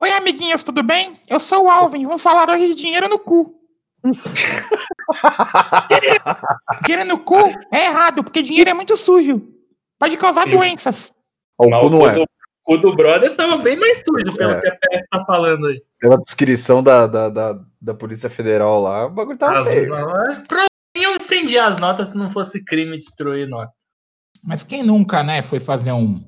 Oi, amiguinhos, tudo bem? Eu sou o Alvin. Vamos falar hoje de dinheiro no cu. dinheiro no cu é errado, porque dinheiro é muito sujo. Pode causar Sim. doenças. O Mas cu não o é. do, o do brother tava bem mais sujo, pelo É. que a PF tá falando aí. Pela descrição da, da, da, da Polícia Federal lá, o bagulho tava As, feio. mas provavelmente iam incendiar as notas se não fosse crime destruir nota. Mas quem nunca, né, foi fazer um,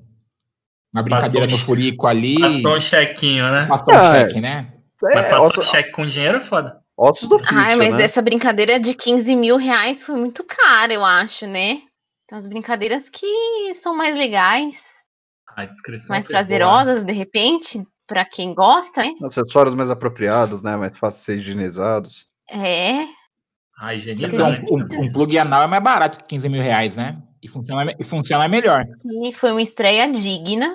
uma brincadeira Passou no um- furico ali, Passou um chequinho, né? passou um Ah, é. cheque, né? Mas É, passar ossos, cheque com dinheiro é foda. ossos do ofício, Ai, mas né? essa brincadeira de 15 mil reais foi muito cara, eu acho, né? Tem umas brincadeiras que são mais legais, A descrição mais foi boa. prazerosas, de repente, pra quem gosta, né? Acessórios mais apropriados, né? Mais fáceis de ser higienizados. É. Ah, um, um, um plug anal é mais barato que 15 mil reais, né? E funciona, e funciona melhor. E foi uma estreia digna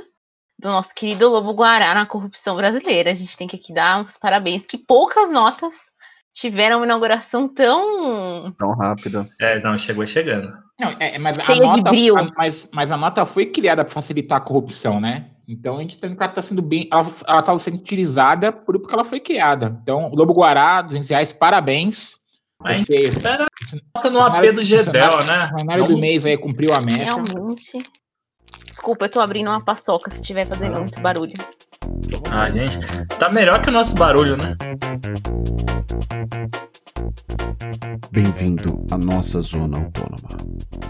do nosso querido Lobo Guará na corrupção brasileira. A gente tem que aqui dar uns parabéns, que poucas notas tiveram uma inauguração tão. Tão rápido. É, não, chegou chegando. Não, é, mas, a nota, a- mas, mas a nota foi criada para facilitar a corrupção, né? Então a gente tem que ela tá sendo bem. Ela, ela tá sendo utilizada por porque ela foi criada. Então, Lobo Guará, 200 reais, parabéns. Mas Você, espera, toca no AP do Gedel, né? funcionário do mês aí, cumpriu a meta. Realmente. Desculpa, eu tô abrindo uma paçoca se estiver fazendo muito barulho. Ah, gente, tá melhor que o nosso barulho, né? Bem-vindo à nossa zona autônoma.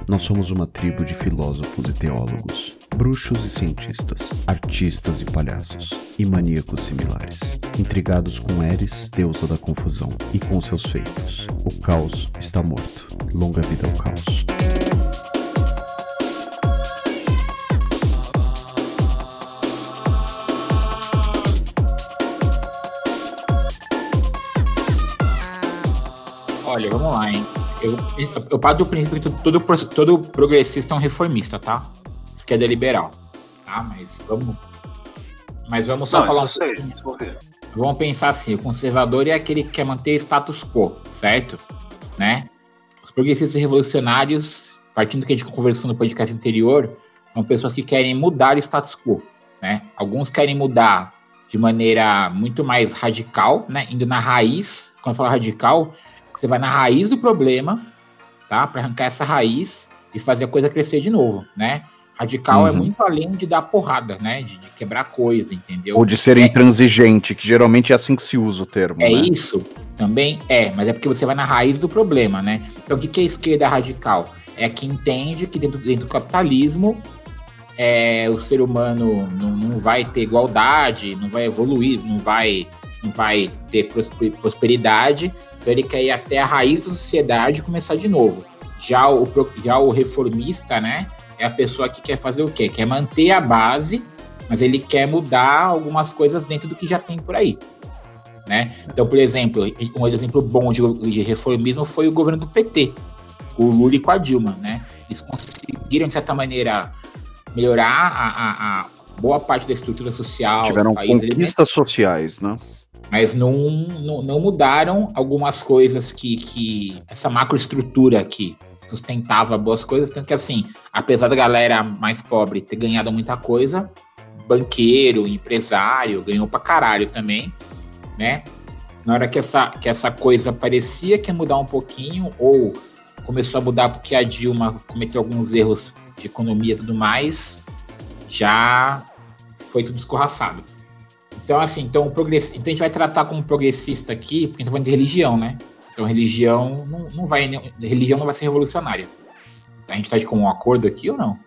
Nós somos uma tribo de filósofos e teólogos, bruxos e cientistas, artistas e palhaços, e maníacos similares, intrigados com Eris, deusa da confusão, e com seus feitos. O caos está morto. Longa vida ao caos. Olha, vamos lá, hein? Eu, eu, parto do princípio que todo, todo progressista é um reformista, tá? Esquerda liberal, tá? Mas vamos. Mas vamos só Não, falar um sei. Vamos pensar assim: o conservador é aquele que quer manter status quo, certo? Né? Os progressistas revolucionários, partindo do que a gente conversou no podcast anterior, são pessoas que querem mudar o status quo, né? Alguns querem mudar de maneira muito mais radical, né? Indo na raiz. Quando eu falo radical, você vai na raiz do problema, tá? Para arrancar essa raiz e fazer a coisa crescer de novo, né? Radical é Uhum. muito além de dar porrada, né? De, de quebrar coisa, entendeu? Ou de ser É. intransigente, que geralmente é assim que se usa o termo. É né? isso? Também é, mas é porque você vai na raiz do problema, né? Então, o que que é esquerda radical? É que entende que dentro, dentro do capitalismo é, o ser humano não, não vai ter igualdade, não vai evoluir, não vai, não vai ter prospe- prosperidade. Então, ele quer ir até a raiz da sociedade e começar de novo. Já o, já o reformista, né? É a pessoa que quer fazer o quê? Quer manter a base, mas ele quer mudar algumas coisas dentro do que já tem por aí né? Então, por exemplo, um exemplo bom de, reformismo foi o governo do PT, com o Lula e com a Dilma, né? Eles conseguiram, de certa maneira, melhorar a, a- a boa parte da estrutura social Tiveram país, conquistas sociais, né? Mas não, não, não mudaram algumas coisas que, que essa macroestrutura que sustentava boas coisas, tanto que assim, apesar da galera mais pobre ter ganhado muita coisa, banqueiro, empresário, ganhou pra caralho também, né? Na hora que essa, que essa coisa parecia que ia mudar um pouquinho, ou começou a mudar porque a Dilma cometeu alguns erros de economia e tudo mais, já foi tudo escorraçado. Então, assim, então, o progress... então a gente vai tratar como progressista aqui, porque a gente tá falando de religião, né? Então, religião não, não vai. Religião não vai ser revolucionária. A gente tá de comum acordo aqui ou não?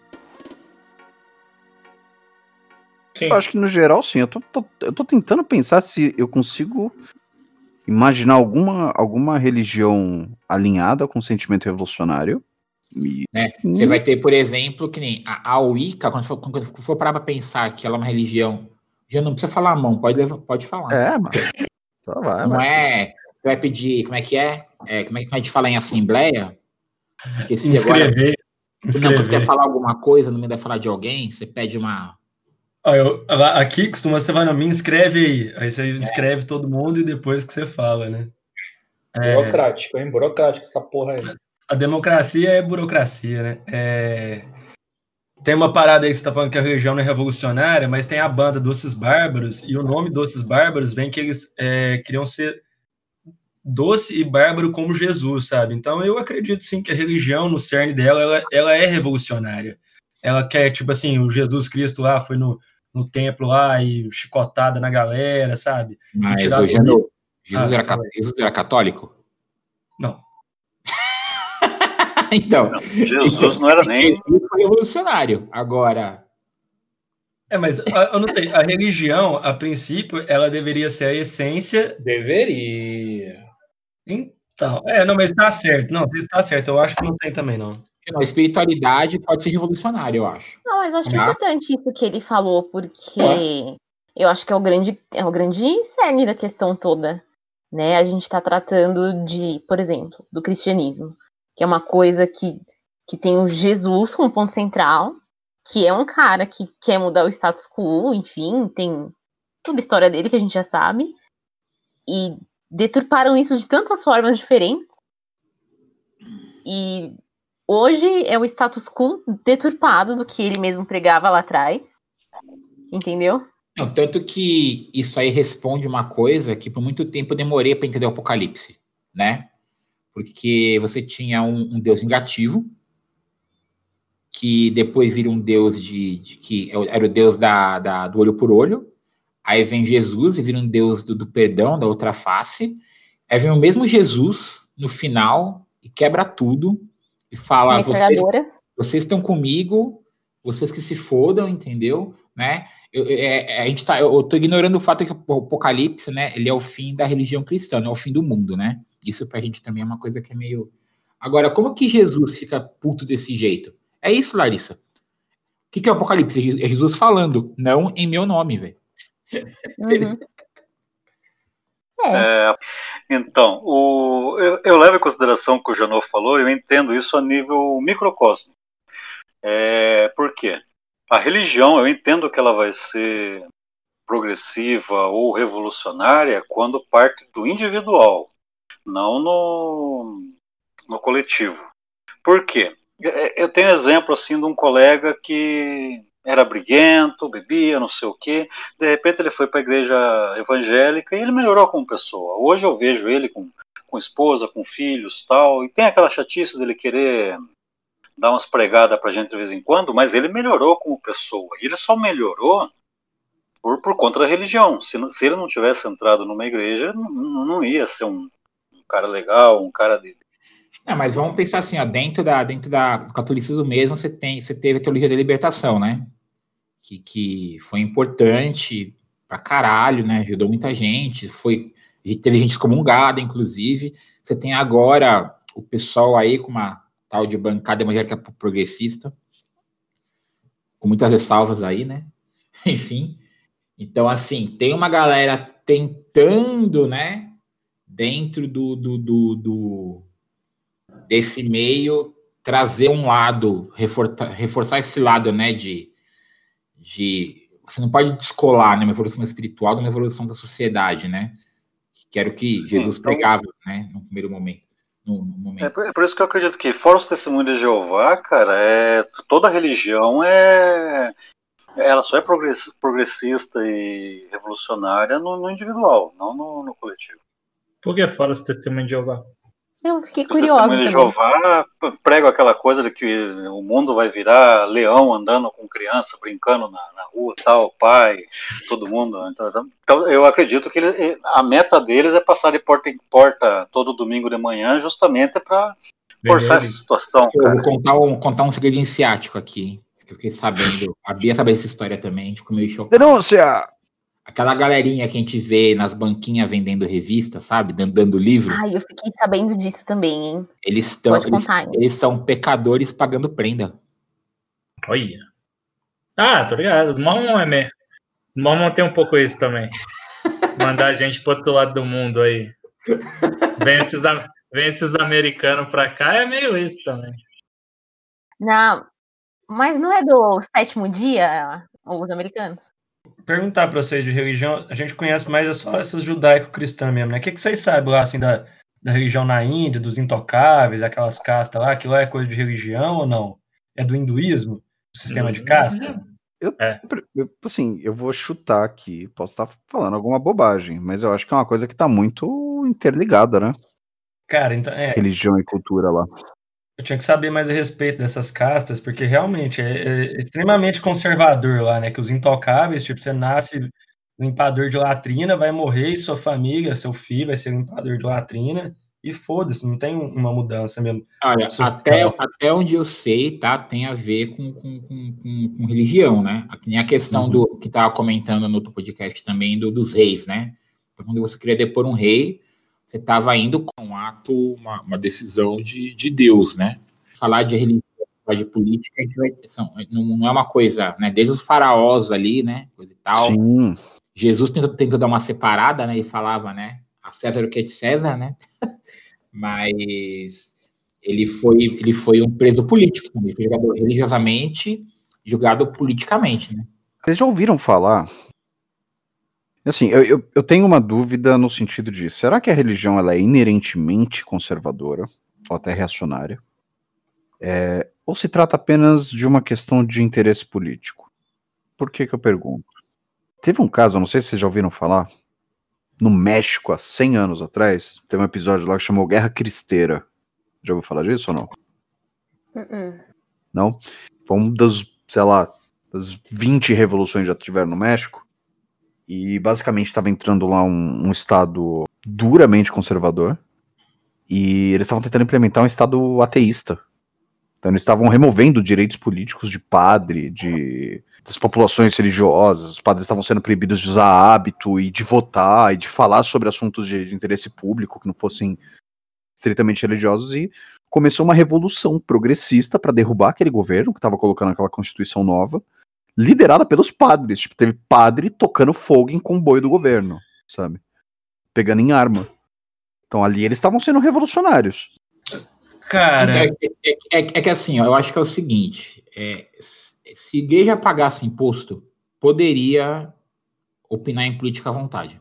Sim. Eu acho que no geral, sim. Eu tô, tô- eu tô tentando pensar se eu consigo imaginar alguma, alguma religião alinhada com o sentimento revolucionário. E- né? Você Hum. vai ter, por exemplo, que nem a, a Wicca, quando for, quando for parar pra pensar que ela é uma religião. Já não precisa falar a mão, pode, levar- pode falar. É, mano. Só vai, não mano. é. Você vai pedir. Como é que é? É, como é que a gente fala em assembleia? Esqueci agora. Inscrever. Não, você quer Inscrever. falar alguma coisa, no meio da falar de alguém, você pede uma. Ó, eu- aqui costuma você vai na minha, escreve aí. Aí você escreve todo mundo e depois que você fala, né? É, Burocrático, hein? Burocrático essa porra aí. a democracia é burocracia, né? É, tem uma parada aí que você tá falando que a religião não é revolucionária, mas tem a banda Doces Bárbaros, e o nome Doces Bárbaros vem que eles é, queriam ser doce e bárbaro como Jesus, sabe? Então eu acredito sim que a religião, no cerne dela, ela, ela é revolucionária. Ela quer, tipo assim, o Jesus Cristo lá foi no, no templo lá e chicotada na galera, sabe? Mas hoje não. Jesus, Ah, era, Jesus era católico? então. Não, Jesus então, não era nem. Jesus foi revolucionário. Agora, É, mas eu não sei, a religião, a princípio, ela deveria ser a essência. Deveria. Então, é, não, mas tá certo. Não, está certo. Eu acho que não tem também, não. não, a espiritualidade pode ser revolucionária, eu acho. Não, mas acho Tá. importante isso que ele falou, porque eu acho que é o grande, é o grande cerne da questão toda. Né? A gente está tratando de, por exemplo, do cristianismo, que é uma coisa que, que tem o Jesus como ponto central, que é um cara que quer mudar o status quo, enfim, tem toda a história dele que a gente já sabe, e deturparam isso de tantas formas diferentes. E hoje é o status quo deturpado do que ele mesmo pregava lá atrás. Entendeu? Não, tanto que isso aí responde uma coisa que por muito tempo eu demorei para entender o Apocalipse, né? Porque você tinha um, um Deus vingativo, que depois vira um Deus de, de- que era o Deus da, da- do olho por olho. Aí vem Jesus e vira um Deus do, do perdão, da outra face. Aí vem o mesmo Jesus no final e quebra tudo e fala: vocês vocês estão comigo, vocês que se fodam, entendeu? Né? Eu, eu- é- é, a gente tá, eu tô ignorando o fato que o Apocalipse, né, ele é o fim da religião cristã, não é o fim do mundo, né? Isso pra gente também é uma coisa que é meio... Agora, como que Jesus fica puto desse jeito? É isso, Larissa. O que, que é o Apocalipse? É Jesus falando, não em meu nome, velho. Uhum. É, É, então, o, eu, eu levo em consideração o que o Janot falou, eu entendo isso a nível microcosmo. É, por quê? A religião, eu entendo que ela vai ser progressiva ou revolucionária quando parte do individual, não no, no coletivo. Por quê? Eu tenho exemplo assim de um colega que era briguento, bebia, não sei o quê, de repente ele foi para a igreja evangélica e ele melhorou como pessoa. Hoje eu vejo ele com, com esposa, com filhos tal, e tem aquela chatice dele querer dar umas pregadas pra gente de vez em quando, mas ele melhorou como pessoa. E ele só melhorou por, por conta da religião. Se, se ele não tivesse entrado numa igreja, não, não ia ser um cara legal, um cara de. Não, mas vamos pensar assim, ó, dentro, da, dentro da, do catolicismo mesmo, você, tem, você teve a teologia da libertação, né? Que, que foi importante pra caralho, né? Ajudou muita gente, foi, teve gente excomungada, inclusive. Você tem agora o pessoal aí com uma tal de bancada evangélica progressista, com muitas ressalvas aí, né? Enfim. Então, assim, tem uma galera tentando, né? Dentro do, do, do, do desse meio trazer um lado, reforçar, reforçar esse lado, né, de, de você não pode descolar né, uma evolução espiritual de uma evolução da sociedade, né, que era o que Jesus então- pregava, né, no primeiro momento, no, no É por, é por isso que eu acredito que, fora os testemunhos de Jeová, cara, é, toda religião é. Ela só é progress- progressista e revolucionária no, no individual, não no, no coletivo. Por que fora os testemunhos de Jeová? eu fiquei Os curiosa também. Jeová pregam aquela coisa de que o mundo vai virar leão andando com criança, brincando na, na rua, tal, pai, todo mundo. Então, então, eu acredito que ele- a meta deles é passar de porta em porta todo domingo de manhã, justamente para forçar essa situação, Eu cara. vou contar um, contar um segredo iniciático aqui, que eu fiquei sabendo, a Bia sabe dessa história também, ficou meio chocado. Denúncia! Aquela galerinha que a gente vê nas banquinhas vendendo revista, sabe, dando, dando livro, Ai, eu fiquei sabendo disso também, hein? eles estão, eles, eles são pecadores pagando prenda. Olha. Ah, tô ligado. Os Mormon é mesmo. Os Mormon tem um pouco isso também. Mandar a gente pro outro lado do mundo aí. Vem esses, vem esses americanos pra cá, é meio isso também. Não, mas não é do sétimo dia, os americanos? Perguntar pra vocês de religião, a gente conhece mais é só essas judaico-cristãs mesmo, né? O que, que vocês sabem lá, assim, da, da religião na Índia, dos intocáveis, aquelas castas lá, aquilo lá é coisa de religião ou não? É do hinduísmo? sistema de casta? Eu, É. eu- assim, eu vou chutar aqui, posso estar falando alguma bobagem, mas eu acho que é uma coisa que tá muito interligada, né? Cara, então, é, Religião e cultura lá. Eu tinha que saber mais a respeito dessas castas, porque realmente é, é extremamente conservador lá, né? Que os intocáveis, tipo, você nasce limpador de latrina, vai morrer e sua família, seu filho vai ser limpador de latrina, e foda-se, não tem um- uma mudança mesmo. Olha, até, cara. até onde eu sei, tá, tem a ver com, com, com, com- religião, né? Nem a questão Uhum. do que tava comentando no outro podcast também do, dos reis, né? Então, quando você queria depor um rei, você estava indo com um ato, uma, uma decisão de, de Deus, né? Falar de religião, falar de política, a gente vai, são, não, é uma coisa, né? Desde os faraós ali, né? Coisa e tal. Sim. Jesus tentou, tentou dar uma separada, né? E falava, né? A César o que é de César, né? Mas ele foi, ele foi um preso político também. Foi jogado religiosamente, julgado politicamente, né? Vocês já ouviram falar? Assim, eu, eu, eu tenho uma dúvida no sentido de, será que a religião ela é inerentemente conservadora ou até reacionária? É, ou se trata apenas de uma questão de interesse político? Por que que eu pergunto? Teve um caso, não sei se vocês já ouviram falar, no México, há 100 anos atrás, teve um episódio lá que chamou Guerra Cristeira. Já ouviu falar disso ou não? Uh-uh. Não? Foi um dos, sei lá, das 20 revoluções que já tiveram no México. E basicamente estava entrando lá um, um estado duramente conservador. E eles estavam tentando implementar um estado ateísta. Então eles estavam removendo direitos políticos de padre, de das populações religiosas. Os padres estavam sendo proibidos de usar hábito e de votar e de falar sobre assuntos de, de interesse público que não fossem estritamente religiosos. E começou uma revolução progressista para derrubar aquele governo que estava colocando aquela constituição nova, liderada pelos padres. Tipo, teve padre tocando fogo em comboio do governo, sabe? Pegando em arma. Então ali eles estavam sendo revolucionários. Cara, Então, é, é- é- é que assim, ó, eu acho que é o seguinte: é, se igreja pagasse imposto, poderia opinar em política à vontade.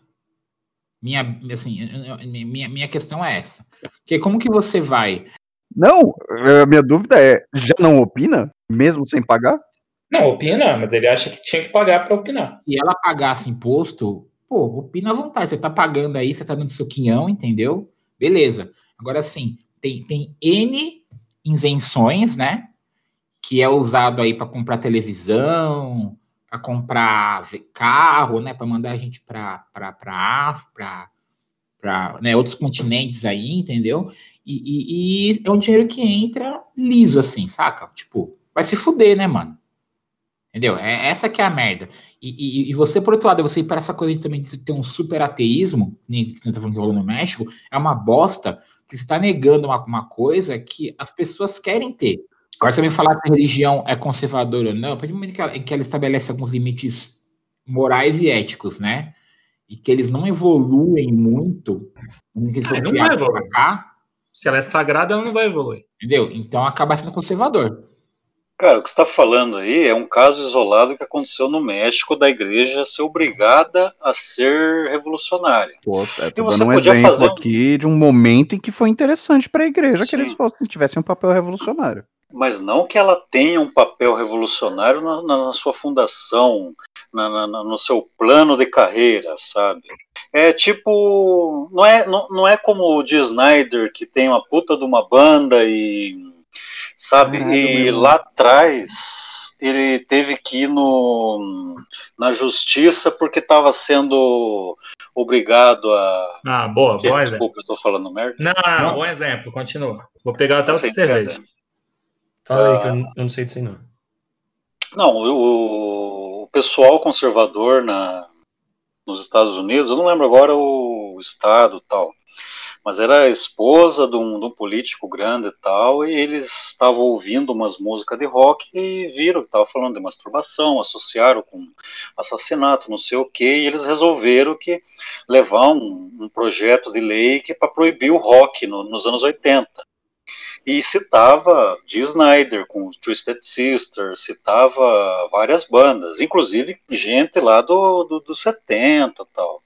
Minha, assim, minha, minha questão é essa. Porque como que você vai Não, a minha dúvida é, já não opina? Mesmo sem pagar? Não, opina, mas ele acha que tinha que pagar para opinar. se ela pagasse imposto, pô, opina à vontade. Você tá pagando aí, você tá dando seu quinhão, entendeu? Beleza. Agora sim, tem, tem N isenções, né? Que é usado aí para comprar televisão, para comprar carro, né? Para mandar a gente para para para né, outros continentes aí, entendeu? E, e- e é um dinheiro que entra liso, assim, saca? Tipo, vai se fuder, né, mano? Entendeu? É essa que é a merda. E, e- e você, por outro lado, você ir para essa coisa de também de ter um super ateísmo, que nem que você tá falando que rolou no México, é uma bosta que está negando uma, uma coisa que as pessoas querem ter. Agora, você me falar se a religião é conservadora ou não, a partir do momento que ela, em que ela estabelece alguns limites morais e éticos, né? E que eles não evoluem muito, que eles Ah, não vai evoluir. cá, Se ela é sagrada, ela não vai evoluir. entendeu? Então acaba sendo conservador. Cara, o que você está falando aí é um caso isolado que aconteceu no México da igreja ser obrigada a ser revolucionária. Pô, é, tô você dando um podia exemplo fazer aqui de um momento em que foi interessante para a igreja que Sim. eles fossem, tivessem um papel revolucionário. Mas não que ela tenha um papel revolucionário na, na- na sua fundação, na- no seu plano de carreira, sabe? É tipo. Não é, não, não é como o Dee Snyder, que tem uma puta de uma banda e. Sabe? Caralho, e lá atrás ele teve que ir no, na justiça porque estava sendo obrigado a. Ah, boa, Que, bom exemplo. desculpa, eu tô falando merda. Não, não, Não. bom exemplo, continua. Vou pegar até outra Você cerveja. fala aí Ah. que eu, não- eu não sei disso aí não. Não, o, o pessoal conservador na, nos Estados Unidos, eu não lembro agora o estado e tal, mas era a esposa de um, de um político grande e tal, e eles estavam ouvindo umas músicas de rock e viram que estava falando de masturbação, associaram com assassinato, não sei o que, e eles resolveram que levar um, um projeto de lei que para proibir o rock no- nos anos 80 e citava Dee Snyder com Twisted Sister, citava várias bandas, inclusive gente lá do, do, dos 70 e tal.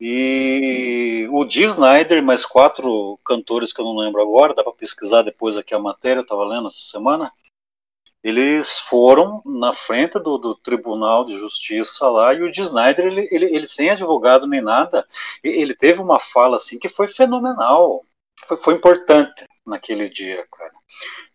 E o Dee Snyder, mais quatro cantores que eu não lembro agora, dá para pesquisar depois aqui a matéria, eu estava lendo essa semana. eles foram na frente do, do, Tribunal de Justiça lá e o de Snyder, ele, ele, ele, sem advogado nem nada, ele teve uma fala assim que foi fenomenal, foi, foi importante naquele dia, cara.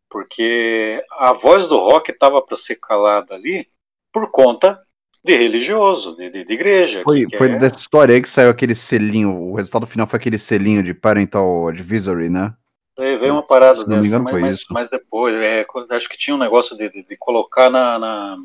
Porque a voz do rock estava para ser calada ali por conta de religioso, de, de, de igreja. Foi, foi dessa história aí que saiu aquele selinho, o resultado final foi aquele selinho de Parental Advisory, né? Veio uma parada dessa, engano, mas, mas, mas, depois, é, acho que tinha um negócio de, de, de colocar na, na,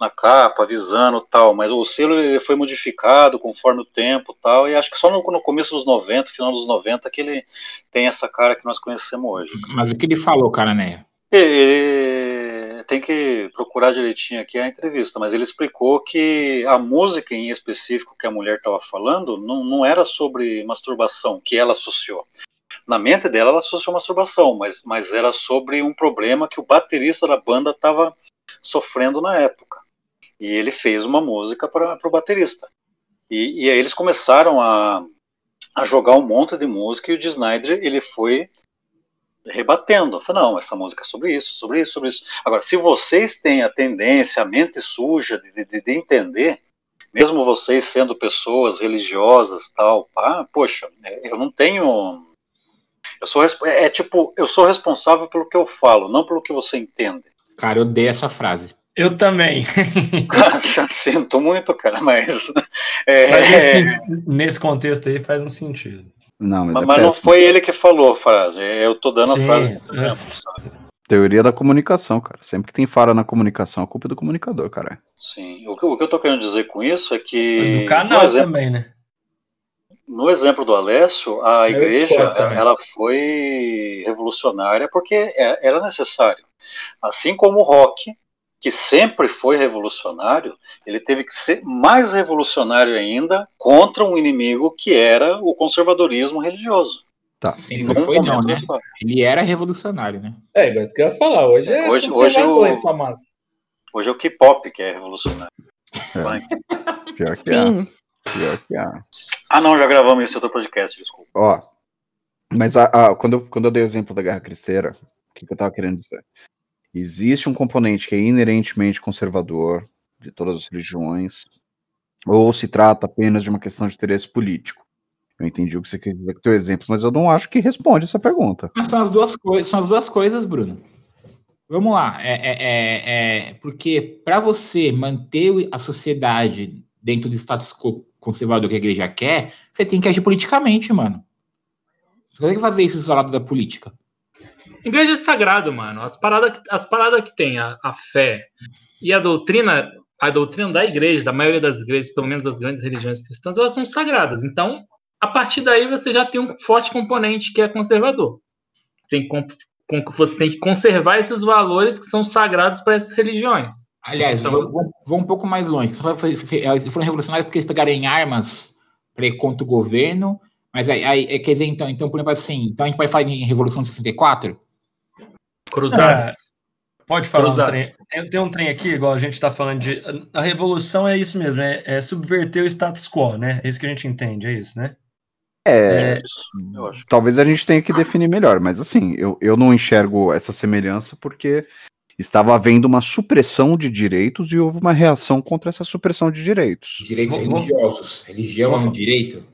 na, capa, avisando tal, mas o selo ele foi modificado conforme o tempo tal, e acho que só no, no, começo dos 90, final dos 90, que ele tem essa cara que nós conhecemos hoje. Mas o que ele falou, cara, né? Ele tem que procurar direitinho aqui a entrevista, mas ele explicou que a música em específico que a mulher estava falando não, não era sobre masturbação, que ela associou na mente dela ela associou masturbação, mas, mas era sobre um problema que o baterista da banda estava sofrendo na época. E ele fez uma música para o baterista. E, e, aí eles começaram a, a jogar um monte de música e o de Snyder ele foi rebatendo. Falei, não, essa música é sobre isso, sobre isso, sobre isso. Agora, se vocês têm a tendência, a mente suja de, de, de entender, mesmo vocês sendo pessoas religiosas tal, pá, poxa, eu não tenho eu sou é, é tipo, eu sou responsável pelo que eu falo, não pelo que você entende. Cara, eu odeio essa frase. Eu também. Sinto muito, cara, mas. É, mas nesse, nesse, contexto aí faz um sentido. Não, mas, mas, é mas não foi ele que falou a frase. Eu tô dando Sim, a frase. Exemplo, Teoria da comunicação, cara. Sempre que tem falha na comunicação, a culpa é do comunicador, cara. Sim. O que, o que eu tô querendo dizer com isso é que. Do canal exemplo, também, né? no exemplo do Alessio, a igreja ela foi revolucionária porque é, era necessário. Assim como o rock, que sempre foi revolucionário, ele teve que ser mais revolucionário ainda contra um inimigo que era o conservadorismo religioso. Tá. Sim, não foi não, né? Ele era revolucionário, né? É, mas que eu ia falar, hoje é hoje, hoje o, sua massa. Hoje é o K-pop que é revolucionário. É. Pior que é. Sim. Pior que há. Ah, não, já gravamos esse outro podcast, desculpa. Ó, mas a, a, quando, eu, quando eu dei o exemplo da Guerra Cristeira, o que, que eu tava querendo dizer? Existe um componente que é inerentemente conservador de todas as religiões, ou se trata apenas de uma questão de interesse político? Eu entendi o que você quer dizer com teu exemplo, mas eu não acho que responde essa pergunta. Mas são as duas coisas, são as duas coisas, Bruno. Vamos lá, é, é, é, é porque para você manter a sociedade dentro do status quo conservador que a igreja quer, você tem que agir politicamente, mano. Você consegue fazer isso isolado da política. Igreja é sagrado, mano. As paradas as parada que tem a, a fé e a doutrina, a doutrina da igreja, da maioria das igrejas, pelo menos das grandes religiões cristãs, elas são sagradas. Então, a partir daí você já tem um forte componente que é conservador. Tem, com, você tem que conservar esses valores que são sagrados para essas religiões. Aliás, então, vou, vou, um pouco mais longe. Eles foram revolucionários porque eles pegaram armas para contra o governo. Mas aí, aí, é, quer dizer, então, então, por exemplo, assim, então a gente pode falar em Revolução de 64? Cruzadas. É, pode falar um trem. Tem, tem, um trem aqui, igual a gente está falando de. A revolução é isso mesmo, é, é, subverter o status quo, né? É isso que a gente entende, é isso, né? É, é talvez a gente tenha que definir melhor, mas assim, eu, eu não enxergo essa semelhança porque estava havendo uma supressão de direitos e houve uma reação contra essa supressão de direitos. Direitos vou, religiosos. Religião é um direito?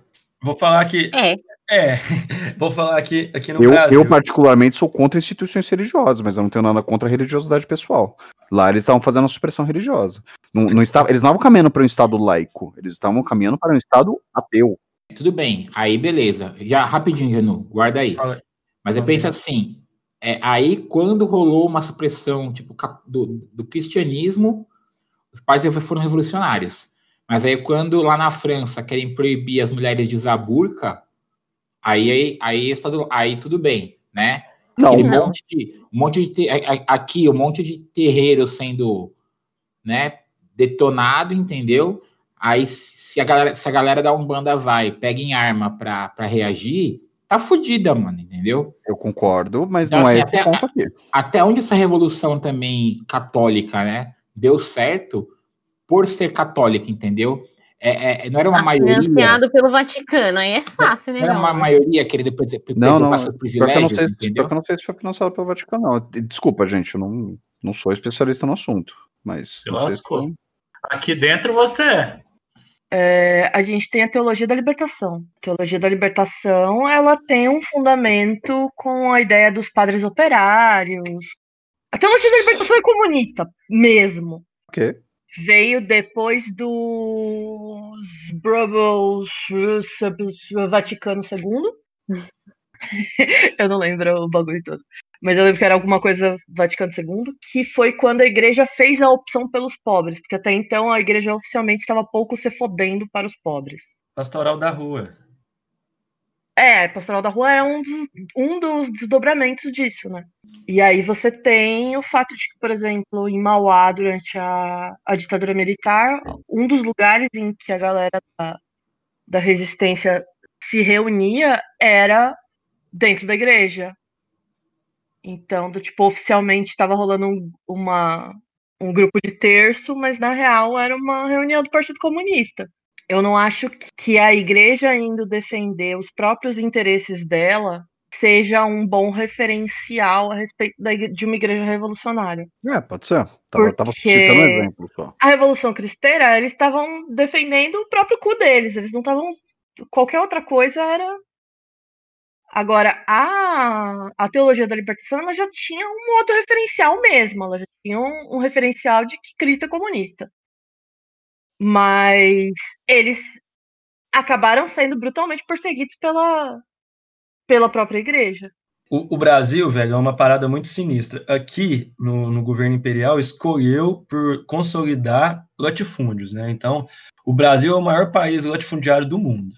Vou falar que. É. É, vou falar aqui, aqui no eu, Brasil. Eu, particularmente, sou contra instituições religiosas, mas eu não tenho nada contra a religiosidade pessoal. Lá eles estavam fazendo a supressão religiosa. Não, não estava, eles não estavam caminhando para um Estado laico, eles estavam caminhando para um Estado ateu. Tudo bem, aí beleza. Já rapidinho, Janu, guarda aí. Mas eu penso assim: é, aí, quando rolou uma supressão tipo, do, do cristianismo, os pais foram revolucionários. Mas aí, quando lá na França querem proibir as mulheres de usar burca, aí, aí, aí, aí tudo bem, né? Não, Aquele não. monte de, um monte de aqui, um monte de terreiro sendo né, detonado, entendeu? Aí, se a galera, se a galera da Umbanda vai, pega em arma para reagir, tá fodida, mano, entendeu? Eu concordo, mas então, não é assim, é até, ponto aqui. Até onde essa revolução também católica, né, deu certo por ser católica, entendeu? É, é, não era uma tá maioria. Financiado pelo Vaticano, aí é fácil, né? Não era uma maioria querer depois não, não, seus privilégios, pior que, eu não sei, entendeu? Que eu não sei se foi financiado pelo Vaticano, não. Desculpa, gente, eu não, Não sou especialista no assunto, mas. Se não sei se lascou. tem- Aqui dentro você é. É, a gente tem a teologia da libertação. A teologia da libertação, ela tem um fundamento com a ideia dos padres operários. A teologia da libertação é comunista, mesmo. Ok. Veio depois dos Brubbles Vaticano II. eu não lembro o bagulho todo. Mas eu lembro que era alguma coisa Vaticano II, que foi quando a igreja fez a opção pelos pobres, porque até então a igreja oficialmente estava pouco se fodendo para os pobres. Pastoral da rua. É, Pastoral da Rua é um dos, um dos desdobramentos disso, né? E aí você tem o fato de que, por exemplo, em Mauá, durante a, a ditadura militar, um dos lugares em que a galera da, da resistência se reunia era dentro da igreja. Então, do tipo, oficialmente estava rolando um, uma, um grupo de terço, mas na real era uma reunião do Partido Comunista. Eu não acho que a igreja indo defender os próprios interesses dela seja um bom referencial a respeito da de uma igreja revolucionária. É, pode ser. Tava, tava citando um exemplo só. A Revolução Cristeira, eles estavam defendendo o próprio cu deles, eles não estavam. Qualquer outra coisa era. Agora, a, a teologia da libertação ela já tinha um outro referencial mesmo, ela já tinha um, um referencial de que Cristo é comunista. Mas eles acabaram sendo brutalmente perseguidos pela, pela própria igreja. O, o Brasil, velho, é uma parada muito sinistra. Aqui, no, no governo imperial, escolheu por consolidar latifúndios, né? Então, o Brasil é o maior país latifundiário do mundo.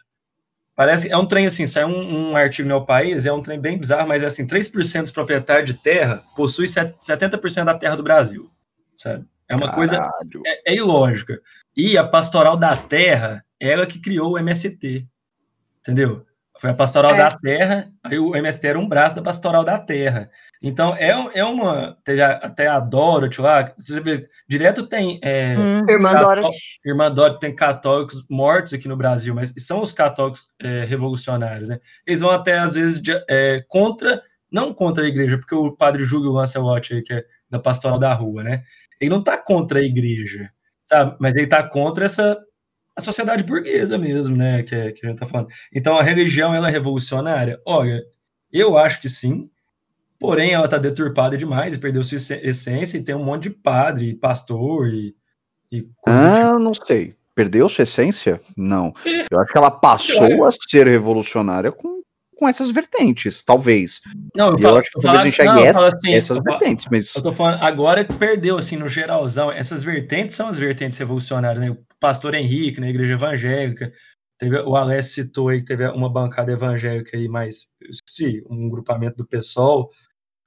Parece, é um trem assim, sai um, um artigo no país, é um trem bem bizarro, mas é assim, 3% dos proprietários de terra possuem set- 70% da terra do Brasil, sabe? É uma coisa Caralho. é, é ilógica. E a Pastoral da Terra, ela que criou o MST. Entendeu? Foi a Pastoral É. da Terra, aí o MST era um braço da Pastoral da Terra. Então, é, é uma. Teve a- até a Dorothy lá, você vê, direto tem. é, Uhum. Irmã Dorothy. Irmã Dorothy tem católicos mortos aqui no Brasil, mas são os católicos é, revolucionários, né? Eles vão até, às vezes, de- é, contra, não contra a igreja, porque o padre Júlio Lancelot, aí, que é da Pastoral da Rua, né? Ele não tá contra a igreja, sabe? Mas ele tá contra essa a sociedade burguesa mesmo, né? Que, é- que a gente tá falando. Então, a religião, ela é revolucionária? Olha, eu acho que sim, porém, ela tá deturpada demais e perdeu sua essência e tem um monte de padre, pastor e, e do tipo. Ah, não sei. Perdeu sua essência? Não. Eu acho que ela passou a ser revolucionária com, com essas vertentes, talvez. Não, eu falo, eu acho que eu talvez falo- enxergue essa- assim, essas falo- vertentes, mas. Eu tô falando, agora que perdeu, assim, no geralzão, essas vertentes são as vertentes revolucionárias, né? O pastor Henrique, na igreja evangélica, teve, o Alessio citou aí que teve uma bancada evangélica aí, mais, sim, um grupamento do PSOL.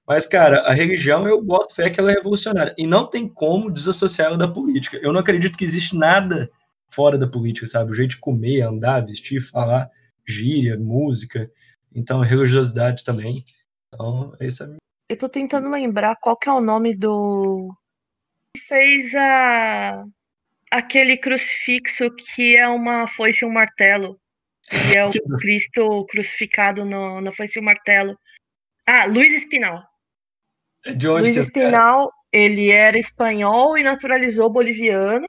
Mas, cara, a religião, eu boto fé que ela é revolucionária. E não tem como desassociar ela da política. Eu não acredito que existe nada fora da política, sabe? O jeito de comer, andar, vestir, falar, gíria, música. Então, religiosidade também. Então, esse é Eu tô tentando lembrar qual que é o nome do. que fez a. aquele crucifixo que é uma foice e um martelo. Que é o Cristo crucificado no, na foice e o martelo. Ah, Luiz Espinal. de onde Luiz cara- Espinal, ele era espanhol e naturalizou boliviano.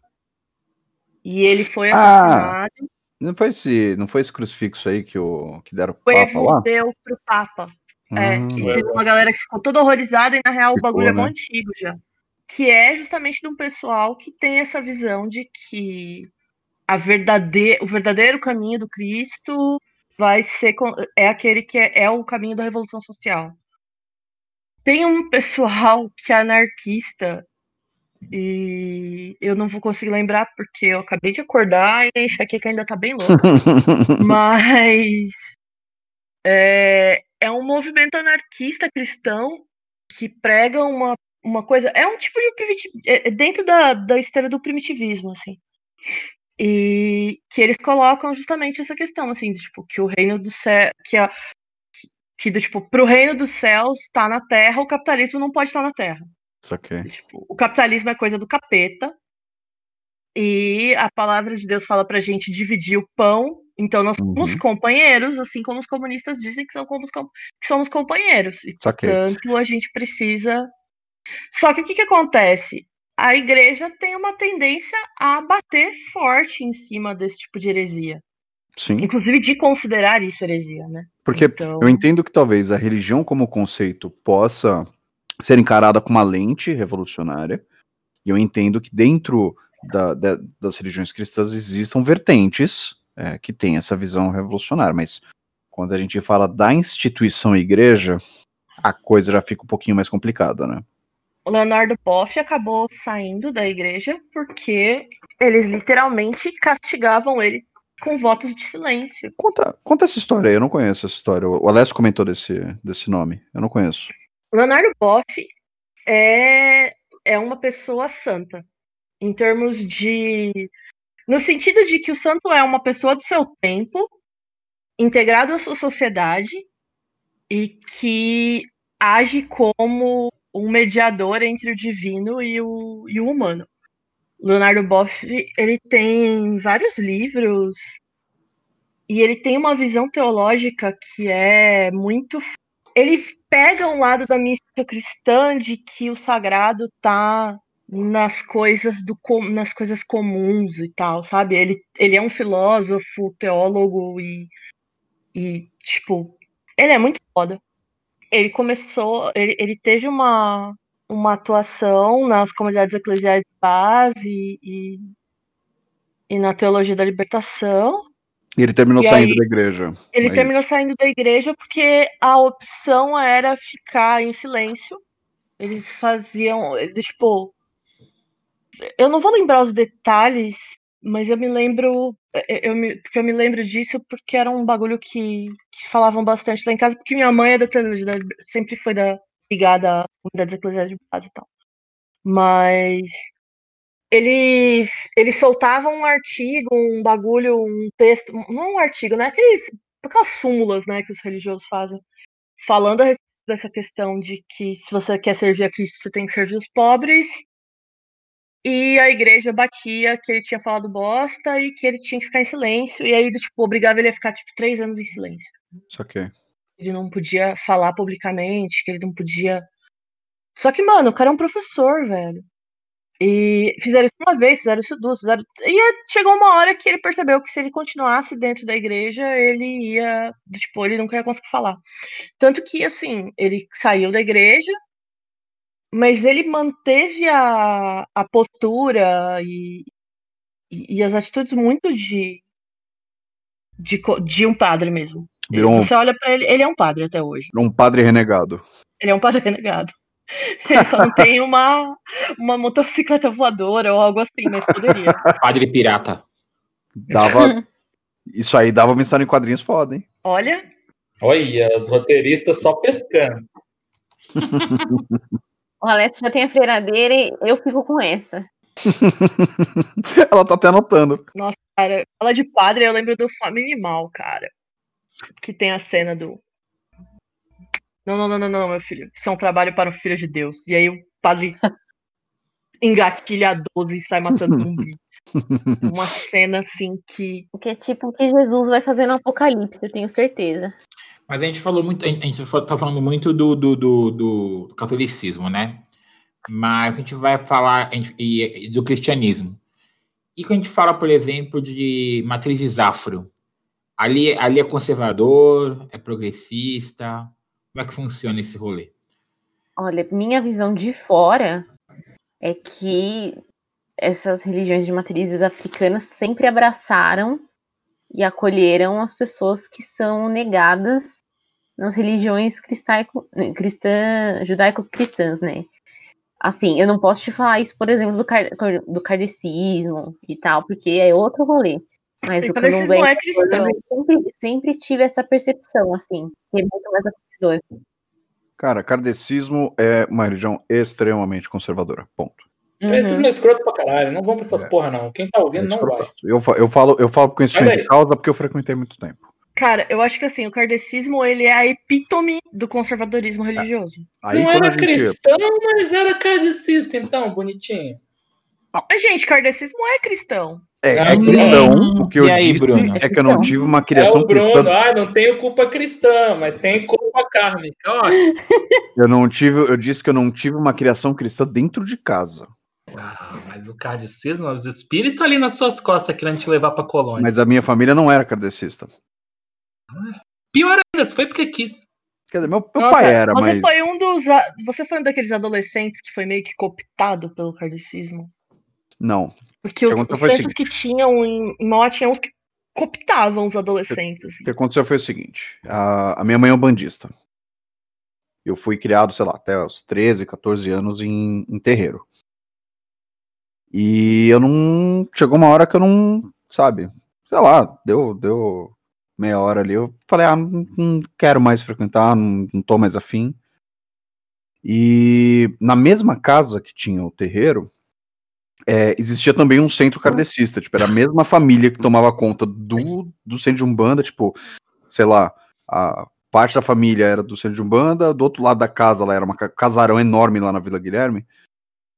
E ele foi Ah, assassinado. Não foi esse, não foi esse crucifixo aí que, o, que deram o pro Papa Evo lá? deu pro Papa. É, Hum, que teve uma galera que ficou toda horrorizada e na real o Ficou, bagulho é né? muito antigo já. Que é justamente de um pessoal que tem essa visão de que a verdade... o verdadeiro caminho do Cristo vai ser é aquele que é, é o caminho da revolução social. Tem um pessoal que é anarquista e eu não vou conseguir lembrar porque eu acabei de acordar e a enxaqueca ainda tá bem louca. Mas é, é um movimento anarquista cristão que prega uma, uma coisa. É um tipo de primiti- é é dentro da, da esteira do primitivismo, assim. E que eles colocam justamente essa questão, assim, de, tipo, que o reino do céu. Que, a, que do tipo, pro reino dos céus está na terra, o capitalismo não pode estar na terra. Saquei. Tipo, o capitalismo é coisa do capeta. E a palavra de Deus fala pra gente dividir o pão. Então nós somos Uhum. companheiros, assim como os comunistas dizem que, são como os que somos companheiros. E, Saquei. portanto, a gente precisa Só que o que, que acontece? A igreja tem uma tendência a bater forte em cima desse tipo de heresia. Sim. Inclusive de considerar isso heresia, né? Porque Então- eu entendo que talvez a religião como conceito possa ser encarada com uma lente revolucionária. E eu entendo que dentro da- da- das religiões cristãs existam vertentes é, que têm essa visão revolucionária. Mas quando a gente fala da instituição igreja, a coisa já fica um pouquinho mais complicada, né? O Leonardo Boff acabou saindo da igreja porque eles literalmente castigavam ele com votos de silêncio. Conta, conta essa história aí, eu não conheço essa história. O Alessio comentou desse, desse nome, eu não conheço. Leonardo Boff é, é uma pessoa santa, em termos de. No sentido de que o santo é uma pessoa do seu tempo, integrado à sua sociedade, e que age como um mediador entre o divino e o, e o humano. Leonardo Boff, ele tem vários livros e ele tem uma visão teológica que é muito ele pega um lado da mística cristã de que o sagrado tá nas coisas do nas coisas comuns e tal, sabe? Ele, ele é um filósofo, teólogo e, e tipo, ele é muito foda. Ele começou, ele, ele teve uma, uma atuação nas comunidades eclesiais de base e, e na teologia da libertação. E ele terminou E saindo aí- da igreja. Ele Aí- terminou saindo da igreja porque a opção era ficar em silêncio. Eles faziam, eles, tipo, eu não vou lembrar os detalhes, mas eu me lembro, eu, me, porque eu me lembro disso porque era um bagulho que, que falavam bastante lá em casa, porque minha mãe é da sempre foi da, ligada a comunidades eclesiais de base e tal. Mas ele, ele soltava um artigo, um bagulho, um texto, não um artigo, né? Aqueles, aquelas súmulas, né, que os religiosos fazem, falando a respeito dessa questão de que se você quer servir a Cristo, você tem que servir os pobres. E a igreja batia que ele tinha falado bosta e que ele tinha que ficar em silêncio. E aí, tipo, obrigava ele a ficar, tipo, três anos em silêncio Só que. ele não podia falar publicamente, que ele não podia. Só que, mano, o cara é um professor, velho. E fizeram isso uma vez, fizeram isso duas, fizeram. E chegou uma hora que ele percebeu que se ele continuasse dentro da igreja, ele ia. Tipo, ele nunca ia conseguir falar. Tanto que, assim, ele saiu da igreja, mas ele manteve a, a postura e, e, e as atitudes muito de, de, de um padre mesmo. Virou um, Você olha pra ele, ele é um padre até hoje. um padre renegado. Ele é um padre renegado. Ele só não tem uma, uma motocicleta voadora ou algo assim, mas poderia. Padre pirata. Dava. Isso aí dava uma história em quadrinhos foda, hein? Olha, Olha, os roteiristas só pescando. O Alessio já tem a feira dele, eu fico com essa. Ela tá até anotando. cara, fala de padre, eu lembro do Fome Animal, cara. Que tem a cena do. Não, não, não, não, não, meu filho. Isso é um trabalho para o filho de Deus. E aí o padre engatilha a 12 e sai matando zumbi. Uma cena assim que. Porque é tipo o que Jesus vai fazer no Apocalipse, eu tenho certeza. Mas a gente falou muito, a gente tá falando muito do, do, do, do catolicismo, né? Mas a gente vai falar gente- e, e do cristianismo. E quando a gente fala, por exemplo, de matrizes afro, ali, ali é conservador, é progressista, como é que funciona esse rolê? Olha, minha visão de fora é que essas religiões de matrizes africanas sempre abraçaram e acolheram as pessoas que são negadas nas religiões cristã, judaico-cristãs, né? Assim, eu não posso te falar isso, por exemplo, do, car do kardecismo e tal, porque é outro rolê. Mas o kardecismo candomblé é cristão. eu sempre, sempre tive essa percepção, assim, que é muito mais acolhedor. Cara, kardecismo é uma religião extremamente conservadora. Ponto. Uhum. Esses é escroto pra caralho. Não vão pra essas É. porra, não. Quem tá ouvindo É não vai. eu, eu falo, eu falo com conhecimento de causa porque eu frequentei muito tempo. Cara, eu acho que assim, o kardecismo ele é a epítome do conservadorismo religioso. Aí não era gente- cristão, mas era kardecista, então, bonitinho. Mas, gente, kardecismo é cristão. É, é Hum, cristão. O que eu e aí, disse Bruno? é que eu não tive uma É criação o Bruno, cristã. ah, não tenho culpa cristã, mas tem culpa kármica. Ó, Eu não tive, eu disse que eu não tive uma criação cristã dentro de casa. Ah, mas o kardecismo, os espíritos ali nas suas costas querendo te levar pra colônia. Mas a minha família não era kardecista. Pior ainda, foi porque quis. Quer dizer, meu, meu Nossa, pai era, você mas. foi um dos. Você foi um daqueles adolescentes que foi meio que cooptado pelo kardecismo? Não. Porque O os, que os o centros que tinham em, Mauá tinham uns que cooptavam os adolescentes. O assim. que aconteceu foi o seguinte: a, a minha mãe é um bandista. Eu fui criado, sei lá, até os 13, 14 anos em, em terreiro. E eu não. Chegou uma hora que eu não. Sabe? Sei lá, deu, deu meia hora ali. Eu falei, ah, não, não quero mais frequentar, não, não tô mais afim. E na mesma casa que tinha o terreiro, é, existia também um centro kardecista. Tipo, era a mesma família que tomava conta do, do centro de Umbanda, tipo, sei lá, a parte da família era do centro de Umbanda, do outro lado da casa lá era um casarão enorme lá na Vila Guilherme.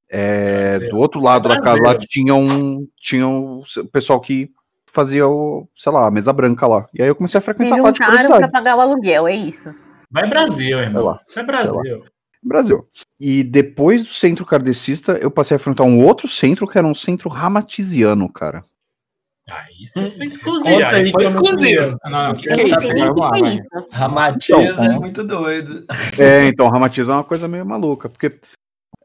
É, do outro lado da casa lá tinha um, tinha o pessoal que fazia o, sei lá, a mesa branca lá. E aí eu comecei a Se frequentar lá de pra pagar o aluguel, é isso. Vai Brasil, Vai irmão. lá. Isso é Brasil. Brasil. E depois do centro kardecista, eu passei a frequentar um outro centro que era um centro ramatiziano, cara. Aí você foi exclusivo. Conta Aí foi exclusivo. conheço. Não, não, o que, Eu que é Então, é muito doido. É, então, ramatismo é uma coisa meio maluca, porque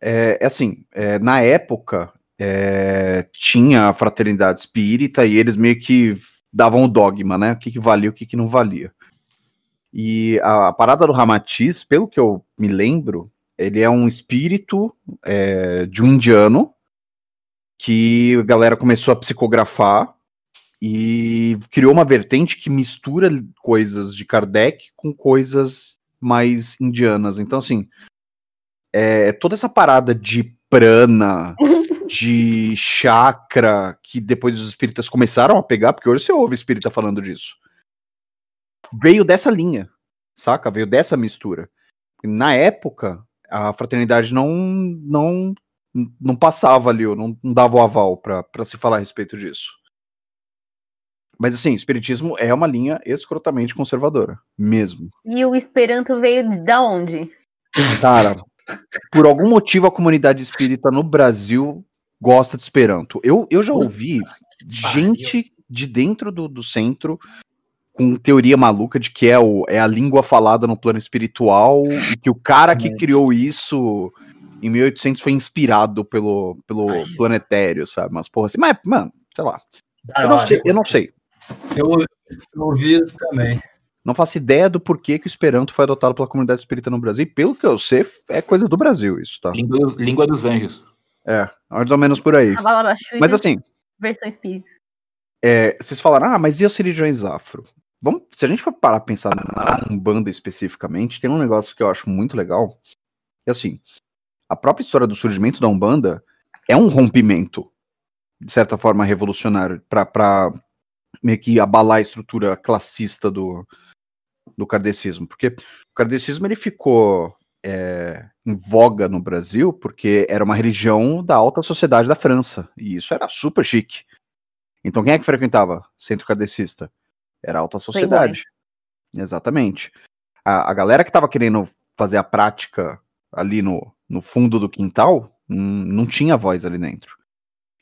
é, é assim, é, na época é, tinha a fraternidade espírita e eles meio que davam o dogma, né? O que, que valia, o que, que não valia. E a, a parada do Ramatiz, pelo que eu me lembro, ele é um espírito é, de um indiano que a galera começou a psicografar e criou uma vertente que mistura coisas de Kardec com coisas mais indianas. Então, assim, é, toda essa parada de prana, de chakra, que depois os espíritas começaram a pegar, porque hoje você ouve espírita falando disso, veio dessa linha, saca? Veio dessa mistura. Na época, a fraternidade não não não passava ali, não, não dava o aval para se falar a respeito disso. Mas assim, o espiritismo é uma linha escrotamente conservadora, mesmo. E o Esperanto veio da onde? Cara, por algum motivo a comunidade espírita no Brasil gosta de Esperanto. Eu, eu já ouvi gente de dentro do, do centro com teoria maluca de que é, o, é a língua falada no plano espiritual e que o cara que criou isso em 1800 foi inspirado pelo, pelo Aí. planetário, sabe? Mas porra assim, mas, mano, sei lá. Da Eu não sei, eu não sei. Eu, eu ouvi isso também. Não faço ideia do porquê que o Esperanto foi adotado pela comunidade espírita no Brasil. E pelo que eu sei, é coisa do Brasil isso, tá? Língua dos, língua dos anjos. É, mais ou menos por aí. A Balabaxu Mas assim, versão espírita. é, vocês falaram, ah, mas e as religiões afro? Vamos, se a gente for parar a pensar na Umbanda especificamente, tem um negócio que eu acho muito legal. Que assim, a própria história do surgimento da Umbanda é um rompimento, de certa forma, revolucionário, para meio que abalar a estrutura classista do, do kardecismo. Porque o kardecismo ele ficou é, em voga no Brasil porque era uma religião da alta sociedade da França. E isso era super chique. Então quem é que frequentava centro kardecista? Era alta sociedade. Exatamente. A, a galera que tava querendo fazer a prática ali no, no fundo do quintal hum, não tinha voz ali dentro.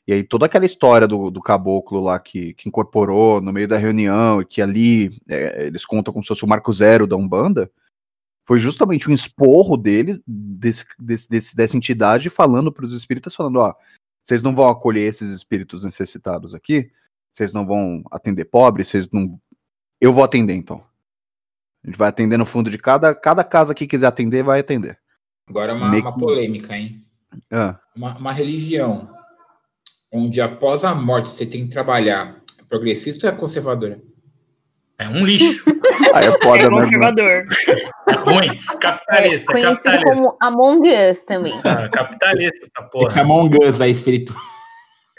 E aí toda aquela história do, do caboclo lá que, que incorporou no meio da reunião e que ali é, eles contam como se fosse o marco zero da Umbanda, foi justamente um esporro deles, desse, desse, desse- dessa entidade, falando para os espíritas, falando, ó, vocês não vão acolher esses espíritos necessitados aqui, vocês não vão atender pobres, vocês não... Eu vou atender, então. A gente vai atender no fundo de cada, cada casa que quiser atender, vai atender. Agora uma, Meio uma que- polêmica, hein? Ah, Uma, uma religião onde após a morte você tem que trabalhar é progressista ou é conservadora? É um lixo. aí é foda, É né? conservador. É ruim. É Capitalista, conhecido capitalista. como Among Us também. Ah, capitalista essa Esse porra. Among Us aí, espiritual.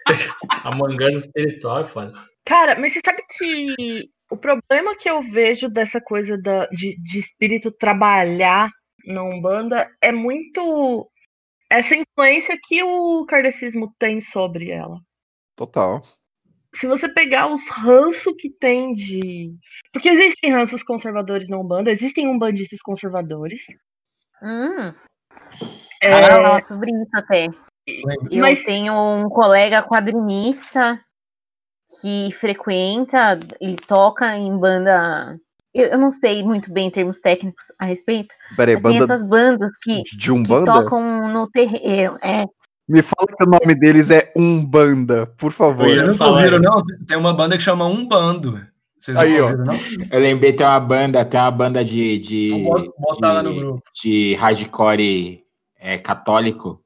A mangança espiritual é foda. Cara, mas você sabe que o problema que eu vejo dessa coisa da, de, de espírito trabalhar na Umbanda é muito essa influência que o kardecismo tem sobre ela. Total. Se você pegar os ranços que tem de. Porque existem ranços conservadores na Umbanda, existem umbandistas conservadores. Hum, É, vamos falar sobre isso até. Eu Mas- tenho um colega quadrinista que frequenta, ele toca em banda. Eu, eu não sei muito bem termos técnicos a respeito, Peraí, mas tem banda essas bandas que, de que tocam no terreiro. É, Me fala que o nome deles é Umbanda, por favor. Vocês nunca falar ouviram, não? Tem uma banda que chama Umbando. Vocês Aí, ó. ouviram, não? Eu lembrei, tem uma banda, tem uma banda de. de Então bota- bota lá no de- grupo. de hardcore é, católico.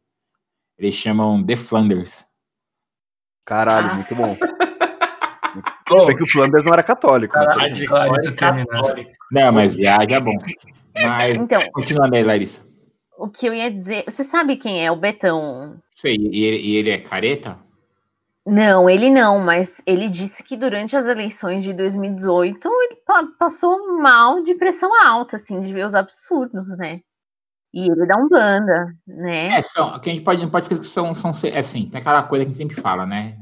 Eles chamam The Flanders. Caralho, muito bom. É que o Flanders não era católico. né? Claro, isso termina. católico. Não, mas viagem é bom. Mas, então, continuando aí, Larissa. o que eu ia dizer. Você sabe quem é o Betão? Sei, e ele, e ele é careta? Não, ele não, mas ele disse que durante as eleições de 2018 ele pa- passou mal de pressão alta, assim, de ver os absurdos, né? E ele dá um banda, né? É, são, que a gente pode, pode esquecer que são, são é assim, tem aquela coisa que a gente sempre fala, né?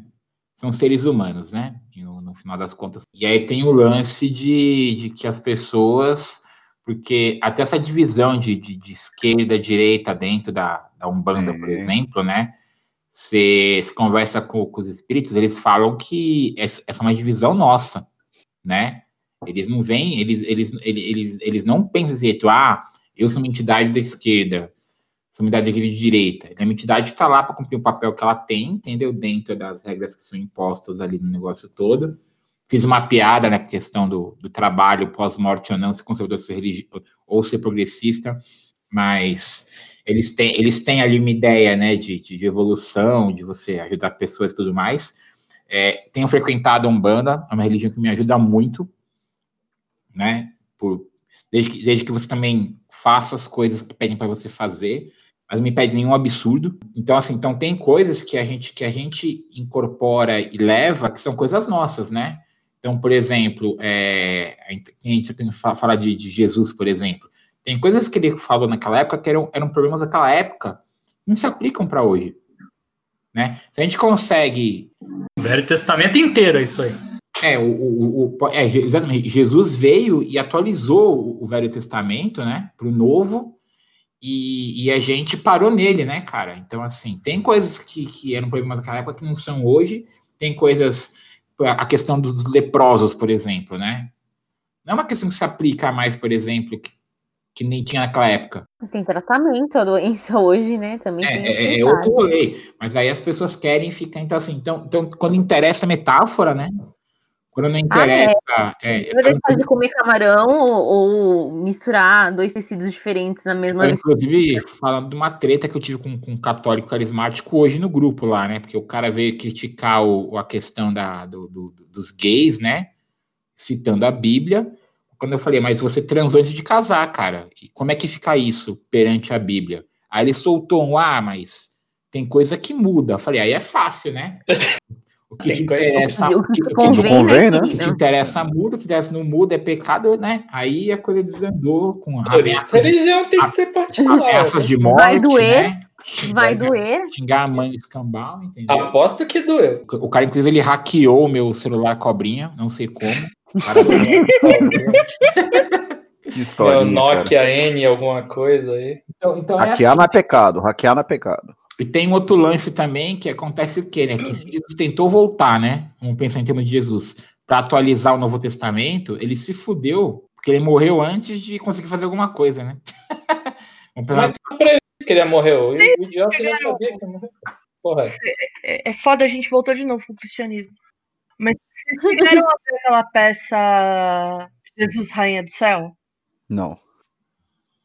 São seres humanos, né? No, no final das contas. E aí tem o lance de, de que as pessoas, porque até essa divisão de, de, de esquerda direita dentro da, da Umbanda, por É. exemplo, né? Você se conversa com, com os espíritos, eles falam que essa essa é uma divisão nossa, né? Eles não vêm, eles, eles, eles, eles, eles não pensam jeito, ah, eu sou uma entidade da esquerda, sou uma entidade de direita. A minha entidade está lá para cumprir o papel que ela tem, entendeu? Dentro das regras que são impostas ali no negócio todo. Fiz uma piada na questão do, do trabalho pós-morte ou não, ser conservador ser religi- ou ser progressista, mas eles têm, eles têm ali uma ideia né, de, de evolução, de você ajudar pessoas e tudo mais. É, tenho frequentado a Umbanda, é uma religião que me ajuda muito, né? Por, desde, que, desde que você também faça as coisas que pedem para você fazer, mas não me pede nenhum absurdo. Então, assim, então tem coisas que a gente que a gente incorpora e leva que são coisas nossas, né? Então, por exemplo, é, a gente, sempre fa- fala de, de Jesus, por exemplo. Tem coisas que ele falou naquela época que eram, eram problemas daquela época, não se aplicam para hoje. Né? Se a gente consegue Velho Testamento inteiro é isso aí. É, o, o, o- é, exatamente. Jesus veio e atualizou o, Velho Testamento, né, para o Novo, e, e a gente parou nele, né, cara? Então, assim, tem coisas que, que eram problemas naquela época que não são hoje, tem coisas, a questão dos leprosos, por exemplo, né? Não é uma questão que se aplica mais, por exemplo, que, que nem tinha naquela época. Tem tratamento a doença hoje, né? Também É, é, é outro. Mas aí as pessoas querem ficar. Então, assim, então, então quando interessa a metáfora, né? Quando não interessa. é, Eu deixar de comer camarão ou, ou misturar dois tecidos diferentes na mesma Eu, inclusive, falando de uma treta que eu tive com, com um católico carismático hoje no grupo lá, né? Porque o cara veio criticar o, a questão da, do- do- dos gays, né? Citando a Bíblia. Quando eu falei, mas você transou antes de casar, cara. E como é que fica isso perante a Bíblia? Aí ele soltou um, ah, mas tem coisa que muda. Eu falei, aí é fácil, né? O que te interessa, O o que te o convém, convém, né, o que te interessa muda, o que interessa não muda, é pecado, né? Aí a coisa desandou com Por isso, de religião tem que ser particular. ameaças de né? morte, Vai doer, né? Xingar- Vai doer. Xingar a mãe do escambau, entendeu? Aposto que doeu. O cara, inclusive, ele hackeou o meu celular cobrinha, não sei como. O cara- Que história. Meu Nokia N, alguma coisa aí. então, então é Hackear assim. não é pecado, hackear não é pecado. E tem outro lance também, que acontece o quê, né? Que se Jesus tentou voltar, né? Vamos pensar em termos de Jesus, para atualizar o Novo Testamento, ele se fudeu, porque ele morreu antes de conseguir fazer alguma coisa, né? Vamos pensar Mas que ele ia morrer. O idiota já sabia que ia morrer. Porra, É, é foda, a gente voltou de novo pro cristianismo. Mas vocês chegaram a ver aquela peça Jesus Rainha do Céu? Não.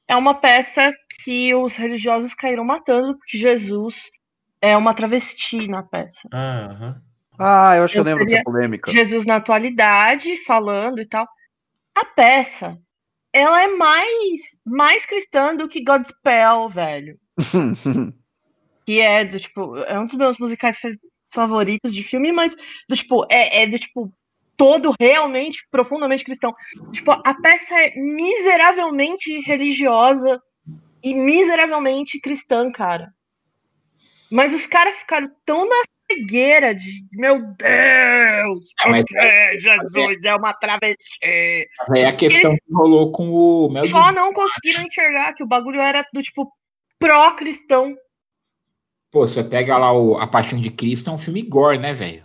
É uma peça que os religiosos caíram matando, porque Jesus é uma travesti na peça. Ah. Ah, eu acho que eu Eu lembro dessa polêmica. Jesus na atualidade, falando e tal. A peça, ela é mais, mais cristã do que Godspell, velho. Que é do tipo, é um dos meus musicais fa- favoritos de filme, mas do tipo, é, é do tipo, todo realmente, profundamente cristão. Tipo, a peça é miseravelmente religiosa e miseravelmente cristã, cara. Mas os caras ficaram tão na cegueira de meu Deus, porque Jesus é uma travesti. É a questão que rolou com o Mel Só não conseguiram enxergar que o bagulho era do tipo pró-cristão. Pô, você pega lá o A Paixão de Cristo, é um filme gore, né, velho?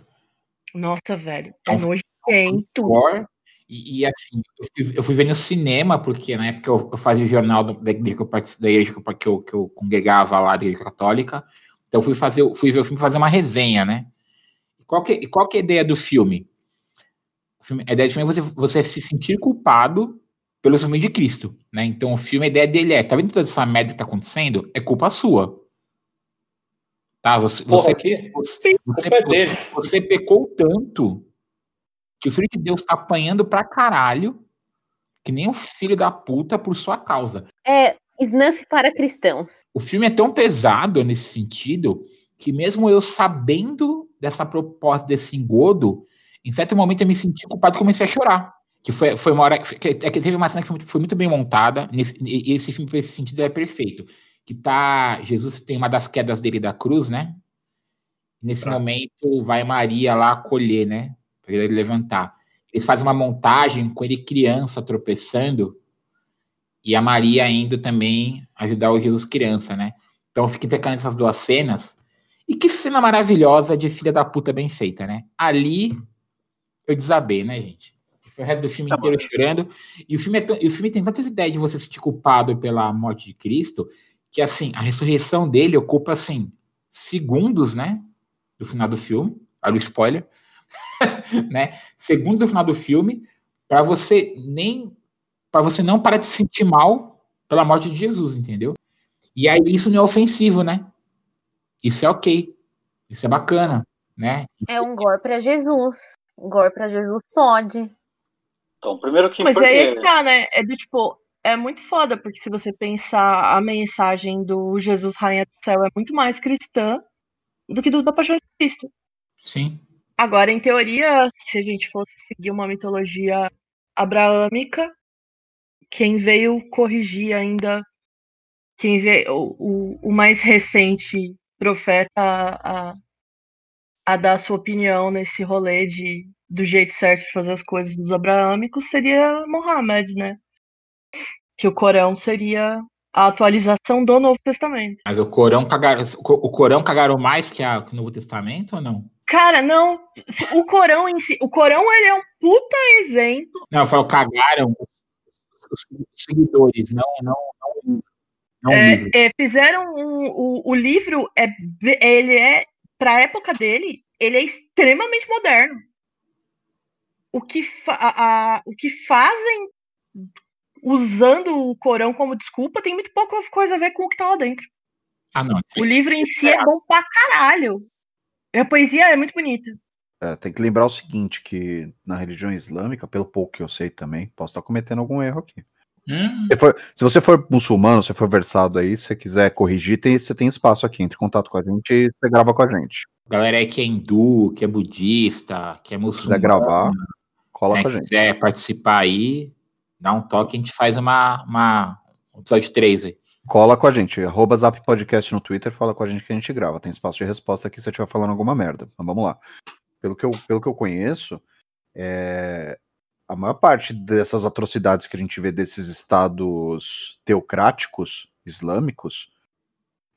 Nossa, velho. É É um filme nojento. gore. E, e, assim, eu fui, eu fui ver no cinema, porque na época eu, eu fazia o jornal da igreja que eu, partici- da igreja que eu, que eu, que eu congregava lá, da igreja católica. Então eu fui, fazer, fui ver o filme e fazer uma resenha, né? E qual que, qual que é a ideia do filme? Filme- a ideia do filme é você, você se sentir culpado pelo filme de Cristo, né? Então o filme, a ideia dele é, tá vendo toda essa merda que tá acontecendo? É culpa sua. Tá? Você, Porra, você, você, você, dele. você pecou tanto que o filho de Deus tá apanhando pra caralho, que nem um filho da puta por sua causa. É snuff para cristãos. O filme é tão pesado nesse sentido que mesmo eu sabendo dessa proposta desse engodo, em certo momento eu me senti culpado e comecei a chorar. Que foi, foi uma hora. Que, é que teve uma cena que foi muito, foi muito bem montada. Nesse, e esse filme, nesse sentido, é perfeito. Que tá. Jesus tem uma das quedas dele da cruz, né? Nesse Tá. momento vai Maria lá acolher, né? Pra ele levantar. Eles fazem uma montagem com ele criança tropeçando e a Maria indo também ajudar o Jesus criança, né? Então eu fico intercalando essas duas cenas. E que cena maravilhosa de filha da puta bem feita, né? Ali eu desabei, né, gente? Foi o resto do filme Tá inteiro chorando. E o filme, é tão- e o filme tem tantas ideias de você se sentir culpado pela morte de Cristo, que assim, a ressurreição dele ocupa assim, segundos, né? Do final do filme. Olha o spoiler. né? Segundos do final do filme, para você nem. para você não parar de se sentir mal pela morte de Jesus, entendeu? E aí isso não é ofensivo, né? Isso é ok. Isso é bacana, né? É um gore para Jesus. Gore para Jesus pode. Então, primeiro que Mas impor- aí é que tá, né? É do tipo, é muito foda, porque se você pensar a mensagem do Jesus Rainha do Céu é muito mais cristã do que do da Paixão de Cristo. Sim. Agora, em teoria, se a gente fosse seguir uma mitologia abraâmica, quem veio corrigir ainda, quem veio, o, o, mais recente profeta a, a, dar sua opinião nesse rolê de, do jeito certo de fazer as coisas dos abraâmicos seria Mohammed, né? Que o Corão seria a atualização do Novo Testamento. Mas o Corão o Corão cagaram mais que, a, que o Novo Testamento ou não? Cara, não. O Corão em si. O Corão ele é um puta exemplo. Não, eu falo, cagaram os, seguidores, não, não, não, não o É, é, fizeram um, o, o livro é ele é para a época dele ele é extremamente moderno. O que a- a- o que fazem usando o Corão como desculpa tem muito pouca coisa a ver com o que tá lá dentro. Ah, não. O livro em si é bom pra caralho. A poesia é muito bonita. É, tem que lembrar o seguinte, que na religião islâmica, pelo pouco que eu sei também, posso estar cometendo algum erro aqui. Hum, Se, for- se você for muçulmano, se for versado aí, se você quiser corrigir, tem, você tem espaço aqui, entre em contato com a gente e você grava com a gente. Galera aí que é hindu, que é budista, que é Se quiser muçulmano, gravar, cola né, com a gente. quiser participar aí, dá um toque, a gente faz uma, uma um episódio 3 aí. Cola com a gente. Arroba Zap Podcast no Twitter, fala com a gente que a gente grava. Tem espaço de resposta aqui se você estiver falando alguma merda. Então vamos lá. Pelo que eu, pelo que eu conheço, é, a maior parte dessas atrocidades que a gente vê desses estados teocráticos islâmicos,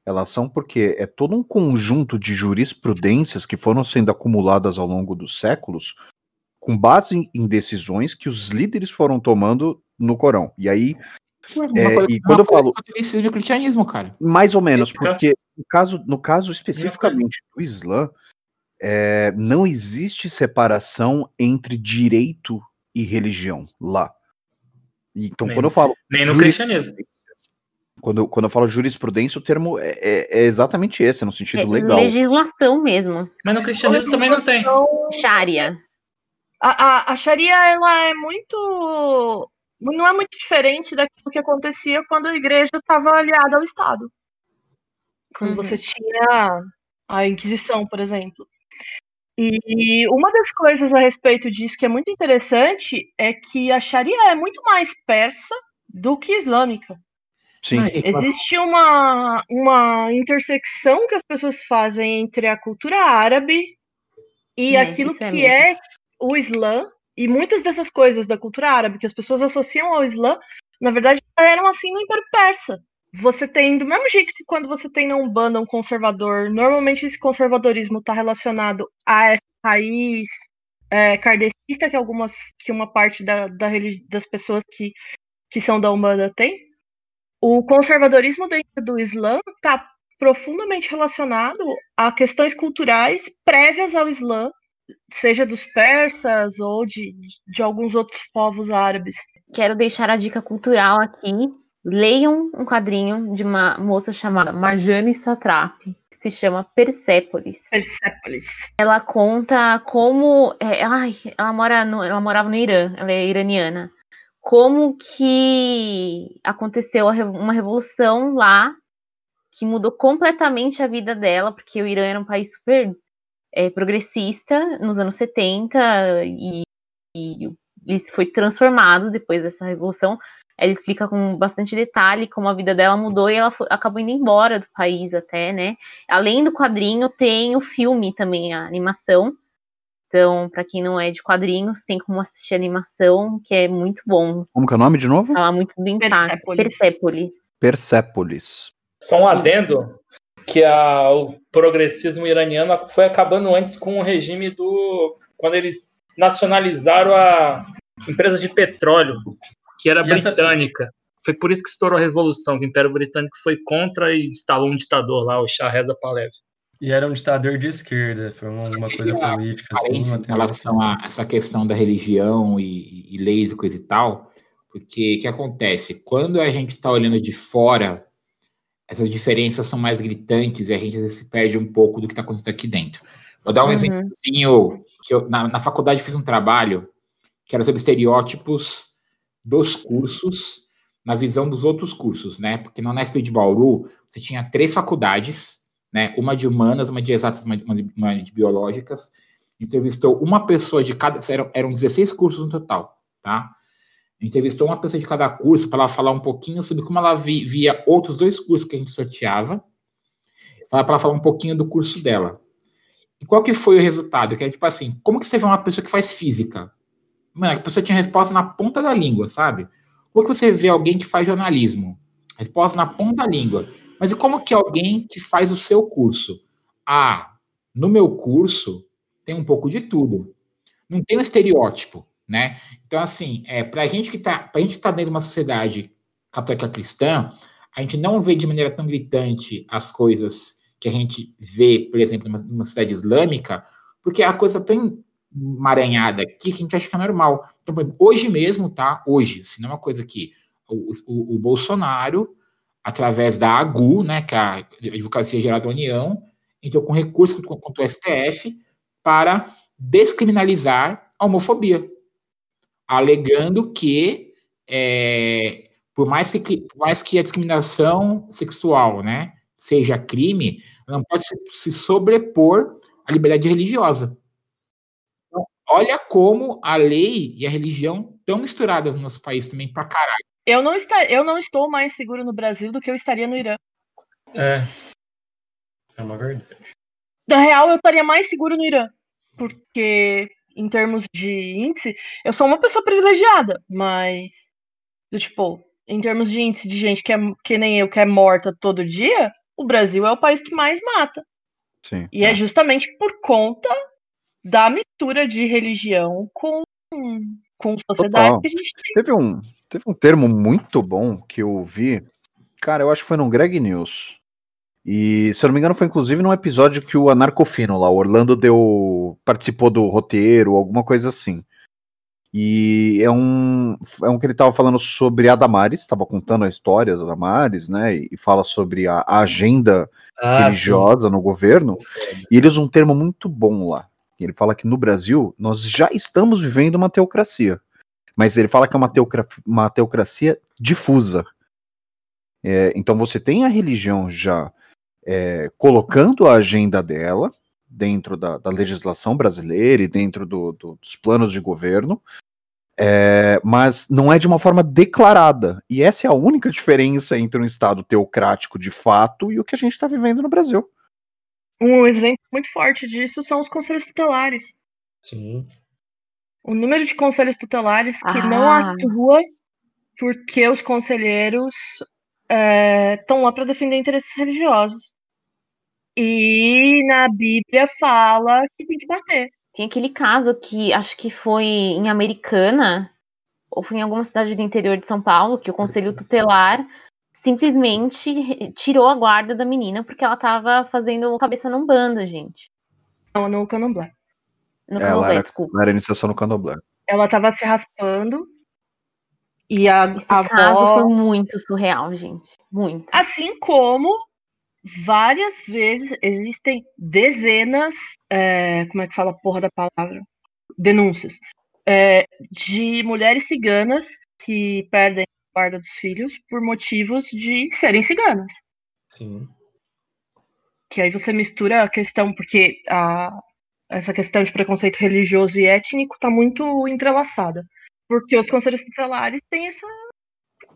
elas são porque é todo um conjunto de jurisprudências que foram sendo acumuladas ao longo dos séculos, com base em- decisões que os líderes foram tomando no Corão. E aí É, e quando eu falo- catolicismo e cristianismo, cara. Mais ou menos, porque no caso, no caso especificamente do Islã, é, não existe separação entre direito e religião lá. Então, Nem- quando eu falo nem no cristianismo. quando, eu- quando eu falo jurisprudência, o termo é, é- é exatamente esse, no sentido É legal. legislação mesmo. Mas no cristianismo também não tem. Sharia. A, a, a Sharia, ela é muito. Não é muito diferente daquilo que acontecia quando a igreja estava aliada ao Estado. Quando Uhum. você tinha a Inquisição, por exemplo. E uma das coisas a respeito disso que é muito interessante é que a Sharia é muito mais persa do que islâmica. Sim. E- Existe uma, uma intersecção que as pessoas fazem entre a cultura árabe e É, aquilo é que mesmo. é o Islã. E muitas dessas coisas da cultura árabe que as pessoas associam ao Islã, na verdade, eram assim no Império Persa. Você tem, do mesmo jeito que quando você tem na Umbanda um conservador, normalmente esse conservadorismo está relacionado a essa raiz é, kardecista que algumas que uma parte da, da das pessoas que, que são da Umbanda tem. O conservadorismo dentro do Islã está profundamente relacionado a questões culturais prévias ao Islã, seja dos persas ou de, de alguns outros povos árabes. Quero deixar a dica cultural aqui. Leiam um quadrinho de uma moça chamada Marjane Satrapi, que se chama Persépolis. Persépolis. Ela conta como. é, ai, ela, mora no- ela morava no Irã, ela é iraniana. Como que aconteceu uma revolução lá que mudou completamente a vida dela, porque o Irã era um país super é, progressista nos anos 70 e, e isso foi transformado depois dessa revolução. Ela explica com bastante detalhe como a vida dela mudou e ela fo- acabou indo embora do país até, né? Além do quadrinho, tem o filme também, a animação. Então, para quem não é de quadrinhos, tem como assistir a animação, que é muito bom. Como que é o nome de novo? Fala muito do impacto. Persépolis. Persépolis. Persépolis. Só um adendo que a- o progressismo iraniano foi acabando antes com o regime do quando eles nacionalizaram a empresa de petróleo que era E essa- britânica. Foi por isso que estourou a revolução, que o Império Britânico foi contra e instalou um ditador lá, o Shah Reza Pahlavi. E era um ditador de esquerda, foi uma, uma coisa queria política, assim, uma em relação a essa questão da religião e, e leis e coisa e tal, porque o que acontece? Quando a gente está olhando de fora, essas diferenças são mais gritantes e a gente às vezes se perde um pouco do que está acontecendo aqui dentro. Vou dar um Uhum. exemplozinho, que eu, na, na faculdade fiz um trabalho que era sobre estereótipos dos cursos na visão dos outros cursos, né? Porque na Unesp de Bauru, você tinha três faculdades, né? Uma de humanas, uma de exatas, uma de, uma de- uma de biológicas. Entrevistou uma pessoa de cada. Eram, eram 16 cursos no total, tá? Entrevistou uma pessoa de cada curso para ela falar um pouquinho sobre como ela vi- via outros dois cursos que a gente sorteava. Para ela falar um pouquinho do curso dela. E qual que foi o resultado? Que é tipo assim, como que você vê uma pessoa que faz física? Mano, a pessoa tinha resposta na ponta da língua, sabe? Como que você vê alguém que faz jornalismo? Resposta na ponta da língua. Mas e como que alguém que faz o seu curso? Ah, no meu curso tem um pouco de tudo. Não tem um estereótipo, né? Então, assim, é, pra gente que tá, pra gente que tá dentro de uma sociedade católica cristã, a gente não vê de maneira tão gritante as coisas que a gente vê, por exemplo, numa, numa cidade islâmica, porque a coisa tem emaranhada aqui que a gente acha que é normal. Então, hoje mesmo, tá? Hoje, se não é uma coisa que o, o, o Bolsonaro, através da AGU, né, que é a Advocacia Geral da União, entrou com recurso contra o STF para descriminalizar a homofobia, alegando que é, por, mais que por mais que a discriminação sexual, né, seja crime, ela não pode se, se sobrepor à liberdade religiosa. Então, olha como a lei e a religião estão misturadas no nosso país também pra caralho. Eu não, está, eu não estou mais seguro no Brasil do que eu estaria no Irã. É. É uma verdade. Na real, eu estaria mais seguro no Irã. Porque, em termos de índice, eu sou uma pessoa privilegiada, mas. Do tipo, em termos de índice de gente que, é, que nem eu, que é morta todo dia, o Brasil é o país que mais mata. Sim. E é justamente por conta da mistura de religião com, com sociedade Total. que a gente tem. Teve um, teve um termo muito bom que eu vi. Cara, eu acho que foi no Greg News. E, se eu não me engano, foi inclusive num episódio que o Anarcofino lá, o Orlando deu. participou do roteiro, alguma coisa assim. E é um, é um que ele tava falando sobre a Damares, tava contando a história da Damares, né? E fala sobre a, a agenda Ah, religiosa no governo. E ele usa um termo muito bom lá. Ele fala que no Brasil nós já estamos vivendo uma teocracia. Mas ele fala que é uma, teocra uma teocracia difusa. É, então você tem a religião já é, colocando a agenda dela dentro da, da legislação brasileira e dentro do- do- dos planos de governo. É, mas não é de uma forma declarada. E essa é a única diferença entre um Estado teocrático de fato e o que a gente está vivendo no Brasil. Um exemplo muito forte disso são os conselhos tutelares. Sim. O número de conselhos tutelares que Ah. não atua porque os conselheiros estão lá para defender interesses religiosos. E na Bíblia fala que tem que bater. Tem aquele caso que acho que foi em Americana, ou foi em alguma cidade do interior de São Paulo, que o conselho tutelar simplesmente tirou a guarda da menina porque ela tava fazendo cabeça num bando, gente. Não, no candomblé. No Ela candomblé, era- desculpa. Não era iniciação no candomblé. Ela tava se raspando e a, Esse a caso avó foi muito surreal, gente. Muito. Assim como várias vezes existem dezenas, é, como é que fala a porra da palavra? Denúncias. é, de mulheres ciganas que perdem a guarda dos filhos por motivos de serem ciganas. Sim. Que aí você mistura a questão, porque a, essa questão de preconceito religioso e étnico está muito entrelaçada. Porque os conselhos tutelares têm essa,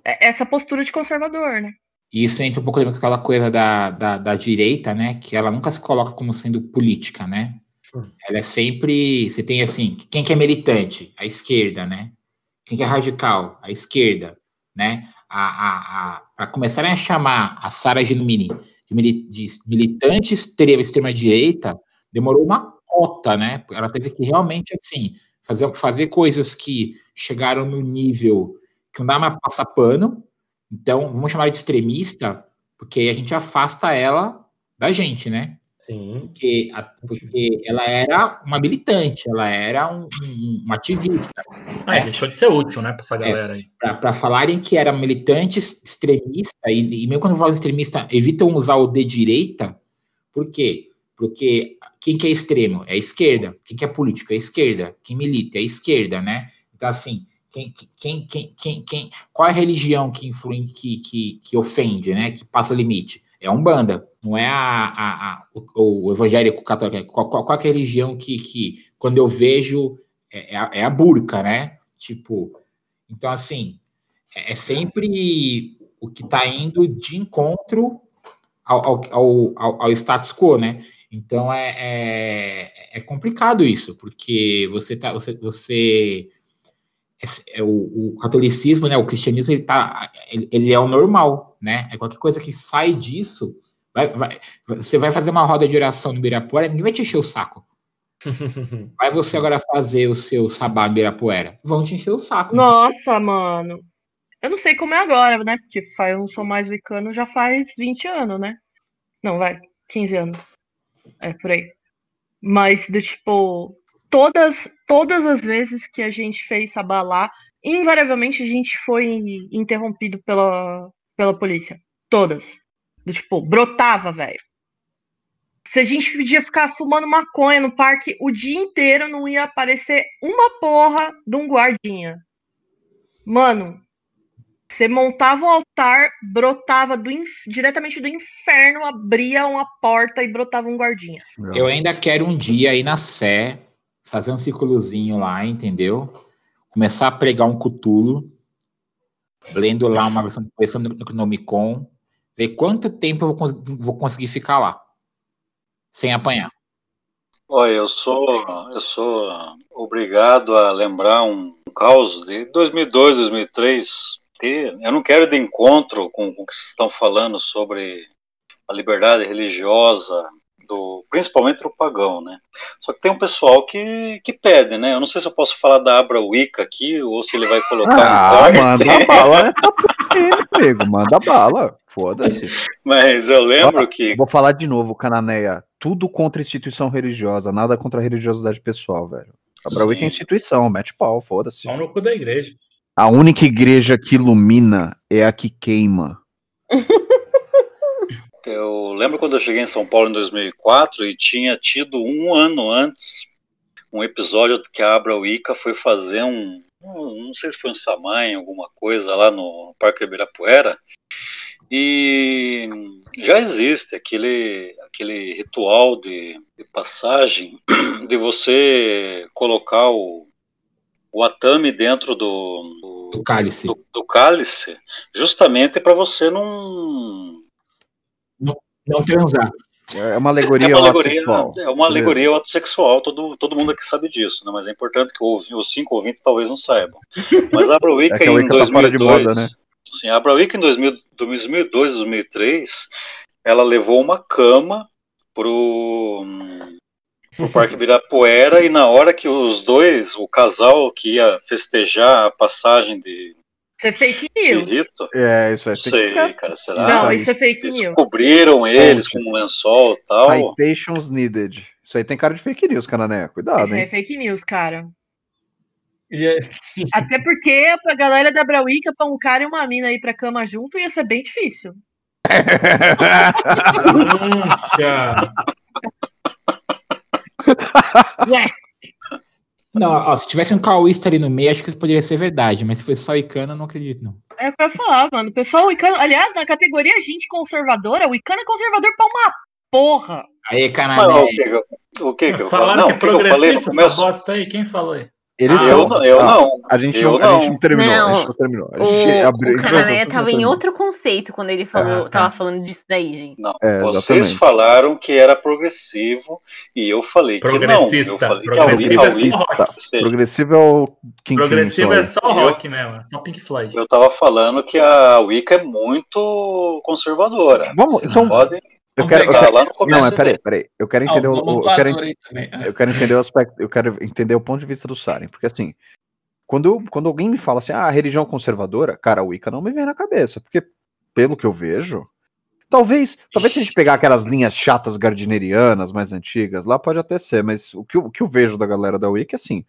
essa postura de conservador, né? E isso entra um pouco com aquela coisa da, da, da direita, né? Que ela nunca se coloca como sendo política, né? Hum. Ela é sempre. Você tem assim, quem que é militante? A esquerda, né? Quem que é radical? A esquerda, né? A, a, a, para começarem a chamar a Sara Genomini de, mili- de militante extrema, extrema-direita, demorou uma cota, né? Ela teve que realmente, assim, fazer, fazer coisas que chegaram no nível que não dá mais passar pano. Então, vamos chamar de extremista, porque aí a gente afasta ela da gente, né? Sim. Porque, a- porque ela era uma militante, ela era um, um- uma ativista. Ah, deixou de ser útil, né, pra essa galera aí. Para falarem que era militante ex- extremista, e, e mesmo quando falam extremista, evitam usar o de direita, por quê? Porque quem que é extremo? É a esquerda. Quem que é político? É a esquerda. Quem milita? É a esquerda, né? Então, assim, quem, quem, quem, quem, quem, qual é a religião que influi, que, que, que ofende, né? Que passa limite? É a Umbanda, não é a, a, a- o, o evangélico católico. Qual, qual, qual é a religião que, que quando eu vejo, é, é a, é a burca, né? Tipo, então, assim, é, é sempre o que está indo de encontro ao, ao, ao- ao status quo, né? Então é, é, é complicado isso, porque você tá, você, você é, é o, o catolicismo, né? O cristianismo ele tá, ele, ele é o normal, né? É qualquer coisa que sai disso, vai, vai, você vai fazer uma roda de oração no Ibirapuera, ninguém vai te encher o saco. Vai você agora fazer o seu sabá no Ibirapuera, vão te encher o saco. Nossa, mano. Eu não sei como é agora, né? Porque eu não sou mais wicano já faz 20 anos, né? Não, vai, 15 anos. É, por aí. Mas, do tipo, todas, todas as vezes que a gente fez lá, invariavelmente a gente foi interrompido pela, pela polícia. Todas. Do tipo, brotava, velho. Se a gente podia ficar fumando maconha no parque o dia inteiro, não ia aparecer uma porra de um guardinha. Mano, você montava um altar, brotava do inf- diretamente do inferno, abria uma porta e brotava um guardinha. Eu ainda quero um dia ir na Sé, fazer um círculozinho lá, entendeu? Começar a pregar um cutulo, lendo lá uma versão, versão do Necronomicon, ver quanto tempo eu vou conseguir ficar lá, sem apanhar. Olha, eu sou, eu sou obrigado a lembrar um caos de 2002, 2003, que eu não quero ir de encontro com, com o que vocês estão falando sobre a liberdade religiosa, do, principalmente do pagão, né? Só que tem um pessoal que, que pede, né? Eu não sei se eu posso falar da Abra Wicca aqui ou se ele vai colocar Ah, um corte. manda bala, tá aí, amigo, manda bala. Foda-se. Mas eu lembro que Vou falar de novo, Cananeia. Tudo contra instituição religiosa, nada contra a religiosidade pessoal, velho. A Brauic é instituição, mete pau, foda-se. Pau no cu da igreja. A única igreja que ilumina é a que queima. Eu lembro quando eu cheguei em São Paulo em 2004 e tinha tido um ano antes um episódio que a Abra Wicca foi fazer um, não sei se foi um samanho, alguma coisa lá no Parque Ibirapuera. E já existe aquele, aquele ritual de, de passagem de você colocar o, o atame dentro do, Do cálice. do, do cálice, justamente para você não. Não transar. É uma alegoria, É uma alegoria, sexual. é uma alegoria ao ato sexual, todo, todo mundo aqui sabe disso, né? mas é importante que o ouvi- os cinco ouvintes talvez não saibam. Mas a Wicca É que a em Wicca tá 2002, fora de moda, né? Sim, a Wicca em 2000, 2002, 2003, ela levou uma cama pro, pro Parque Ibirapuera e na hora que os dois, o casal que ia festejar a passagem de, Isso é fake de news. rito, É, isso aí. não tem sei, cara, será? Não, aí. isso é fake news. Descobriram eles com um lençol e tal. Citations needed. Isso aí tem cara de fake news, Canané. Cuidado, Isso é hein? fake news, cara. E é- Até porque a galera da Brauíca, pra um cara e uma mina ir pra cama junto, ia ser bem difícil. Não, ó, se tivesse um cauísta ali no meio, acho que isso poderia ser verdade, mas se fosse só Icana, eu não acredito, não. É o que eu ia falar, mano. O pessoal wicano, aliás, na categoria gente conservadora, o Wicano é conservador pra uma porra. Aí, Canané, o que, que eu- o que, que eu falo? Falaram Não, que é o progressista essa bosta aí. Quem falou aí? Eles Ah, são. eu não, eu Ah, não. A gente, Eu não, a gente não terminou. a Não, gente não terminou. A O, gente abriu- o a gente Canané não tava em outro conceito quando ele falou, Ah, tá. tava falando disso daí, gente. Não, É, vocês falaram que era progressivo e eu falei que não. Eu Progressista. falei que a Progressivo é só a rock. ou seja, Progressivo é o King Progressivo Crimson é só rock mesmo. Só Pink Floyd. Eu tava falando que a Wicca é muito conservadora. Vamos, Vocês então, podem eu Vamos quero, eu quero- começo. não, é peraí, peraí. Eu quero Ah, entender o o, o- eu quero. É. eu quero entender o aspecto, eu quero entender o ponto de vista do Saren, porque assim, quando, quando alguém me fala assim, ah, religião conservadora, cara, a Wicca não me vem na cabeça, porque pelo que eu vejo, talvez, talvez se a gente pegar aquelas linhas chatas gardinerianas mais antigas, lá pode até ser, mas o que eu, o que eu vejo da galera da Wicca é assim,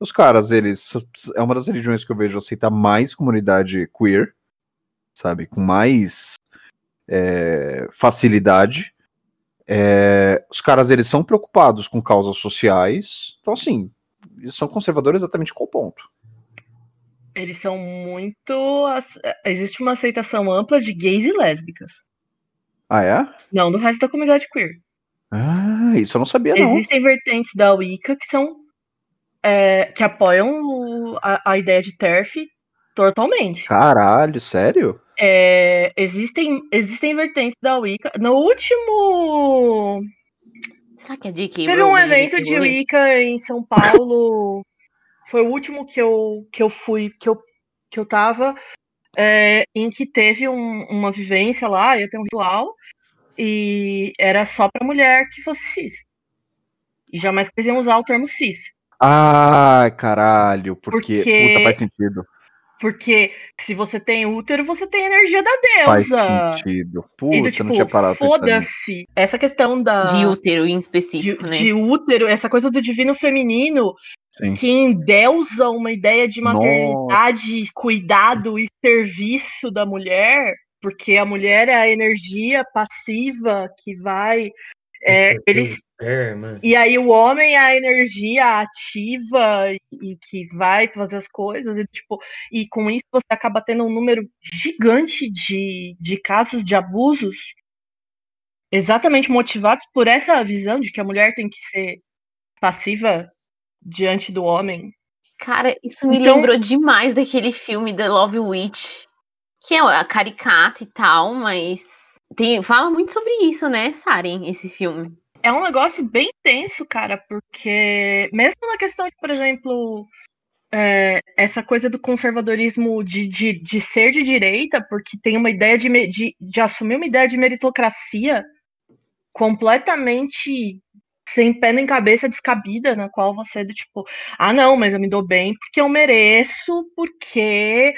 os caras, eles, é uma das religiões que eu vejo aceitar mais comunidade queer, sabe, com mais é, facilidade, é, os caras eles são preocupados com causas sociais, então assim, eles são conservadores exatamente qual ponto. Eles são muito. Existe uma aceitação ampla de gays e lésbicas. Ah, é? Não do resto da comunidade queer. Ah, isso eu não sabia, não. Existem vertentes da Wicca que são. é, que apoiam o- a, a ideia de TERF totalmente. Caralho, sério? É, existem, existem vertentes da Wicca. No último. Será que é J.K. Teve um Rowling, evento de? Wicca em São Paulo. Foi o último que eu, que eu fui, que eu, que eu tava, é, em que teve um- uma vivência lá, ia ter um ritual, e era só pra mulher que fosse cis. E jamais quis usar o termo cis. Ai, caralho, porque... Porque- Puta, faz sentido. Porque se você tem útero, você tem energia da Faz deusa. sentido. E Puta, eu tipo, não tinha parado foda-se. Essa questão da. De útero em de, específico, né? de útero, essa coisa do divino feminino, Sim. que endeusa uma ideia de maternidade, cuidado e serviço da mulher, porque a mulher é a energia passiva que vai. É, eles, É, e aí o homem é a energia ativa e, e que vai fazer as coisas, e, tipo, e com isso você acaba tendo um número gigante de, de casos de abusos, exatamente motivados por essa visão de que a mulher tem que ser passiva diante do homem. Cara, isso me Então- lembrou demais daquele filme The Love Witch, que é a caricata e tal, mas tem, fala muito sobre isso, né, Saren, esse filme. É um negócio bem tenso, cara, porque mesmo na questão de, por exemplo, é, essa coisa do conservadorismo de, de, de ser de direita, porque tem uma ideia de, de, de assumir uma ideia de meritocracia completamente sem pé nem cabeça descabida, na qual você é do tipo, ah, não, mas eu me dou bem porque eu mereço, porque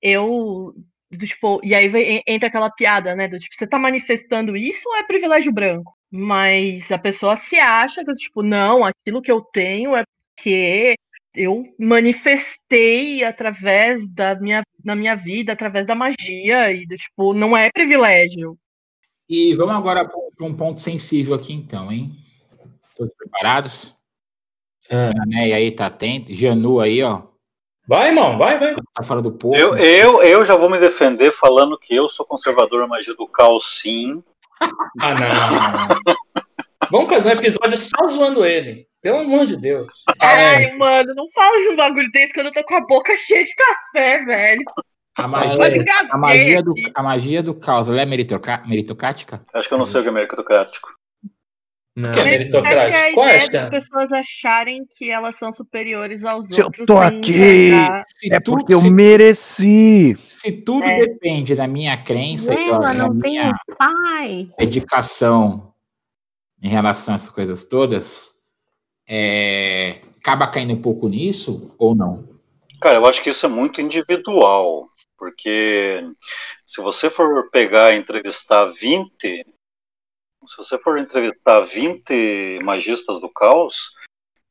eu. Do, tipo, e aí vem- entra aquela piada, né? Do tipo, você tá manifestando isso ou é privilégio branco? Mas a pessoa se acha que, tipo, não, aquilo que eu tenho é porque eu manifestei através da minha, na minha vida, através da magia, e do tipo, não é privilégio. E vamos agora para um ponto sensível aqui, então, hein? Todos preparados? E aí, tá atento? Janu aí, ó. Vai, irmão, vai, vai. Tá fora do povo. Eu, eu, eu já vou me defender falando que eu sou conservador na magia do caos, sim. Ah, não. Vamos fazer um episódio só zoando ele. Pelo amor de Deus. Ai, mano, não fala de um bagulho desse quando eu tô com a boca cheia de café, velho. A magia, a magia, do, a magia do caos, ela é meritocrática? Acho que eu não sei o que é meritocrático. Não. Que é meritocrático? é a Qual é a ideia das chance? pessoas acharem que elas são superiores aos Se eu outros. tô sem aqui, É tudo- porque eu se, mereci. se tudo É. depende da minha crença e da, da não tem minha pai. dedicação em relação a essas coisas todas, é, acaba caindo um pouco nisso ou não? Cara, eu acho que isso é muito individual, porque se você for pegar e entrevistar 20, se você for entrevistar 20 magistas do caos,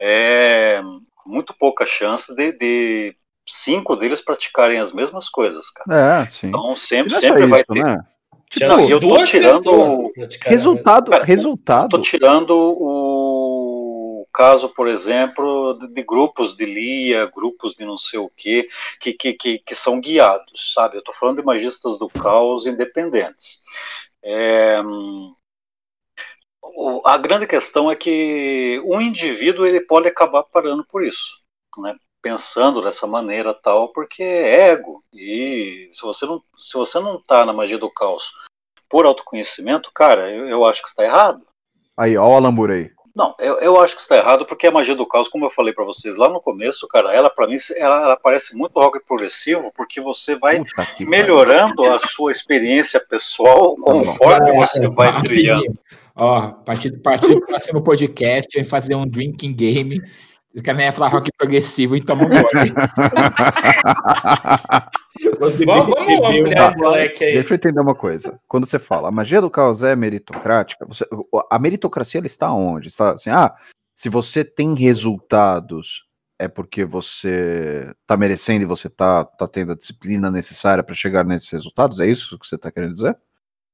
é muito pouca chance de, de cinco deles praticarem as mesmas coisas, cara. É, sim. Então sempre, é sempre vai isso, ter. né? Chance Não, eu tô tirando-. Resultado, Cara, resultado. Estou tirando o caso, por exemplo, de, grupos de Lia, grupos de não sei o quê, que, que, que, que são guiados, sabe? Eu estou falando de magistas do caos independentes. É, a grande questão é que um indivíduo ele pode acabar parando por isso, né? pensando dessa maneira tal, porque é ego. E se você não se você não está na magia do caos por autoconhecimento, cara, eu, eu acho que está errado. Aí, ó o Alamburei. Não, eu, eu acho que está errado porque a magia do caos, como eu falei para vocês lá no começo, cara, ela para mim ela, ela parece muito rock progressivo porque você vai melhorando a sua experiência pessoal conforme você vai trilhando. Rapidinho. Ó, a partir, a partir do próximo podcast, vou fazer um drinking game. O cara ia falar rock progressivo, então vamos embora. Vamos, vamos ampliar esse leque aí. Deixa eu entender uma coisa. Quando você fala a magia do caos é meritocrática, você- a meritocracia ela está onde? Está assim, ah, se você tem resultados é porque você está merecendo e você está tá tendo a disciplina necessária para chegar nesses resultados? É isso que você está querendo dizer?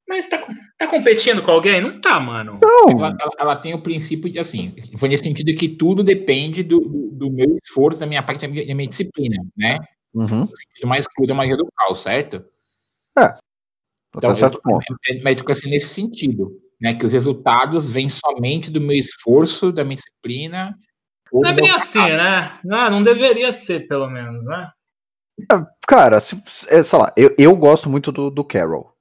Mas tá, tá competindo com alguém? Não tá, mano. Não. Ela, ela- ela tem o princípio de, assim, foi nesse sentido que tudo depende do, do, do meu esforço, da minha parte, da minha, da minha disciplina, né? Uhum. No sentido mais cru da magia do caos, certo? Até Então, certo eu, ponto. é meritocracia nesse sentido, né? Que os resultados vêm somente do meu esforço, da minha disciplina. Não é bem assim, né? Não, não deveria ser, pelo menos, né? Cara, se, é, sei lá, eu, eu gosto muito do, do Carol,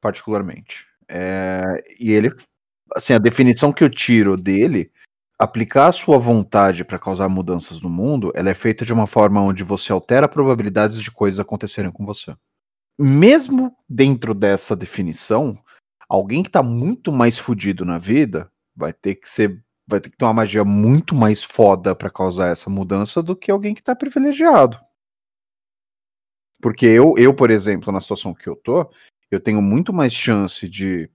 particularmente. É, e ele, assim, a definição que eu tiro dele, aplicar a sua vontade para causar mudanças no mundo, ela é feita de uma forma onde você altera probabilidades de coisas acontecerem com você. Mesmo dentro dessa definição, alguém que tá muito mais fudido na vida vai ter que ser vai ter que ter uma magia muito mais foda para causar essa mudança do que alguém que tá privilegiado. Porque eu, eu, por exemplo, na situação que eu tô, eu tenho muito mais chance de,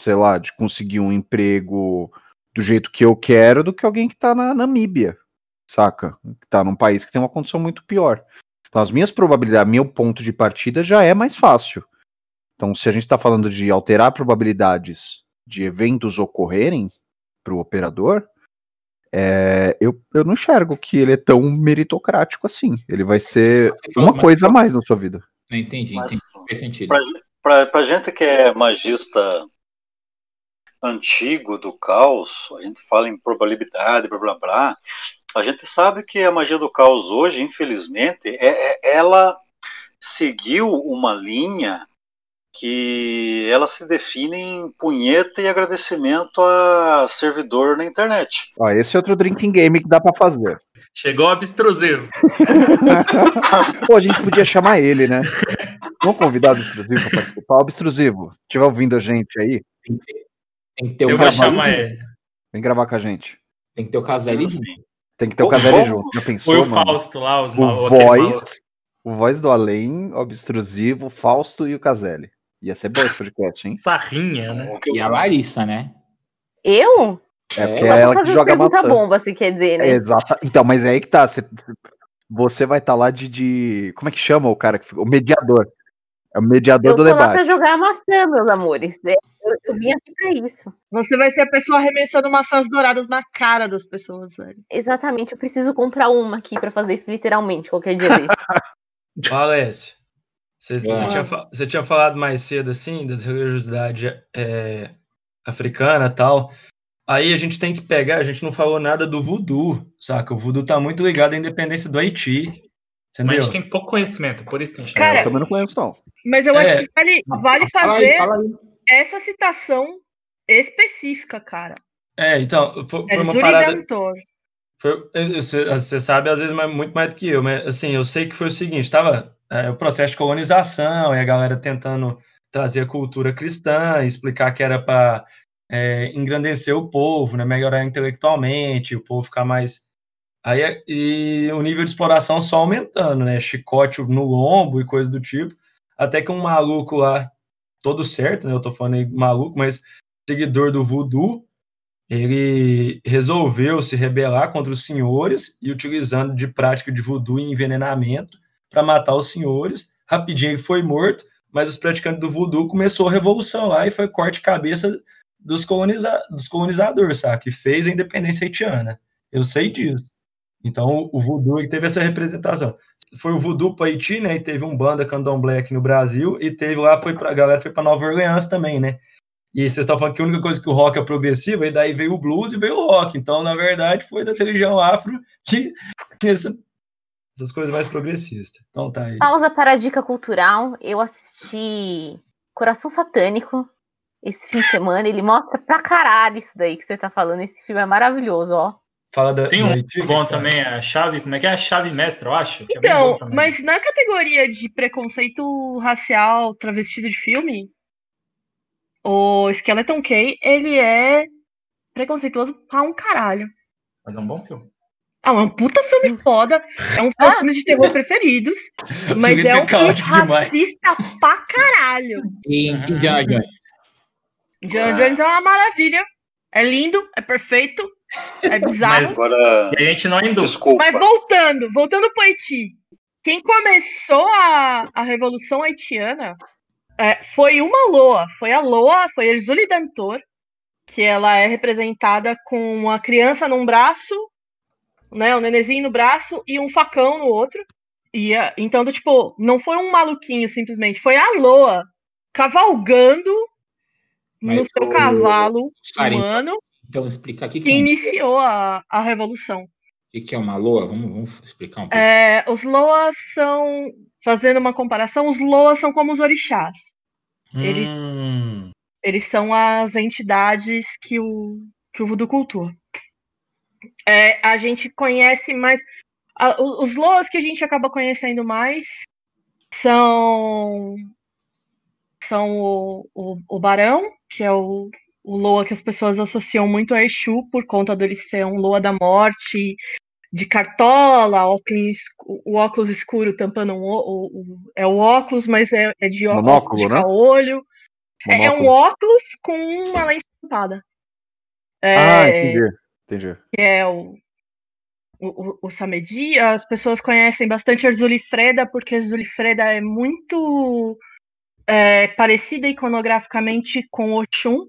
sei lá, de conseguir um emprego do jeito que eu quero do que alguém que tá na Namíbia, saca? Que tá num país que tem uma condição muito pior. Então as minhas probabilidades, meu ponto de partida já é mais fácil. Então se a gente tá falando de alterar probabilidades de eventos ocorrerem pro operador, é, eu, eu não enxergo que ele é tão meritocrático assim. Ele vai ser uma coisa a mais na sua vida. Não entendi, entendi. Faz sentido. Pra, pra, pra gente que é magista antigo do caos, a gente fala em probabilidade, blá blá blá. A gente sabe que a magia do caos hoje, infelizmente, é, é- ela seguiu uma linha que ela se define em punheta e agradecimento a servidor na internet. Ó, esse é outro drinking game que dá pra fazer. Chegou o abstrusivo. Pô, a gente podia chamar ele, né? Vamos convidar o Obstrusivo pra participar. Obstrusivo, se estiver ouvindo a gente aí, Tem que ter, tem que ter o Eu vou chamar ele. vem gravar com a gente. Tem que ter o Caselli junto. Tem que ter o O Caselli junto. Já Foi pensou, o mano? Fausto lá, os O. Voz, o Voz do Além, Obstrusivo, Fausto e o Caselli. Ia ser bom esse podcast, hein? Sarrinha, né? E a Larissa, né? Eu? É porque é ela que joga maçã. bomba, se quer dizer, né? É, exata. Então, mas é aí que tá. Você, você vai estar lá de, de- Como é que chama o cara? O mediador. É o mediador Eu do tô lá pra debate. jogar a maçã, meus amores. É, Eu, eu vim aqui pra isso. Você vai ser a pessoa arremessando maçãs douradas na cara das pessoas, velho. Exatamente, eu preciso comprar uma aqui pra fazer isso literalmente, qualquer dia desse. Alessio, você, você tinha, você tinha falado mais cedo assim das religiosidades é, africana e tal. Aí a gente tem que pegar, a gente não falou nada do voodoo, saca? O voodoo tá muito ligado à independência do Haiti. Mas a Entendeu? gente tem pouco conhecimento, por isso que a gente Cara, Eu também não conheço, não. Mas eu É. acho que vale, vale Fala aí, fazer fala aí. essa citação específica, cara. É, então, foi, É foi uma parada. Foi- Você você sabe, às vezes, muito mais do que eu, mas assim, eu sei que foi o seguinte: tava é, o processo de colonização e a galera tentando trazer a cultura cristã, explicar que era para engrandecer o povo, né, melhorar intelectualmente, o povo ficar mais. Aí, é- e o nível de exploração só aumentando, né? Chicote no lombo e coisa do tipo. Até que um maluco lá, todo certo, né? Eu tô falando aí maluco, mas seguidor do voodoo, ele resolveu se rebelar contra os senhores e utilizando de prática de voodoo e envenenamento para matar os senhores. Rapidinho ele foi morto, mas os praticantes do voodoo começou a revolução lá e foi corte cabeça dos, coloniza dos colonizadores, sabe? Que fez a independência haitiana. Eu sei disso. Então o voodoo teve essa representação. Foi o voodoo para Haiti, né? E teve um banda candomblé aqui no Brasil e teve lá foi para a galera foi para Nova Orleans também, né? E vocês estão falando que a única coisa que o rock é progressivo, e daí veio o blues e veio o rock. Então, na verdade, foi dessa religião afro que, que essa- essas coisas mais progressistas. Então tá isso. Pausa para a dica cultural. Eu assisti Coração Satânico esse fim de semana. Ele mostra pra caralho isso daí que você tá falando. Esse filme é maravilhoso, ó. Fala da, Tem um Haiti, bom também, a chave, como é que é? A chave mestra, eu acho. que é bem Então, bom também. mas na categoria de preconceito racial travestido de filme, o Skeleton Key, ele é preconceituoso pra um caralho. Mas é um bom filme. Ah, é um puta filme foda. É um dos meus Ah. filmes de terror preferidos. Mas é um filme demais. racista pra caralho. E Uhum. Indiana Jones. John Jones é uma maravilha. É lindo, é perfeito, é bizarro. Mas- Agora, E a gente não é hindu. desculpa. Mas voltando, voltando pro Haiti. Quem começou a, a Revolução Haitiana é, foi uma Loa. Foi a Loa, foi a Erzuli Dantor, que ela é representada com uma criança num braço, né, um nenenzinho no braço e um facão no outro. E então, do tipo, não foi um maluquinho simplesmente, foi a Loa cavalgando no Mas seu o- cavalo humano então explica aqui que que, é um- iniciou a, a revolução. o que é uma loa. Vamos, vamos explicar um pouco. É, os Loas são, fazendo uma comparação, os Loas são como os orixás. Eles- Hum, Eles são as entidades que o, que o voodoo cultua. É, a gente conhece mais. a- os Loas que a gente acaba conhecendo mais são. São o, o, o Barão, que é o, o Loa que as pessoas associam muito a Exu, por conta dele ser um Loa da morte, de cartola, óculos, o óculos escuro tampando um, o, o- é o óculos, mas é, é de óculos Monóculo, de né? olho. É, é um óculos com uma lente pintada. É, Ah, entendi. Entendi. que é o, o, o- o Samedi. As pessoas conhecem bastante a Zulifreda, porque a Zulifreda é muito é, parecida iconograficamente com Oxum.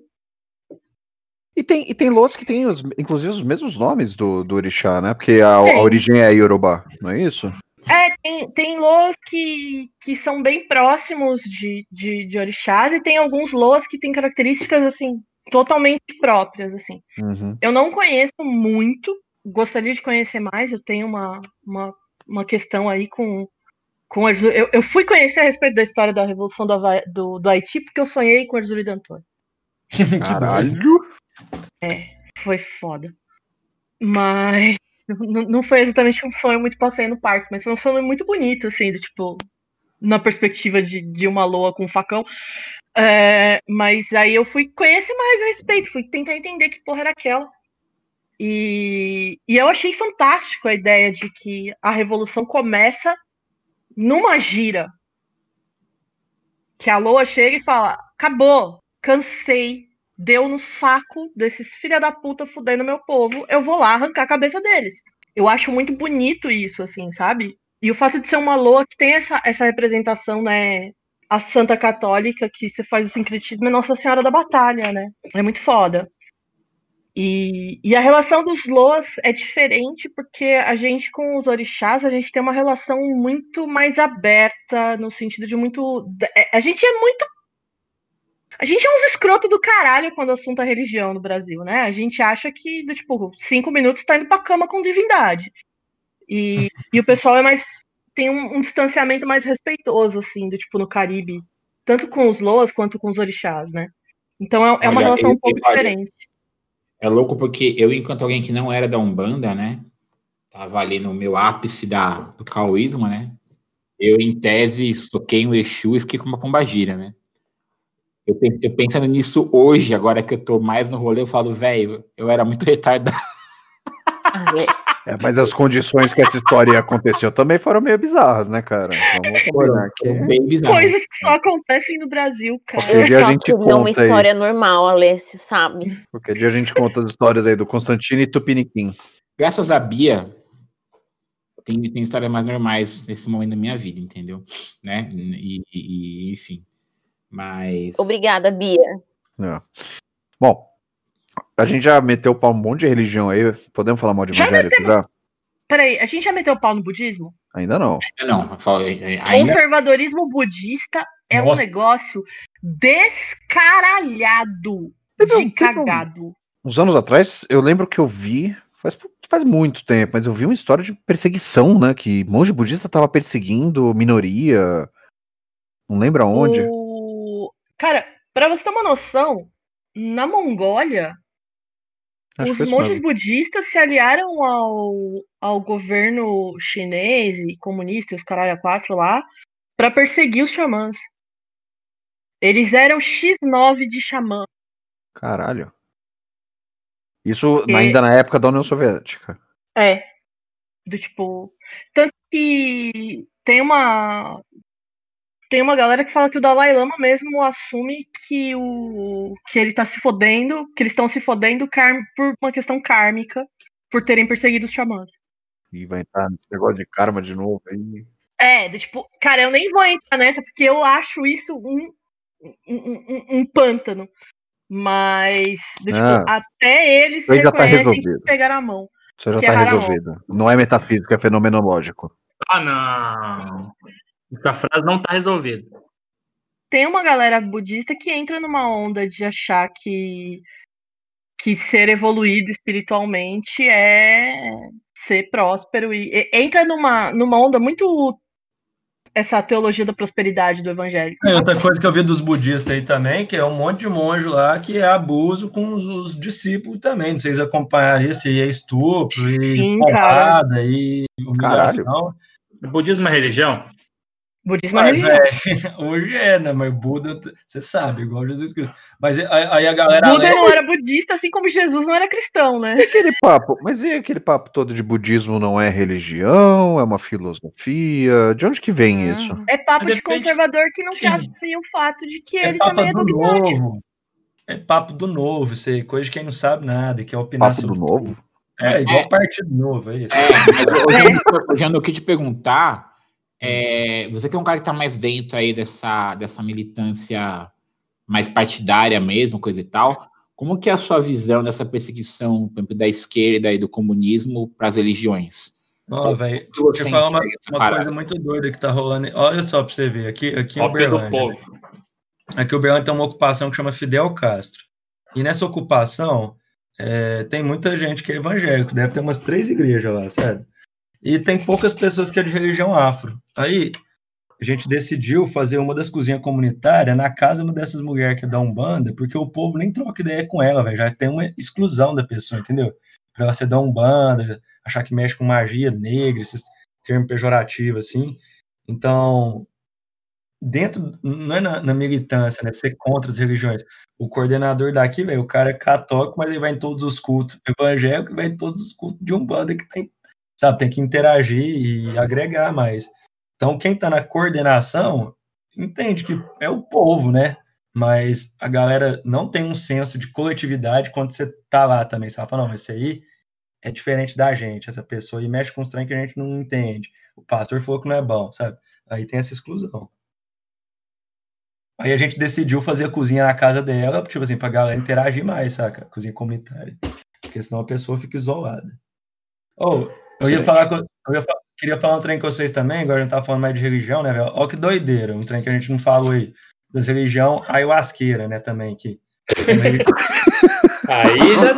E tem, e tem loas que tem, os, inclusive, os mesmos nomes do, do orixá, né? Porque a, a origem é Yorubá, não é isso? É, tem, tem loas que, que são bem próximos de, de, de orixás, e tem alguns loas que têm características, assim, totalmente próprias, assim. Uhum. Eu não conheço muito, gostaria de conhecer mais, eu tenho uma, uma, uma questão aí com, com. Eu, eu fui conhecer a respeito da história da Revolução do, do, do Haiti porque eu sonhei com o Dantor. que Caralho! Foi foda. Mas não, foi exatamente um sonho muito passei no parque, mas foi um sonho muito bonito, assim, do tipo, na perspectiva de, de uma loa com um facão. É, mas aí eu fui conhecer mais a respeito, fui tentar entender que porra era aquela. E, e eu achei fantástico a ideia de que a revolução começa numa gira. Que a Loa chega e fala: acabou, cansei, deu no saco desses filha da puta fudendo meu povo, eu vou lá arrancar a cabeça deles. Eu acho muito bonito isso, assim, sabe? E o fato de ser uma Loa que tem essa, essa representação, né? A Santa Católica, que você faz o sincretismo, é Nossa Senhora da Batalha, né? É muito foda. E, e a relação dos Loas é diferente porque a gente com os orixás, a gente tem uma relação muito mais aberta, no sentido de muito. é, A gente é muito. A gente é uns escroto do caralho quando o assunto é religião no Brasil, né? A gente acha que, do, tipo, cinco minutos tá indo pra cama com divindade. E, e o pessoal é mais. tem um, um distanciamento mais respeitoso, assim, do tipo, no Caribe. Tanto com os Loas quanto com os orixás, né? Então é, é uma Olha, relação eu- um pouco olha, diferente. É louco porque eu, enquanto alguém que não era da Umbanda, né? Tava ali no meu ápice da, do caoísmo, né? Eu, em tese, soquei um Exu e fiquei com uma pombagira, né? Eu, pen- eu pensando nisso hoje, agora que eu tô mais no rolê, eu falo, velho, eu era muito retardado. É. É, mas as condições que essa história aconteceu também foram meio bizarras, né, cara? Vamos combinar que Foram bem bizarro. Coisas que só acontecem no Brasil, cara. Qualquer dia a gente queria uma conta aí. história normal, Alessio, sabe? Qualquer dia a gente conta as histórias aí do Constantino e Tupiniquim. Graças a Bia, tem, tem histórias mais normais nesse momento da minha vida, entendeu? Né? E, e- e, enfim. Mas. Obrigada, Bia. É. Bom, a gente já meteu o pau um monte de religião aí. Podemos falar mal de Já evangélico já? Peraí, a gente já meteu o pau no budismo? Ainda não. Não, ainda. Conservadorismo budista é um Nossa. negócio descaralhado Teve um- de um- cagado. Uns anos atrás, eu lembro que eu vi, faz, faz muito tempo, mas eu vi uma história de perseguição, né? Que monge budista tava perseguindo minoria. Não lembro aonde. O... Cara, pra você ter uma noção, na Mongólia, Acho os monges mesmo. budistas se aliaram ao, ao governo chinês e comunista, os caralho a quatro lá, pra perseguir os xamãs. Eles eram X9 de xamã. Caralho. Isso E- ainda na época da União Soviética. É. Do tipo. Tanto que tem uma. Tem uma galera que fala que o Dalai Lama mesmo assume que o. que ele tá se fodendo, que eles estão se fodendo por uma questão kármica, por terem perseguido os xamãs. E vai entrar nesse negócio de karma de novo aí. É, tipo, cara, eu nem vou entrar nessa, porque eu acho isso um, um, um- um pântano. Mas, tipo, Ah. até eles já tá reconhecem que resolvido. pegaram a mão. Isso já tá é resolvido. Não é metafísico, é fenomenológico. Ah, não. Essa frase não tá resolvida. tem uma galera budista que entra numa onda de achar que que ser evoluído espiritualmente é ser próspero e, e entra numa, numa onda muito essa teologia da prosperidade do evangelho. É, outra coisa que eu vi dos budistas aí também, que é um monte de monge lá que é abuso com os, os discípulos também. Não sei se acompanharam isso, aí é estupro, e Sim, porrada, e humilhação. O budismo é religião? Budismo é religião. velho, hoje é, né? Mas Buda, você sabe, igual Jesus Cristo. Mas aí, aí a galera. Buda não era budista, assim como Jesus não era cristão, né? E aquele papo, mas e aquele papo todo de budismo não é religião, é uma filosofia? De onde que vem isso? É papo de conservador que não Sim. quer assumir o fato de que É ele papo também é do dogmático. novo. É papo do novo, isso aí, coisa de quem não sabe nada, que é opinar Papo do sobre novo? tudo. É, igual partido novo, é isso. É, mas eu, eu, eu já não quis te perguntar. É, você que é um cara que está mais dentro aí dessa, dessa militância mais partidária mesmo, coisa e tal. Como que é a sua visão dessa perseguição, por exemplo, da esquerda e do comunismo para as religiões? Ó, velho, deixa eu falar uma, uma coisa muito doida que tá rolando. Olha só pra você ver, aqui, aqui em Uberlândia. povo. Aqui em Uberlândia tem uma ocupação que chama Fidel Castro. E nessa ocupação é, tem muita gente que é evangélico, deve ter umas três igrejas lá, sério. E tem poucas pessoas que é de religião afro. Aí a gente decidiu fazer uma das cozinhas comunitárias na casa uma dessas mulheres que é da Umbanda, porque o povo nem troca ideia com ela, velho. Já tem uma exclusão da pessoa, entendeu? Pra ela ser da Umbanda, achar que mexe com magia negra, esses termos pejorativos, assim. Então, dentro, não é na, na militância, né? Ser contra as religiões. O coordenador daqui, velho, o cara é católico, mas ele vai em todos os cultos evangélicos, vai em todos os cultos de Umbanda que tem, sabe, tem que interagir e agregar mais. Então, quem tá na coordenação entende que é o povo, né? Mas a galera não tem um senso de coletividade quando você tá lá também. Você fala, não, esse aí é diferente da gente, essa pessoa aí mexe com os trem que a gente não entende. O pastor falou que não é bom, sabe? Aí tem essa exclusão. Aí a gente decidiu fazer a cozinha na casa dela, tipo assim, pra galera interagir mais, saca? Cozinha comunitária. Porque senão a pessoa fica isolada. Ou, eu ia falar com, eu ia queria falar um trem com vocês também, agora a gente tá falando mais de religião, né, velho? Ó que doideira, um trem que a gente não falou aí. das religião ayahuasqueira, né, também, que Aí já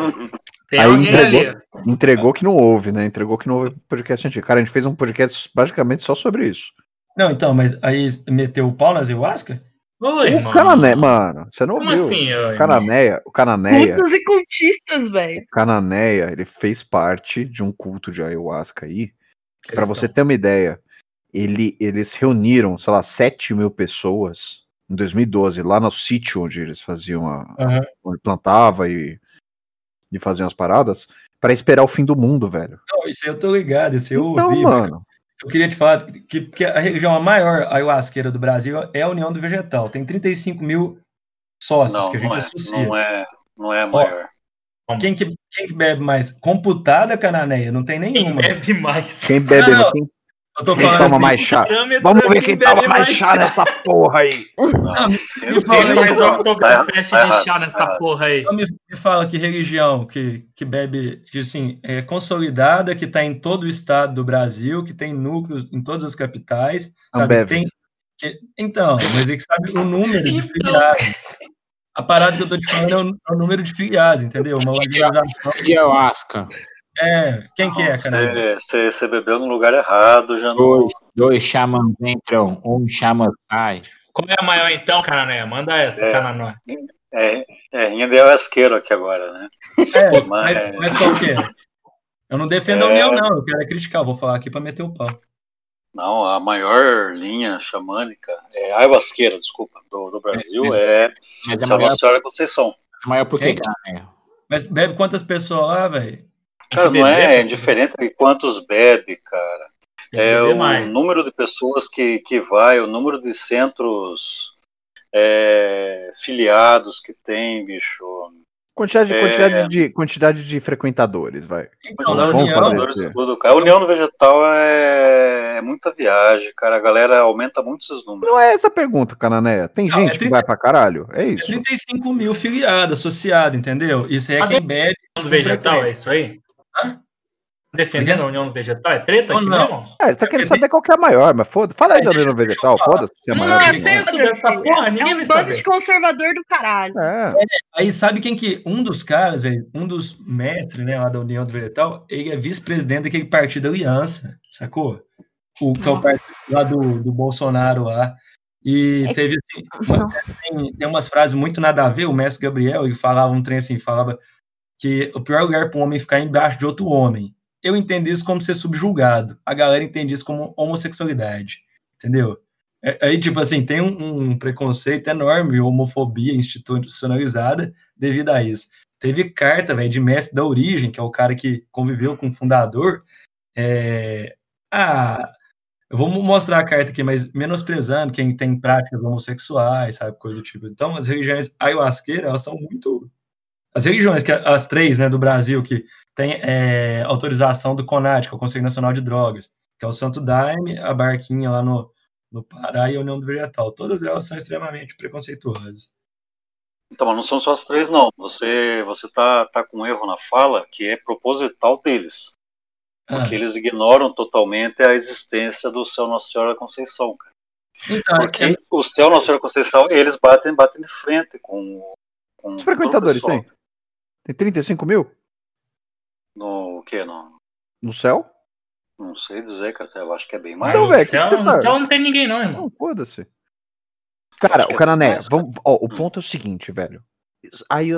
tem Aí entregou. ali. Entregou que não houve, né? Entregou que não houve podcast antigo. Cara, a gente fez um podcast basicamente só sobre isso. Não, então, mas aí meteu o pau na ayahuasca? Ô, O irmão. Canané, mano, você não Como ouviu? assim, o? Cananéia, o Cananéia, Cultos e cultistas, velho. o Cananéia, ele fez parte de um culto de ayahuasca aí. Pra Cristão. você ter uma ideia, ele, eles reuniram, sei lá, 7 mil pessoas em 2012, lá no sítio onde eles faziam a. Aham. onde plantava e, e faziam as paradas, pra esperar o fim do mundo, velho. Não, isso aí eu tô ligado, isso aí eu Então, ouvi. mano, Eu queria te falar que, que a região a maior ayahuasqueira do Brasil é a União do Vegetal. Tem 35 mil sócios Não, que a gente não é, associa. não é, não é a maior. Quem, que, quem que bebe mais? Computada cananeia? Não tem Quem nenhuma. bebe mais? quem bebe, Não, quem, Eu tô quem falando toma assim, mais chá? Vamos ver quem toma mais chá nessa porra aí. Não, me eu fala Oktoberfest tá errado, de chá tá nessa porra aí? Então me, me fala que religião que, que bebe, que assim, é consolidada, que está em todo o estado do Brasil, que tem núcleos em todas as capitais, sabe? Tem, que- então, mas é que sabe o número de Então. filiados. A parada que eu tô te falando é o, é o número de filiados, entendeu? Uma organização. De ayahuasca. É, quem que é, cara? Você, bebeu no lugar errado, já não. Dois, dois xamãs entram, um xamã sai. Qual é a maior então, Canané? Manda essa, É. Cananó. É, é rinha de asqueiro aqui agora, né? É, mas- mas, mas qual que é? Eu não defendo a É. União, não. Eu quero é criticar. Vou falar aqui para meter o pau. Não, a maior linha xamânica, é ayahuasqueira, desculpa, do, do Brasil Mas- é Mas é São maior, Nossa Senhora Conceição. maior por quê? Mas bebe quantas pessoas lá, velho? Cara, que não é diferente de quantos bebe, cara. Que É o mais. número de pessoas que, que vai, o número de centros é, filiados que tem, bicho. Quantidade, É. quantidade, de, quantidade de frequentadores, vai. Então, na Vamos União, fazer. Tudo, cara. A União no Vegetal é, é muita viagem, cara. A galera aumenta muito esses números. Não é essa a pergunta, Cananéia. Tem Não, gente é que 30 vai pra caralho? É é isso. 35 mil filiados, associados, entendeu? Isso aí é Mas quem bebe. União do Vegetal, é isso aí? Defendendo a União do Vegetal? É treta Não, aqui, não. meu irmão? É, você tá querendo saber qual que é a maior, mas foda Fala aí É, da União Vegetal, foda-se se é Não, maior. é ou menor. senso dessa porra, ninguém é um bando de conservador do caralho. É. Aí sabe quem que. Um dos caras, velho, um dos mestres, né, lá da União do Vegetal, ele é vice-presidente daquele partido Aliança, sacou? O, que é o partido lá do, do Bolsonaro lá. E É- teve assim, uma- tem, tem umas frases muito nada a ver. O mestre Gabriel, ele falava um trem assim, falava que o pior lugar para um homem é ficar embaixo de outro homem. Eu entendi isso como ser subjulgado. A galera entende isso como homossexualidade. Entendeu? É- Aí, tipo assim, tem um, um preconceito enorme, homofobia institucionalizada devido a isso. Teve carta, velho, de mestre da origem, que é o cara que conviveu com o fundador. É... Ah, eu vou mo- mostrar a carta aqui, mas menosprezando quem tem práticas homossexuais, sabe, coisa do tipo. Então, as religiões ayahuasqueiras, elas são muito. As religiões, que as três, né, do Brasil, que tem é, autorização do CONAD, que é o Conselho Nacional de Drogas, que é o Santo Daime, a Barquinha lá no, no Pará e a União do Vegetal. Todas elas são extremamente preconceituosas. Então, mas não são só as três, não. Você, você tá, tá com um erro na fala que é proposital deles. Ah, Porque eles ignoram totalmente a existência do céu Nossa Senhora Conceição, cara. então, Porque é- o céu Nossa Senhora Conceição, eles batem, batem de frente com, com Quantos frequentadores o tem? Tem 35 mil. No o quê? No, no céu? não sei dizer, cara. Eu acho que é bem mais. Então, no velho, que céu, que você no tá- céu não tem ninguém, não, irmão. Não, foda-se. Cara, que o é Canané, mais, vamos, ó, o Hum. ponto é o seguinte, velho.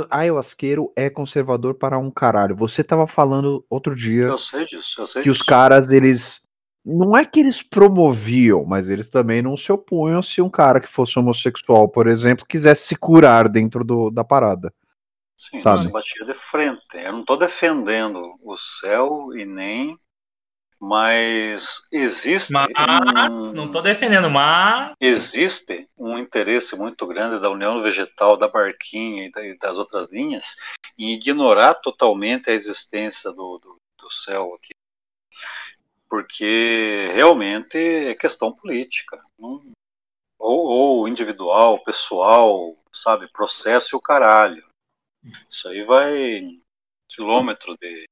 Ayahuasqueiro é conservador para um caralho. Você tava falando outro dia Eu sei disso, eu sei que os disso. caras, eles. Não é que eles promoviam, mas eles também não se opunham se um cara que fosse homossexual, por exemplo, quisesse se curar dentro do, da parada. Sim, sabe? batia de frente. Eu não estou defendendo o céu e nem. Mas existe. Mas, um- não tô defendendo, mas. existe um interesse muito grande da União Vegetal, da Barquinha e e das outras linhas em ignorar totalmente a existência do, do, do céu aqui. Porque realmente é questão política. não- ou, ou individual, pessoal, sabe? Processo e o caralho. Isso aí vai quilômetro de.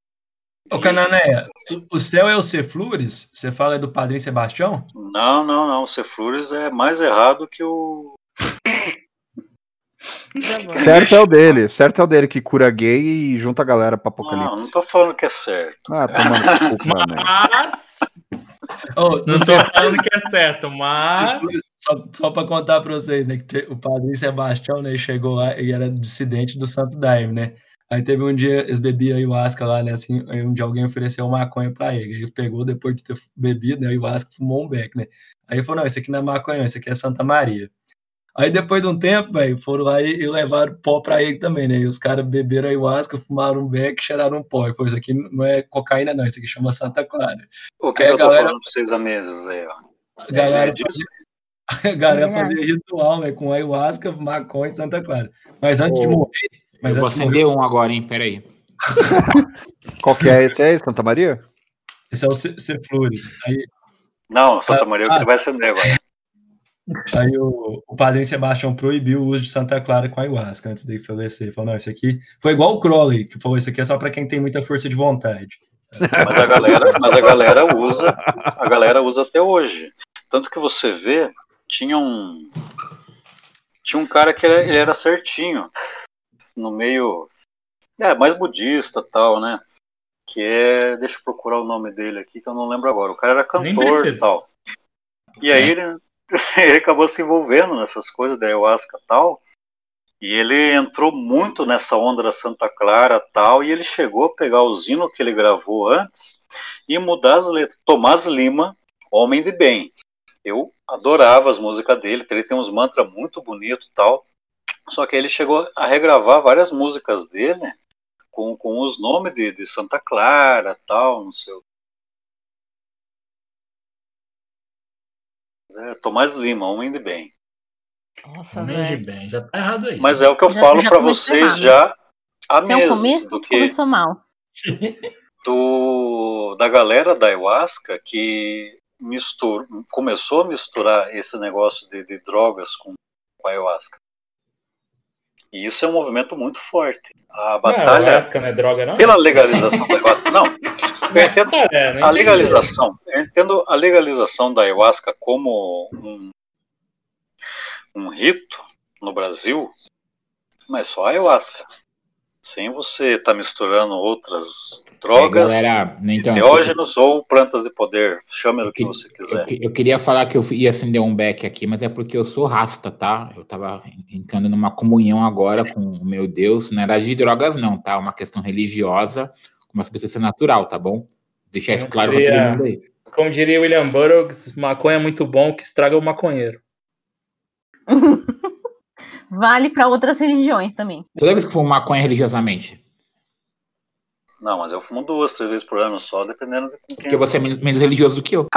Ô, Canané, o- céu é o Ceflures? Você fala do Padrinho Sebastião? Não, não, não. O Ceflures é mais errado que o, Tá. Certo é o dele, certo é o dele que cura gay e junta a galera pra Não, apocalipse. não tô falando que é certo. Ah, tomando seu cu, cara, né? Mas. Ô, Não tô falando que é certo, mas. Só, só pra contar pra vocês, né? Que o padre Sebastião, né? Chegou lá e era dissidente do Santo Daime, né? Aí teve um dia, eles bebiam ayahuasca lá, né? Assim, aí um dia alguém ofereceu maconha pra ele. Aí ele pegou, depois de ter bebido, né? Ayahuasca, fumou um beck, né? Aí ele falou: não, isso aqui não é maconha, não, isso aqui é Santa Maria. Aí depois de um tempo, velho, foram lá e, e levaram pó pra ele também, né? E os caras beberam ayahuasca, fumaram um beck, cheiraram um pó. E falou: isso aqui não é cocaína, não, isso aqui chama Santa Clara. O que, Aí que a eu tô galera- falando pra vocês há meses aí, ó. A galera É. A galera É fazer ritual, né? Com ayahuasca, maconha e Santa Clara. Mas antes de morrer. Mas eu vou de morrer, acender um agora, hein? Peraí. Qual que é esse aí, Santa Maria? esse é o C- Ceflures. Aí, Não, Santa Maria é o Ah. que vai acender agora. Aí o, o padrinho Sebastião proibiu o uso de Santa Clara com ayahuasca antes dele falecer. Ele falou: não, isso aqui foi igual o Crowley, que falou: isso aqui é só pra quem tem muita força de vontade. Mas a galera, mas a galera usa, a galera usa até hoje. Tanto que você vê, tinha um tinha um cara que ele, ele era certinho no meio é, mais budista, tal, né? Que é, deixa eu procurar o nome dele aqui que eu não lembro agora. O cara era cantor e tal. E aí ele, ele acabou se envolvendo nessas coisas da ayahuasca e tal. E ele entrou muito nessa onda da Santa Clara tal, e ele chegou a pegar o zino que ele gravou antes e mudar as letras. Tomás Lima, Homem de Bem. Eu adorava as músicas dele, ele tem uns mantras muito bonitos tal. Só que ele chegou a regravar várias músicas dele com, com os nomes de, de Santa Clara tal, não sei o é, Tomás Lima, Homem de Bem. Nossa, Homem de velho. bem, já tá errado aí. Mas é o que eu Já- falo para vocês errado. já há Se é o meses, começo, do que começou mal. do, da galera da ayahuasca que mistur, começou a misturar esse negócio de, de drogas com, com a ayahuasca. E isso é um movimento muito forte. A Não, batalha ayahuasca não é droga, não? pela legalização da ayahuasca. Não, eu entendo É, a legalização, eu entendo a legalização da ayahuasca como um, um rito no Brasil, mas só a ayahuasca. Sem você estar misturando outras É, drogas, galera, então, Teógenos ou plantas de poder, chame do que Eu- você eu, quiser. que- eu queria falar que eu ia acender um beck aqui, mas é porque eu sou rasta, tá? Eu tava entrando numa comunhão agora com o meu Deus. Não era de drogas, não, tá? É uma questão religiosa, uma substância natural, tá bom? Deixar isso claro queria- todo mundo aí. Como diria William Burroughs, maconha é muito bom que estraga o maconheiro. Vale para outras religiões também. Toda vez que for maconha religiosamente, Não, mas eu fumo duas, três vezes por ano só, dependendo de quem. porque você é menos, menos religioso do que eu.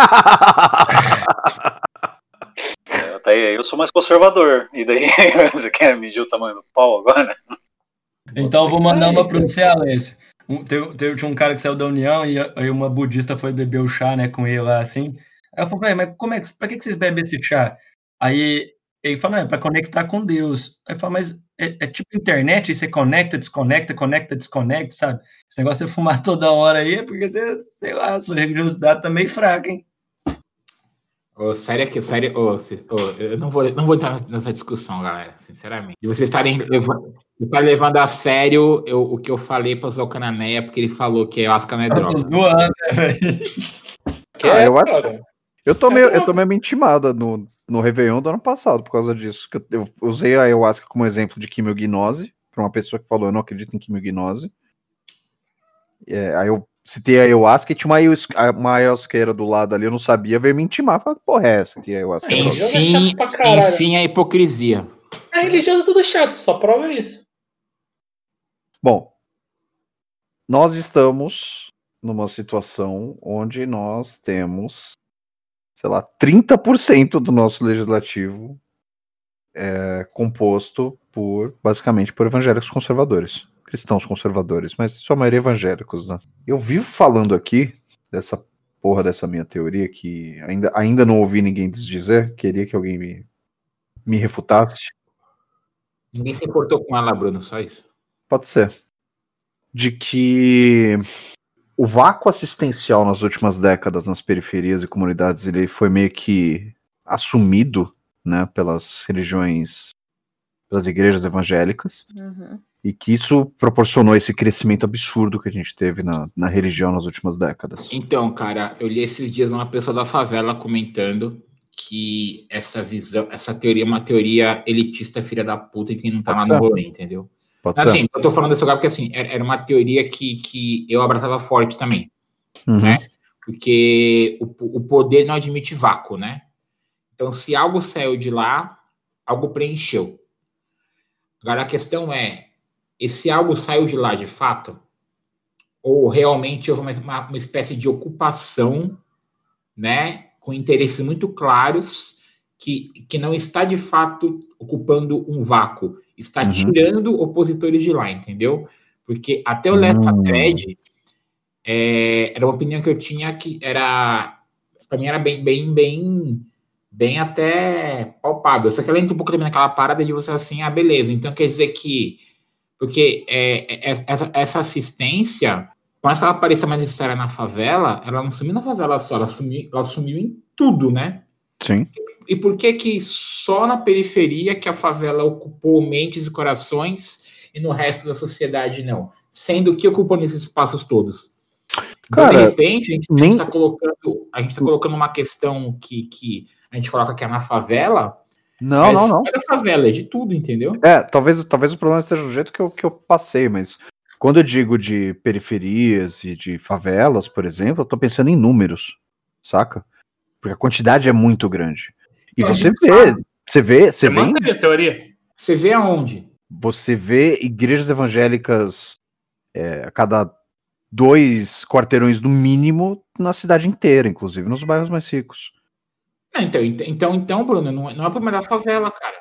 É, Até aí eu sou mais conservador. E daí você quer medir o tamanho do pau agora? Então eu vou mandar uma pra você, Alessio. Um, teve, teve, um cara que saiu da União e aí uma budista foi beber o chá, né, com ele lá, assim. Aí eu falei, mas como é que, pra que vocês bebem esse chá? Aí ele falou, é pra conectar com Deus. Aí falei, mas é, é tipo internet, você conecta, desconecta, conecta, desconecta, sabe? Esse negócio de fumar toda hora aí é porque você, sei lá, sua religiosidade tá meio fraca, hein? Ô, sério que, sério, ô, cês- ô, eu não vou, não vou entrar nessa discussão, galera, sinceramente. E vocês estarem levando, estarem levando a sério eu- o que eu falei para o Cananéia, porque ele falou que ayahuasca não é Eu tô droga. zoando, né, velho? Ah, é eu droga. Eu tomei uma intimada no, no Réveillon do ano passado por causa disso. que eu, eu usei a ayahuasca como exemplo de quimiognose, para uma pessoa que falou, eu não acredito em quimiognose. É, aí eu citei a ayahuasca e tinha uma, ayahuas- uma ayahuasqueira do lado ali, eu não sabia, veio me intimar. Falei, que porra é essa que é ayahuasca? é droga?" Religioso é Enfim, chato pra caralho. enfim, a hipocrisia. É religioso é tudo chato, só prova isso. Bom, nós estamos numa situação onde nós temos, sei lá, 30% do nosso legislativo é composto por, basicamente, por evangélicos conservadores. Cristãos conservadores, mas sua maioria evangélicos, né? Eu vivo falando aqui dessa porra dessa minha teoria que ainda, ainda não ouvi ninguém desdizer, queria que alguém me, me refutasse. Ninguém se importou com ela, Bruno, só isso. Pode ser. De que o vácuo assistencial nas últimas décadas nas periferias e comunidades ele foi meio que assumido né, pelas religiões, pelas igrejas evangélicas, Uhum. E que isso proporcionou esse crescimento absurdo que a gente teve na, na religião nas últimas décadas. Então, cara, eu li esses dias uma pessoa da favela comentando que essa visão, essa teoria é uma teoria elitista filha da puta e que não tá Pode lá no ser. rolê, entendeu? Pode ser? Assim, eu tô falando desse lugar porque assim, era era uma teoria que, que eu abraçava forte também. Uhum. né? Porque o, o poder não admite vácuo, né? Então, se algo saiu de lá, algo preencheu. Agora, a questão é, esse algo saiu de lá de fato? Ou realmente houve uma, uma, uma espécie de ocupação, né? Com interesses muito claros, que, que não está de fato ocupando um vácuo, está Uhum. tirando opositores de lá, entendeu? Porque até eu ler essa Hum. thread, é, era uma opinião que eu tinha que era para mim era bem bem bem bem até palpável só que ela entra um pouco também naquela parada de você assim ah beleza então quer dizer que porque é, é, essa, essa assistência quando ela parecia mais necessária na favela ela não sumiu na favela só ela sumiu ela sumiu em tudo né? Sim. e por que que só na periferia que a favela ocupou mentes e corações e no resto da sociedade não? Sendo que ocupou nesses espaços todos. Então, de Cara, repente, a gente, nem- está colocando, a gente tá colocando uma questão que, que a gente coloca que é na favela, Não, mas não, não. é favela, é de tudo, entendeu? É, talvez, talvez o problema esteja do jeito que eu, que eu passei, mas quando eu digo de periferias e de favelas, por exemplo, eu tô pensando em números, saca? Porque a quantidade é muito grande. E É, você vê, você vê, você vê, manteve a teoria? Você vê aonde? você vê igrejas evangélicas é, a cada dois quarteirões no mínimo na cidade inteira, inclusive nos bairros mais ricos. Então, ent- então, então, Bruno, não, é- não é problema da favela, cara.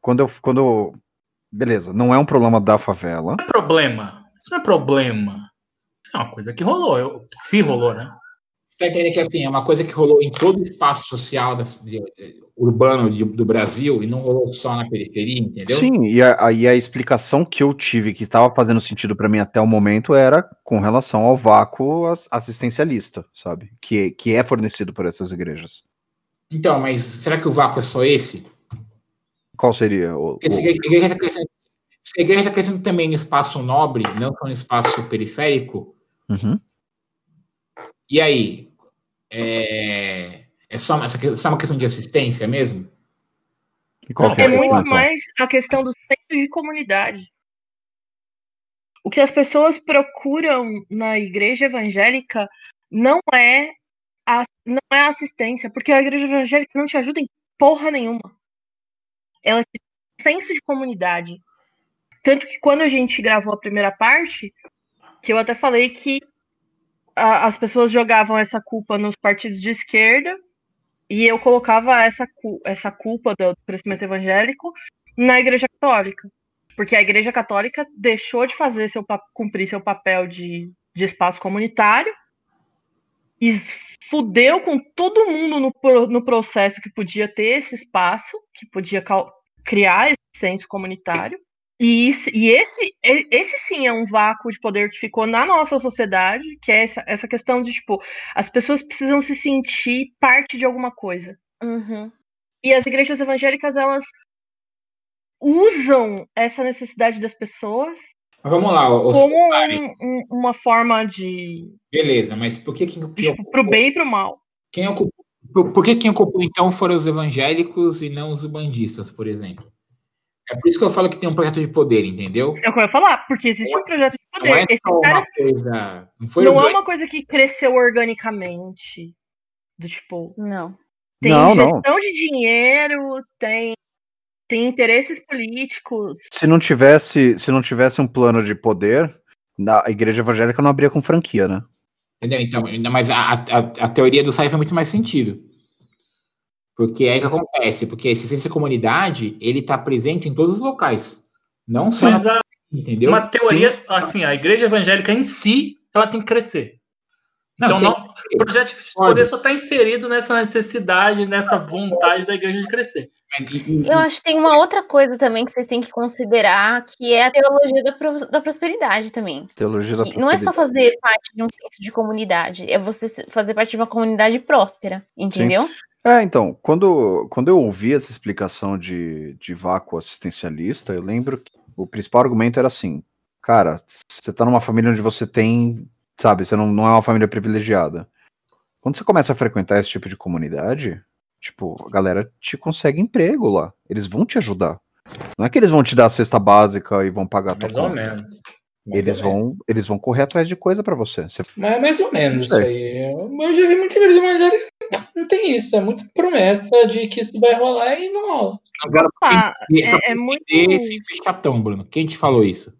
Quando eu, quando eu, beleza, não é um problema da favela, Não é problema. Isso não é problema. É uma coisa que rolou. Eu, se rolou, né? Você tá entendendo que assim, é uma coisa que rolou em todo o espaço social da- de- de- urbano de- do Brasil e não rolou só na periferia, entendeu? Sim, e a, aí a explicação que eu tive, que estava fazendo sentido para mim até o momento, era com relação ao vácuo as- assistencialista, sabe? Que, que é fornecido por essas igrejas. Então, mas será que o vácuo é só esse? Qual seria o. Porque se a igreja está crescendo, se a igreja tá crescendo também no espaço nobre, não só no espaço periférico, Uhum. E aí? É, é só, essa que- só uma questão de assistência mesmo? E qual que é, É muito então? mais a questão do centro de comunidade. O que as pessoas procuram na igreja evangélica não é a, não é assistência, porque a igreja evangélica não te ajuda em porra nenhuma. Ela te dá senso de comunidade. Tanto que quando a gente gravou a primeira parte, que eu até falei que a- as pessoas jogavam essa culpa nos partidos de esquerda e eu colocava essa, essa culpa do crescimento evangélico na Igreja Católica. Porque a Igreja Católica deixou de fazer seu, cumprir seu papel de, de espaço comunitário e fudeu com todo mundo no, no processo que podia ter esse espaço, que podia criar esse senso comunitário. E, isso- e esse, esse sim é um vácuo de poder que ficou na nossa sociedade, que é essa, essa questão de, tipo, as pessoas precisam se sentir parte de alguma coisa. Uhum. E as igrejas evangélicas, elas usam essa necessidade das pessoas vamos lá, como um- um- uma forma de. beleza, mas por que quem, quem, Tipo, pro bem e pro mal. quem ocupou, por, por que quem ocupou então foram os evangélicos e não os ubandistas, por exemplo? É por isso que eu falo que tem um projeto de poder, entendeu? É o que eu ia falar, porque existe um projeto de Não é poder. Só uma coisa. Não foi não é uma coisa que cresceu organicamente. Do tipo, Não. tem Não, não. gestão de dinheiro, tem, tem interesses políticos. Se não tivesse, se não tivesse um plano de poder, na, a igreja evangélica não abria com franquia, né? Entendeu? Então, ainda mais a, a, a teoria do SAI faz muito mais sentido. Porque é que acontece, porque esse ciência comunidade, ele está presente em todos os locais. Não só Mas a, entendeu? uma teoria, assim, a igreja evangélica em si, ela tem que crescer. Então, tem- não, o projeto de poder só está inserido nessa necessidade, nessa vontade da igreja de crescer. Eu acho que tem uma outra coisa também que vocês têm que considerar, que é a teologia da, pro- da prosperidade também. Teologia da Que não é só prosperidade. fazer parte de um senso de comunidade, é você fazer parte de uma comunidade próspera, entendeu? É, então, quando, quando eu ouvi essa explicação de, de vácuo assistencialista, eu lembro que o principal argumento era assim, cara, você tá numa família onde você tem, sabe, você não, não é uma família privilegiada. Quando você começa a frequentar esse tipo de comunidade, tipo, a galera te consegue emprego lá. Eles vão te ajudar. Não é que eles vão te dar a cesta básica e vão pagar a tua Mais ou conta. menos. Mais Eles ou menos. vão, eles vão correr atrás de coisa pra você. Você- Mas é mais ou menos isso aí. Eu, já vi muita evangélica que não tem isso. É muita promessa de que isso vai rolar e não rola. Agora, e só é, é muito. ser chatão, Bruno. Quem te falou isso?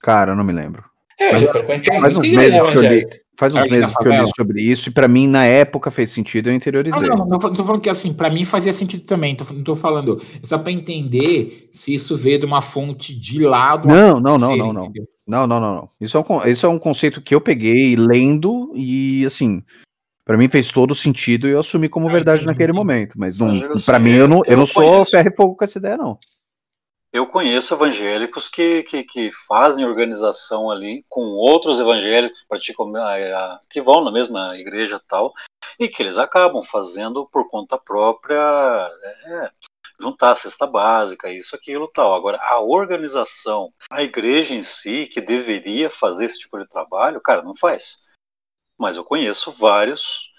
Cara, eu não me lembro. É, eu Mas já frequentei faz uns meses que eu li. Faz uns meses que eu li sobre isso e pra mim na época fez sentido, eu Não, interiorizei. não, não, tô- não tô falando que assim, pra mim fazia sentido também. Tô, não tô falando. Só pra entender se isso veio de uma fonte de lado. Não, não, não, não, não. Não, não, não, não. Isso é um, isso é um conceito que eu peguei lendo e, assim, pra mim fez todo sentido e eu assumi como Ah, verdade naquele momento. Mas não, assim, mim eu não, eu não sou ferro e fogo com essa ideia, não. Eu conheço evangélicos que, que, que fazem organização ali com outros evangélicos que praticam a- a- que vão na mesma igreja tal, e que eles acabam fazendo por conta própria é, juntar a cesta básica, isso, aquilo tal. Agora, a organização, a igreja em si, que deveria fazer esse tipo de trabalho, cara, não faz. Mas eu conheço vários,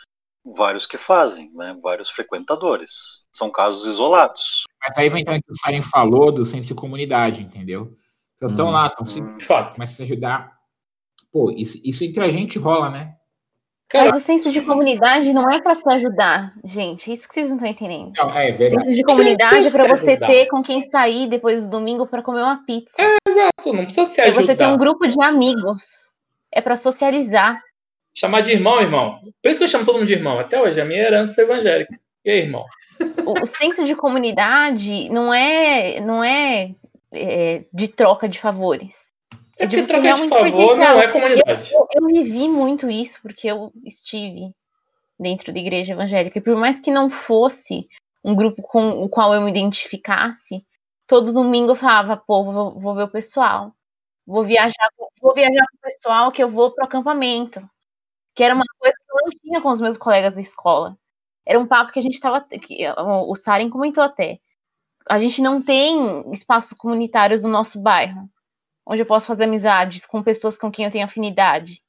vários que fazem, né? vários frequentadores. São casos isolados. Mas aí vai entrar o que o Saren falou do centro de comunidade, entendeu? Vocês estão Hum. lá, estão se. De fato. começa a se ajudar. Pô, isso, isso entre a gente rola, né? Cara, Mas o senso de comunidade não é pra se ajudar, gente. Isso que vocês não estão entendendo. Não, é O verdade. senso de comunidade é pra se você ajudar. ter com quem sair depois do domingo pra comer uma pizza. exato, não precisa se É você ter um ajudar. grupo de amigos. É pra socializar. Chamar de irmão, irmão. Por isso que eu chamo todo mundo de irmão. Até hoje, a minha herança é evangélica. E aí, irmão? O, o senso de comunidade não é, não é, é, de troca de favores. É de porque você troca de favor não é comunidade. Eu, eu vivi muito isso porque eu estive dentro da igreja evangélica. E por mais que não fosse um grupo com o qual eu me identificasse, todo domingo eu falava, pô, vou, vou ver o pessoal. Vou viajar, vou viajar com o pessoal que eu vou pro acampamento. Que era uma coisa que eu não tinha com os meus colegas da escola. Era um papo que a gente tava. Que, o Saren comentou até. A gente não tem espaços comunitários no nosso bairro onde eu posso fazer amizades com pessoas com quem eu tenho afinidade,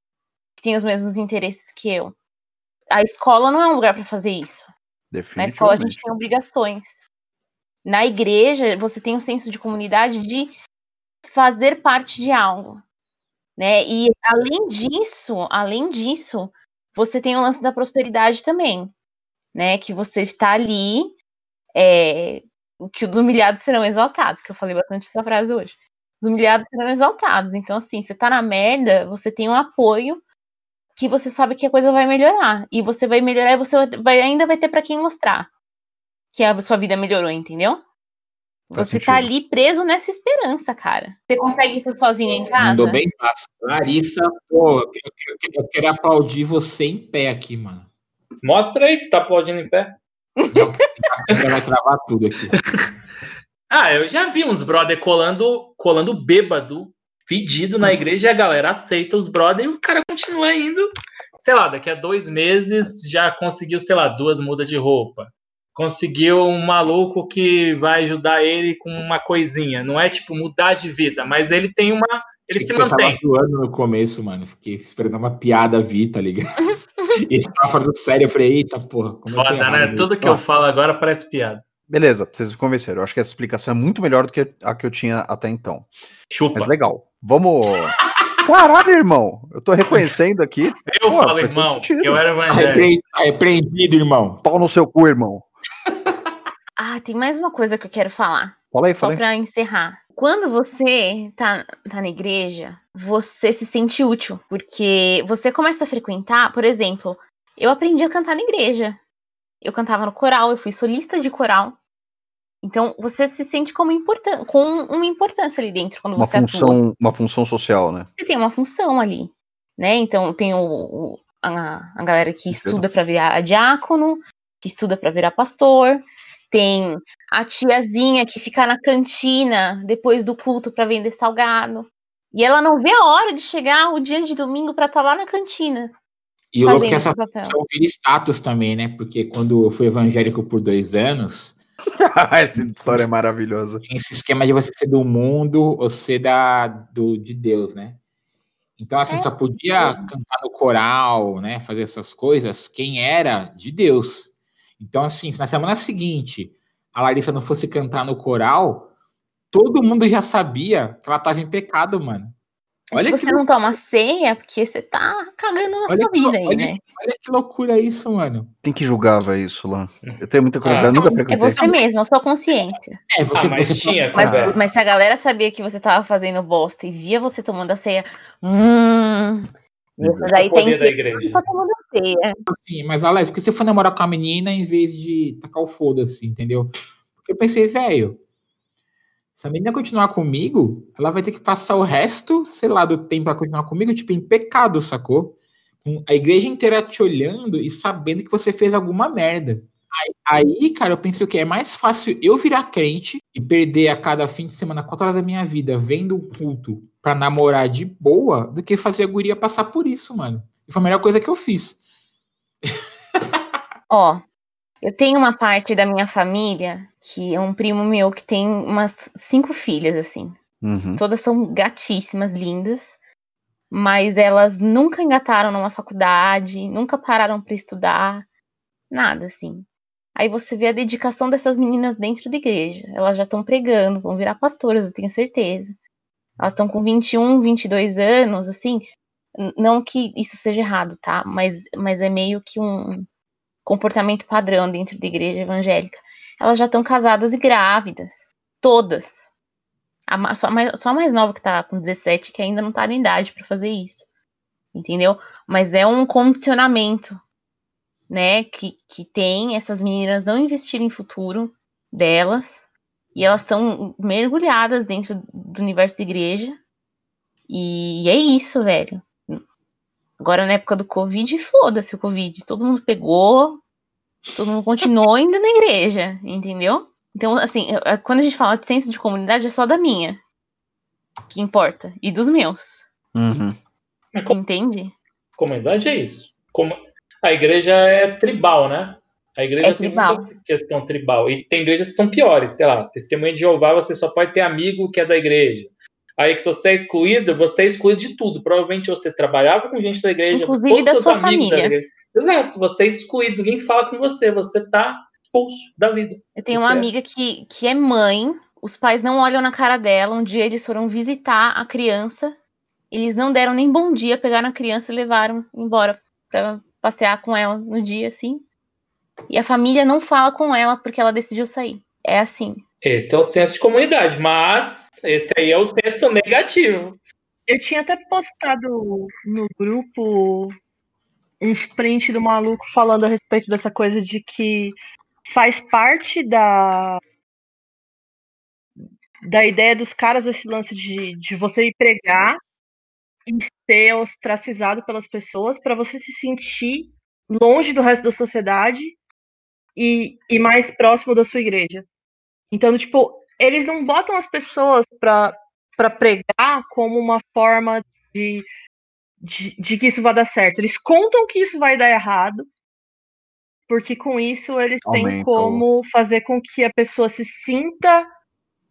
que têm os mesmos interesses que eu. A escola não é um lugar para fazer isso. Na escola a gente tem obrigações. Na igreja você tem um senso de comunidade de fazer parte de algo, né? E além disso, além disso, você tem o lance da prosperidade também, né? Que você está ali, é, que os humilhados serão exaltados, que eu falei bastante essa frase hoje. Os humilhados serão exaltados. Então, assim, você tá na merda, você tem um apoio que você sabe que a coisa vai melhorar. E você vai melhorar e você vai, ainda vai ter para quem mostrar que a sua vida melhorou, entendeu? Faz Você tá sentido. ali preso nessa esperança, cara. Você consegue isso sozinho em casa? Mandou bem fácil. Larissa, pô, eu eu quero aplaudir você em pé aqui, mano. Mostra aí que você tá aplaudindo em pé. Não, vai travar tudo aqui. Ah, eu já vi uns brother colando, colando bêbado, fedido na igreja, e a galera aceita os brother e o cara continua indo. Sei lá, daqui a dois meses já conseguiu, sei lá, duas mudas de roupa. Conseguiu um maluco que vai ajudar ele com uma coisinha. Não é tipo mudar de vida, mas ele tem uma. Ele se mantém. tava zoando no começo, mano. Fiquei esperando uma piada vir, tá ligado? e você tava falando sério, eu falei, eita, porra. Como Foda, errado, né? velho. Tudo que eu falo agora parece piada. Beleza, vocês me convenceram. Eu acho que essa explicação é muito melhor do que a que eu tinha até então. Chupa. Mas legal. Vamos. Caralho, irmão. Eu tô reconhecendo aqui. Eu Pô, falo, irmão, que eu era evangélico. repreendido, irmão. Pau no seu cu, irmão. Ah, tem mais uma coisa que eu quero falar. Fala aí, Só fala aí. pra encerrar. Quando você tá, tá na igreja, você se sente útil, porque você começa a frequentar, por exemplo, eu aprendi a cantar na igreja. Eu cantava no coral, eu fui solista de coral. Então, você se sente como importan com uma importância ali dentro quando Uma você atua. função, uma função social, né? Você tem uma função ali, né? Então, tem o, o- a, a galera que estuda para virar diácono, que estuda para virar pastor, tem a tiazinha que fica na cantina depois do culto para vender salgado. E ela não vê a hora de chegar o dia de domingo para estar lá na cantina. E o louco é que essa função vira status também, né? Porque quando eu fui evangélico por dois anos, Essa história é maravilhosa. esse esquema de você ser do mundo ou ser da, do, de Deus, né? Então, assim, só podia cantar no coral, né? Fazer essas coisas quem era de Deus. Então, assim, se na semana seguinte a Larissa não fosse cantar no coral, todo mundo já sabia que ela estava em pecado, mano. Olha Se que, você não toma ceia, é porque você tá cagando na olha sua que- vida aí, olha né? olha que loucura isso, mano. Quem que julgava isso lá? Eu tenho muita curiosidade, Ah, nunca É frequentei. você mesmo, a sua consciência. É, você, ah, mas você tinha Mas, mas se a galera sabia que você tava fazendo bosta e via você tomando a ceia, hum, essa daí o poder tem da que igreja. tá tomando a ceia. assim, mas Alex, porque você foi namorar com a menina em vez de tacar o foda-se, entendeu? Porque eu pensei, velho, se a menina continuar comigo, ela vai ter que passar o resto, sei lá, do tempo pra continuar comigo, tipo, em pecado, sacou? A igreja inteira te olhando e sabendo que você fez alguma merda. Aí, aí, cara, eu pensei o que é mais fácil eu virar crente e perder a cada fim de semana quatro horas da minha vida vendo o culto pra namorar de boa do que fazer a guria passar por isso, mano. E foi a melhor coisa que eu fiz. Ó, eu tenho uma parte da minha família que é um primo meu que tem umas cinco filhas, assim. Uhum. Todas são gatíssimas, lindas, mas elas nunca engataram numa faculdade, nunca pararam pra estudar, nada assim. Aí você vê a dedicação dessas meninas dentro da igreja. Elas já estão pregando, vão virar pastoras, eu tenho certeza. Elas estão com 21, 22 anos, assim. Não que isso seja errado, tá? Mas, mas é meio que um comportamento padrão dentro da igreja evangélica. Elas já estão casadas e grávidas. Todas. A só, mais, só a mais nova que tá com 17, que ainda não tá na idade pra fazer isso. Entendeu? Mas é um condicionamento, né? Que, que tem essas meninas não investirem em futuro delas. E elas estão mergulhadas dentro do universo da igreja. E é isso, velho. Agora, na época do Covid, foda-se o Covid. Todo mundo pegou, todo mundo continuou indo na igreja, entendeu? Então, assim, eu- quando a gente fala de senso de comunidade, é só da minha. Que importa. E dos meus. Uhum. Entende? Comunidade é isso. Como... A igreja é tribal, né? A igreja É tem tribal. muita questão tribal. E tem igrejas que são piores, sei lá, testemunha de Jeová, você só pode ter amigo que é da igreja. Aí que se você é excluído, você é excluído de tudo. Provavelmente você trabalhava com gente da igreja, Inclusive todos da seus sua amigos família. da igreja. Exato, você é excluído, ninguém fala com você, você tá expulso da vida. Eu tenho uma é- amiga que, que é mãe, os pais não olham na cara dela. Um dia eles foram visitar a criança, eles não deram nem bom dia, pegaram a criança e levaram embora pra passear com ela no dia, assim. E a família não fala com ela porque ela decidiu sair. É assim. Esse é o senso de comunidade, mas esse aí é o senso negativo. Eu tinha até postado no grupo uns print do maluco falando a respeito dessa coisa de que faz parte da da ideia dos caras esse lance de, de você ir pregar e ser ostracizado pelas pessoas para você se sentir longe do resto da sociedade e, e mais próximo da sua igreja. Então, tipo, eles não botam as pessoas para pregar como uma forma de, de, de que isso vai dar certo. Eles contam que isso vai dar errado, porque com isso eles têm Aumenta o- como fazer com que a pessoa se sinta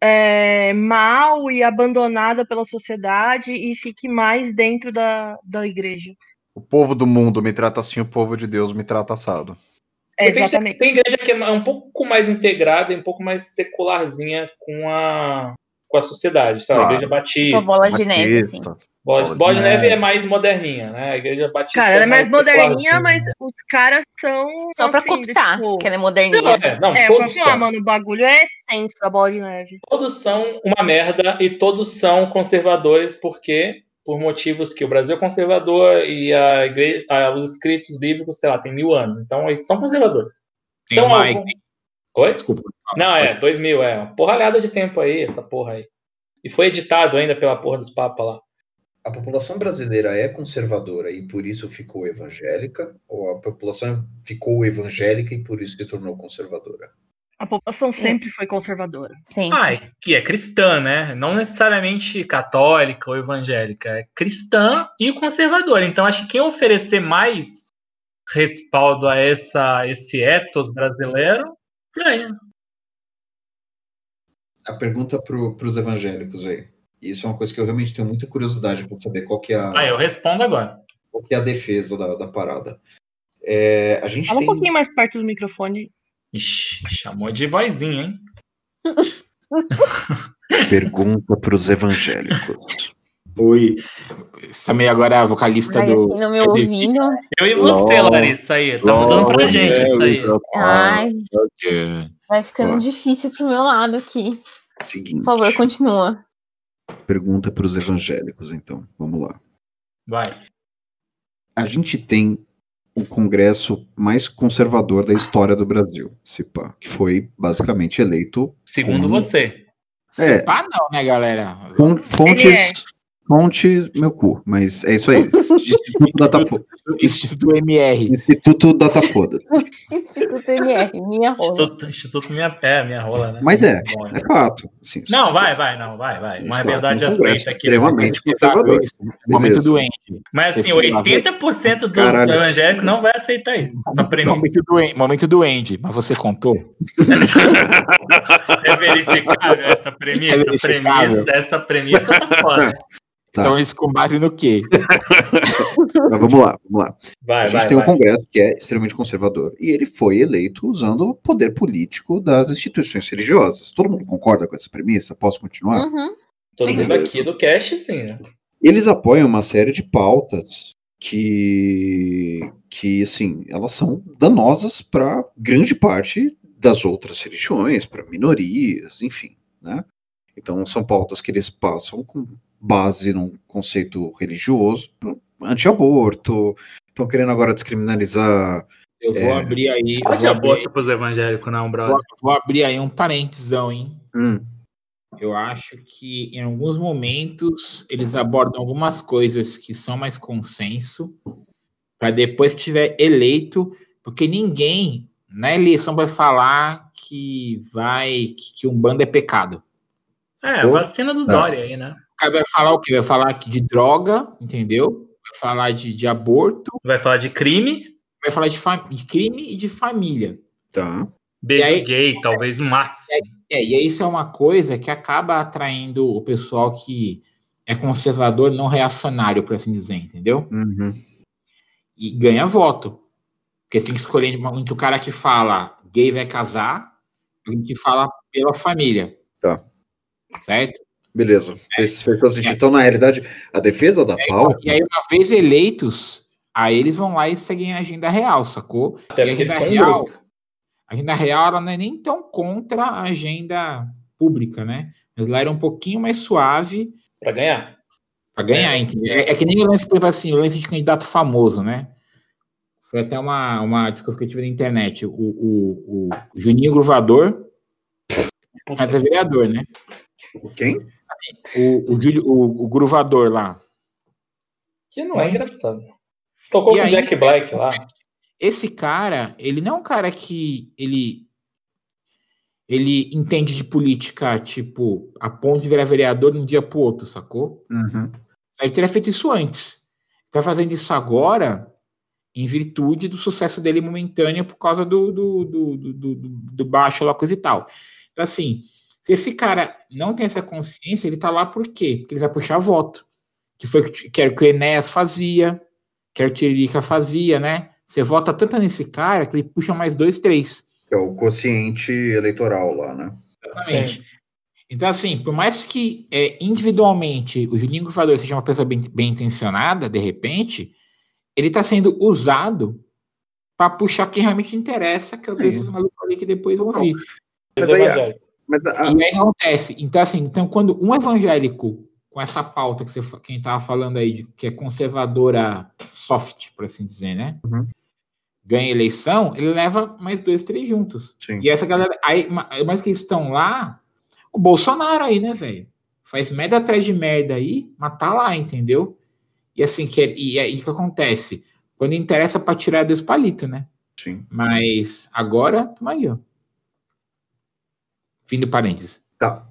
é, mal e abandonada pela sociedade e fique mais dentro da, da igreja. O povo do mundo me trata assim, o povo de Deus me trata assado. É, Tem- exatamente. Tem igreja que é um pouco mais integrada e um pouco mais secularzinha com a, com a sociedade, sabe? Claro. A igreja Tipo a batista. bola de neve, assim. Batista. Bola, Bola de bola de neve neve. é mais moderninha, né? A igreja batista Cara, ela é mais moderninha, secularzinha. mas os caras são. Só pra assim, cooptar, tipo, que ela é Não, moderninha. é, não, É, todos são. mano, o bagulho é tenso a bola de neve. Todos são uma merda e todos são conservadores porque por motivos que o Brasil é conservador e a igreja, a- os escritos bíblicos, sei lá, tem mil anos. Então eles são conservadores. Tem Então, uma. algum- Oi? Desculpa. Não, é, 2000, é. Uma porralhada de tempo aí, essa porra aí. E foi editado ainda pela porra dos papas lá. A população brasileira é conservadora e por isso ficou evangélica? Ou a população ficou evangélica e por isso se tornou conservadora? A população sempre foi conservadora. Sim. Ah, é- que é cristã, né? Não necessariamente católica ou evangélica. É cristã e conservadora. Então, acho que quem oferecer mais respaldo a essa, esse ethos brasileiro ganha. A pergunta para os evangélicos aí. Isso é uma coisa que eu realmente tenho muita curiosidade para saber qual que é a, Ah, eu respondo agora. qual que é a defesa da, da parada. É, a gente Fala um tem. pouquinho mais perto do microfone. Ixi, chamou de vozinha, hein? Pergunta para os evangélicos. Oi. Também agora a vocalista Vai do. assim, não me ouvindo. Eu e você, Lol. Larissa, aí. Tá mudando pra Lol, gente isso aí. Ai, É, vai ficando Ó. difícil pro meu lado aqui. Seguinte, Por favor, continua. pergunta para os evangélicos, então. Vamos lá. Vai. A gente tem o congresso mais conservador da história do Brasil, se pá, que foi basicamente eleito Segundo Como? você. Se pá, não, né, galera? Fontes. Fonte, meu cu, mas é isso aí. Instituto Datafoda. Instituto MR. Instituto Datafoda. Instituto MR, minha rola. Instituto, Instituto minha, é, minha rola, né? Mas é, Bom, é fato. assim, Não, vai, vai, não, vai, vai. Uma verdade aceita aqui. Extremamente momento. conservador. Momento doente. Mas assim, foi lá ver. 80% dos Caralho. evangélicos não vai aceitar isso. Essa premissa. Momento doente, momento doente. Mas você contou? É verificável essa premissa? É verificável. premissa essa premissa tá foda. Tá. São eles com base no quê? Mas vamos lá, vamos lá. Vai, a gente vai, tem um vai. congresso que é extremamente conservador. E ele foi eleito usando o poder político das instituições religiosas. Todo mundo concorda com essa premissa? Posso continuar? Uhum. Todo mundo Beleza. aqui do cast, sim. né? Eles apoiam uma série de pautas que, que assim, elas são danosas para grande parte das outras religiões, para minorias, enfim, né? Então são pautas que eles passam com base num conceito religioso, anti-aborto, estão querendo agora descriminalizar Eu vou É. abrir aí. eu Pode vou, abrir, aborto pros evangélicos, não, brother. vou, vou abrir aí um parêntesão, hein? Hum, Eu acho que em alguns momentos eles abordam algumas coisas que são mais consenso, para depois que tiver eleito, porque ninguém na eleição vai falar que vai que, que um bando é pecado. É, Sacou? vacina do Tá. Dória aí, né? O cara vai falar o quê? Vai falar aqui de droga, entendeu? Vai falar de, de aborto, Vai falar de crime, vai falar de, de crime e de família. tá. beijo aí- gay, talvez no máximo. É, e isso é uma coisa que acaba atraindo o pessoal que é conservador, não reacionário, por assim dizer, entendeu? Uhum. E ganha voto. Porque você tem que escolher entre o cara que fala gay vai casar e o que fala pela família. Tá. Certo? Beleza. Fez, fez todo sentido. Então, na realidade, a defesa da pauta. E aí, uma vez eleitos, aí eles vão lá e seguem a agenda real, sacou? Até E a porque eles agenda são real, grupo. a agenda real ela não é nem tão contra a agenda pública, né? Mas lá era um pouquinho mais suave Pra ganhar. Pra ganhar, entendeu? É, é que nem o lance, por exemplo, assim, o lance de candidato famoso, né? Foi até uma, uma discussão que eu tive na internet. O, o, o Juninho Gruvador mas é vereador, né? Quem? O, o, o, o Gruvador lá. Que não é engraçado. Tocou E com o Jack Black lá. Esse cara, ele não é um cara que ele ele entende de política, tipo, a ponto de virar vereador de um dia pro outro, sacou? Uhum. Ele teria feito isso antes. Tá fazendo isso agora em virtude do sucesso dele momentâneo por causa do, do, do, do, do- do baixo lá, coisa e tal. Então, assim, se esse cara não tem essa consciência, ele tá lá por quê? Porque ele vai puxar voto. Que foi o que era o que o Enéas fazia, que era o Tiririca fazia, né? Você vota tanto nesse cara que ele puxa mais dois, três. É o quociente eleitoral lá, né? Exatamente. Então, assim, por mais que é, individualmente o Julinho Gruvador seja uma pessoa bem, bem intencionada, de repente, ele está sendo usado para puxar quem realmente interessa, que às Sim. vezes malucos ali que depois vão vir. Mas aí- a- E aí acontece. Então, assim, então, quando um evangélico com essa pauta que você quem estava falando aí, que é conservadora soft, por assim dizer, né? Uhum. Ganha eleição, ele leva mais dois, três juntos. Sim. E essa galera, aí, ma- mas que estão lá, o Bolsonaro aí, né, velho? Faz merda atrás de merda aí, mas tá lá, entendeu? E assim, que, é- e aí o que acontece? Quando interessa pra tirar dos palitos, né? Sim. Mas agora, toma aí, ó. Fim do parênteses. Tá.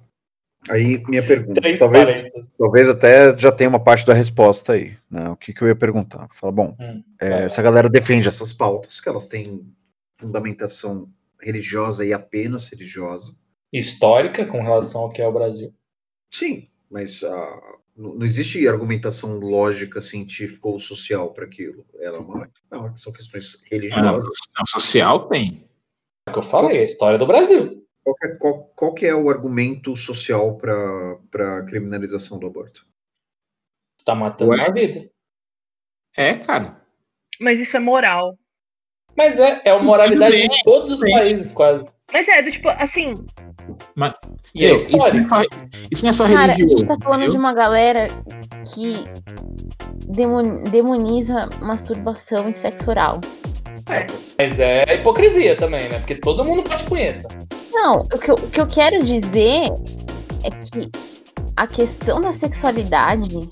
Aí, minha pergunta. Três Talvez, parênteses. talvez até já tenha uma parte da resposta aí. Né? O que, que eu ia perguntar? Fala, bom, Hum, é, essa galera defende essas pautas, que elas têm fundamentação religiosa e apenas religiosa. Histórica com relação ao que é o Brasil. Sim, mas ah, não existe argumentação lógica, científica ou social para aquilo. Ela é uma, não, são questões Ah, não, religiosas. não, social tem. É o que eu falei, a história do Brasil. Qual, que é, qual- qual que é o argumento social para a criminalização do aborto? Você tá matando Ué? uma vida. É, cara. Mas isso é moral. Mas é, é a moralidade bem, de todos os países, quase. Mas é, do tipo, assim, E é isso, não é só, isso não é só Cara, a religioso. gente tá falando entendeu? de uma galera que demon- demoniza masturbação e sexo oral. Mas é hipocrisia também, né? Porque todo mundo bate punheta. Não, o que, eu, o que eu quero dizer é que a questão da sexualidade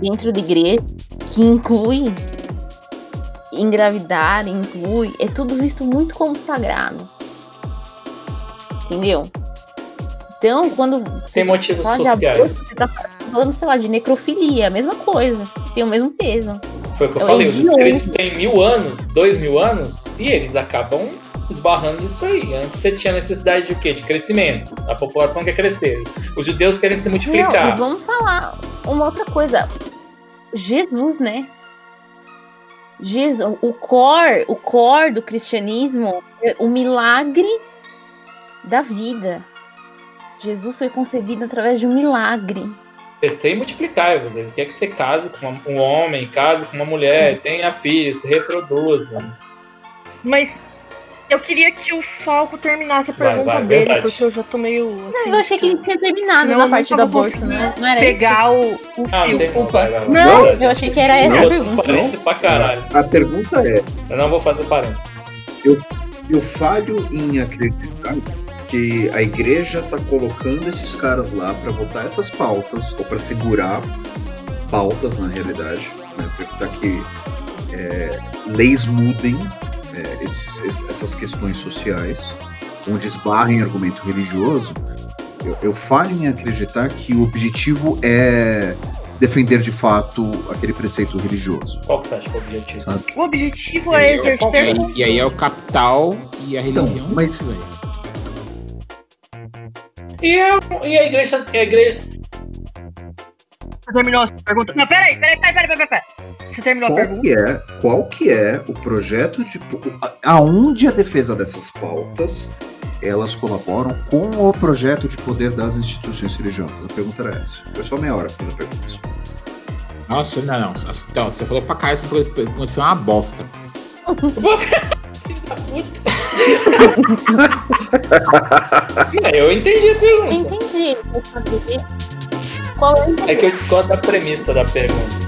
dentro da igreja, que inclui engravidar, inclui, é tudo visto muito como sagrado. Entendeu? Então, quando Tem motivos sociais. aborto, você tá falando, sei lá, de necrofilia, a mesma coisa, tem o mesmo peso. Foi o que eu Eu falei. Os de novo. escritos têm mil anos, dois mil anos, e eles acabam esbarrando nisso aí. Antes você tinha necessidade de o quê? De crescimento. A população quer crescer. Os judeus querem se Não, multiplicar. e vamos falar uma outra coisa. Jesus, né? Jesus, o core, o core do cristianismo é o milagre da vida. Jesus foi concebido através de um milagre. Crescer e multiplicar. Ele quer que você case com um homem, case com uma mulher, tenha filhos, se reproduza. mas eu queria que o Falco terminasse a Vai, pergunta vai, dele, verdade. porque eu já tô meio. Assim, eu achei que ele tinha terminado na eu parte não do aborto, conseguindo né? Não era pegar o, o Ah, não Desculpa. vai, vai, vai, Não, verdade. Eu achei que era essa a pergunta. parênteses pra caralho. A pergunta é: Eu não vou fazer parênteses. eu falho em acreditar que a igreja está colocando esses caras lá para votar essas pautas, ou para segurar pautas na realidade, né, para evitar que é, leis mudem é, esses- esses- essas questões sociais, onde esbarrem argumento religioso. Eu, eu falho em acreditar que o objetivo é defender de fato aquele preceito religioso. Qual que você acha que é o objetivo? Sabe? O objetivo é é exercer. e, e aí é o capital e a Então, religião. mas- velho. E a, e a igreja. A igreja Você terminou a pergunta? Não, peraí, peraí, peraí, peraí, peraí. peraí. Você terminou a qual pergunta? que é qual que é o projeto de a- aonde a defesa dessas pautas elas colaboram com o projeto de poder das instituições religiosas a pergunta era essa foi só meia hora pra fazer a pergunta Nossa, não, não. Então, você falou pra cá, essa pergunta foi uma bosta. É, eu entendi a pergunta. entendi. Eu saber qual é É que eu discordo da premissa da pergunta.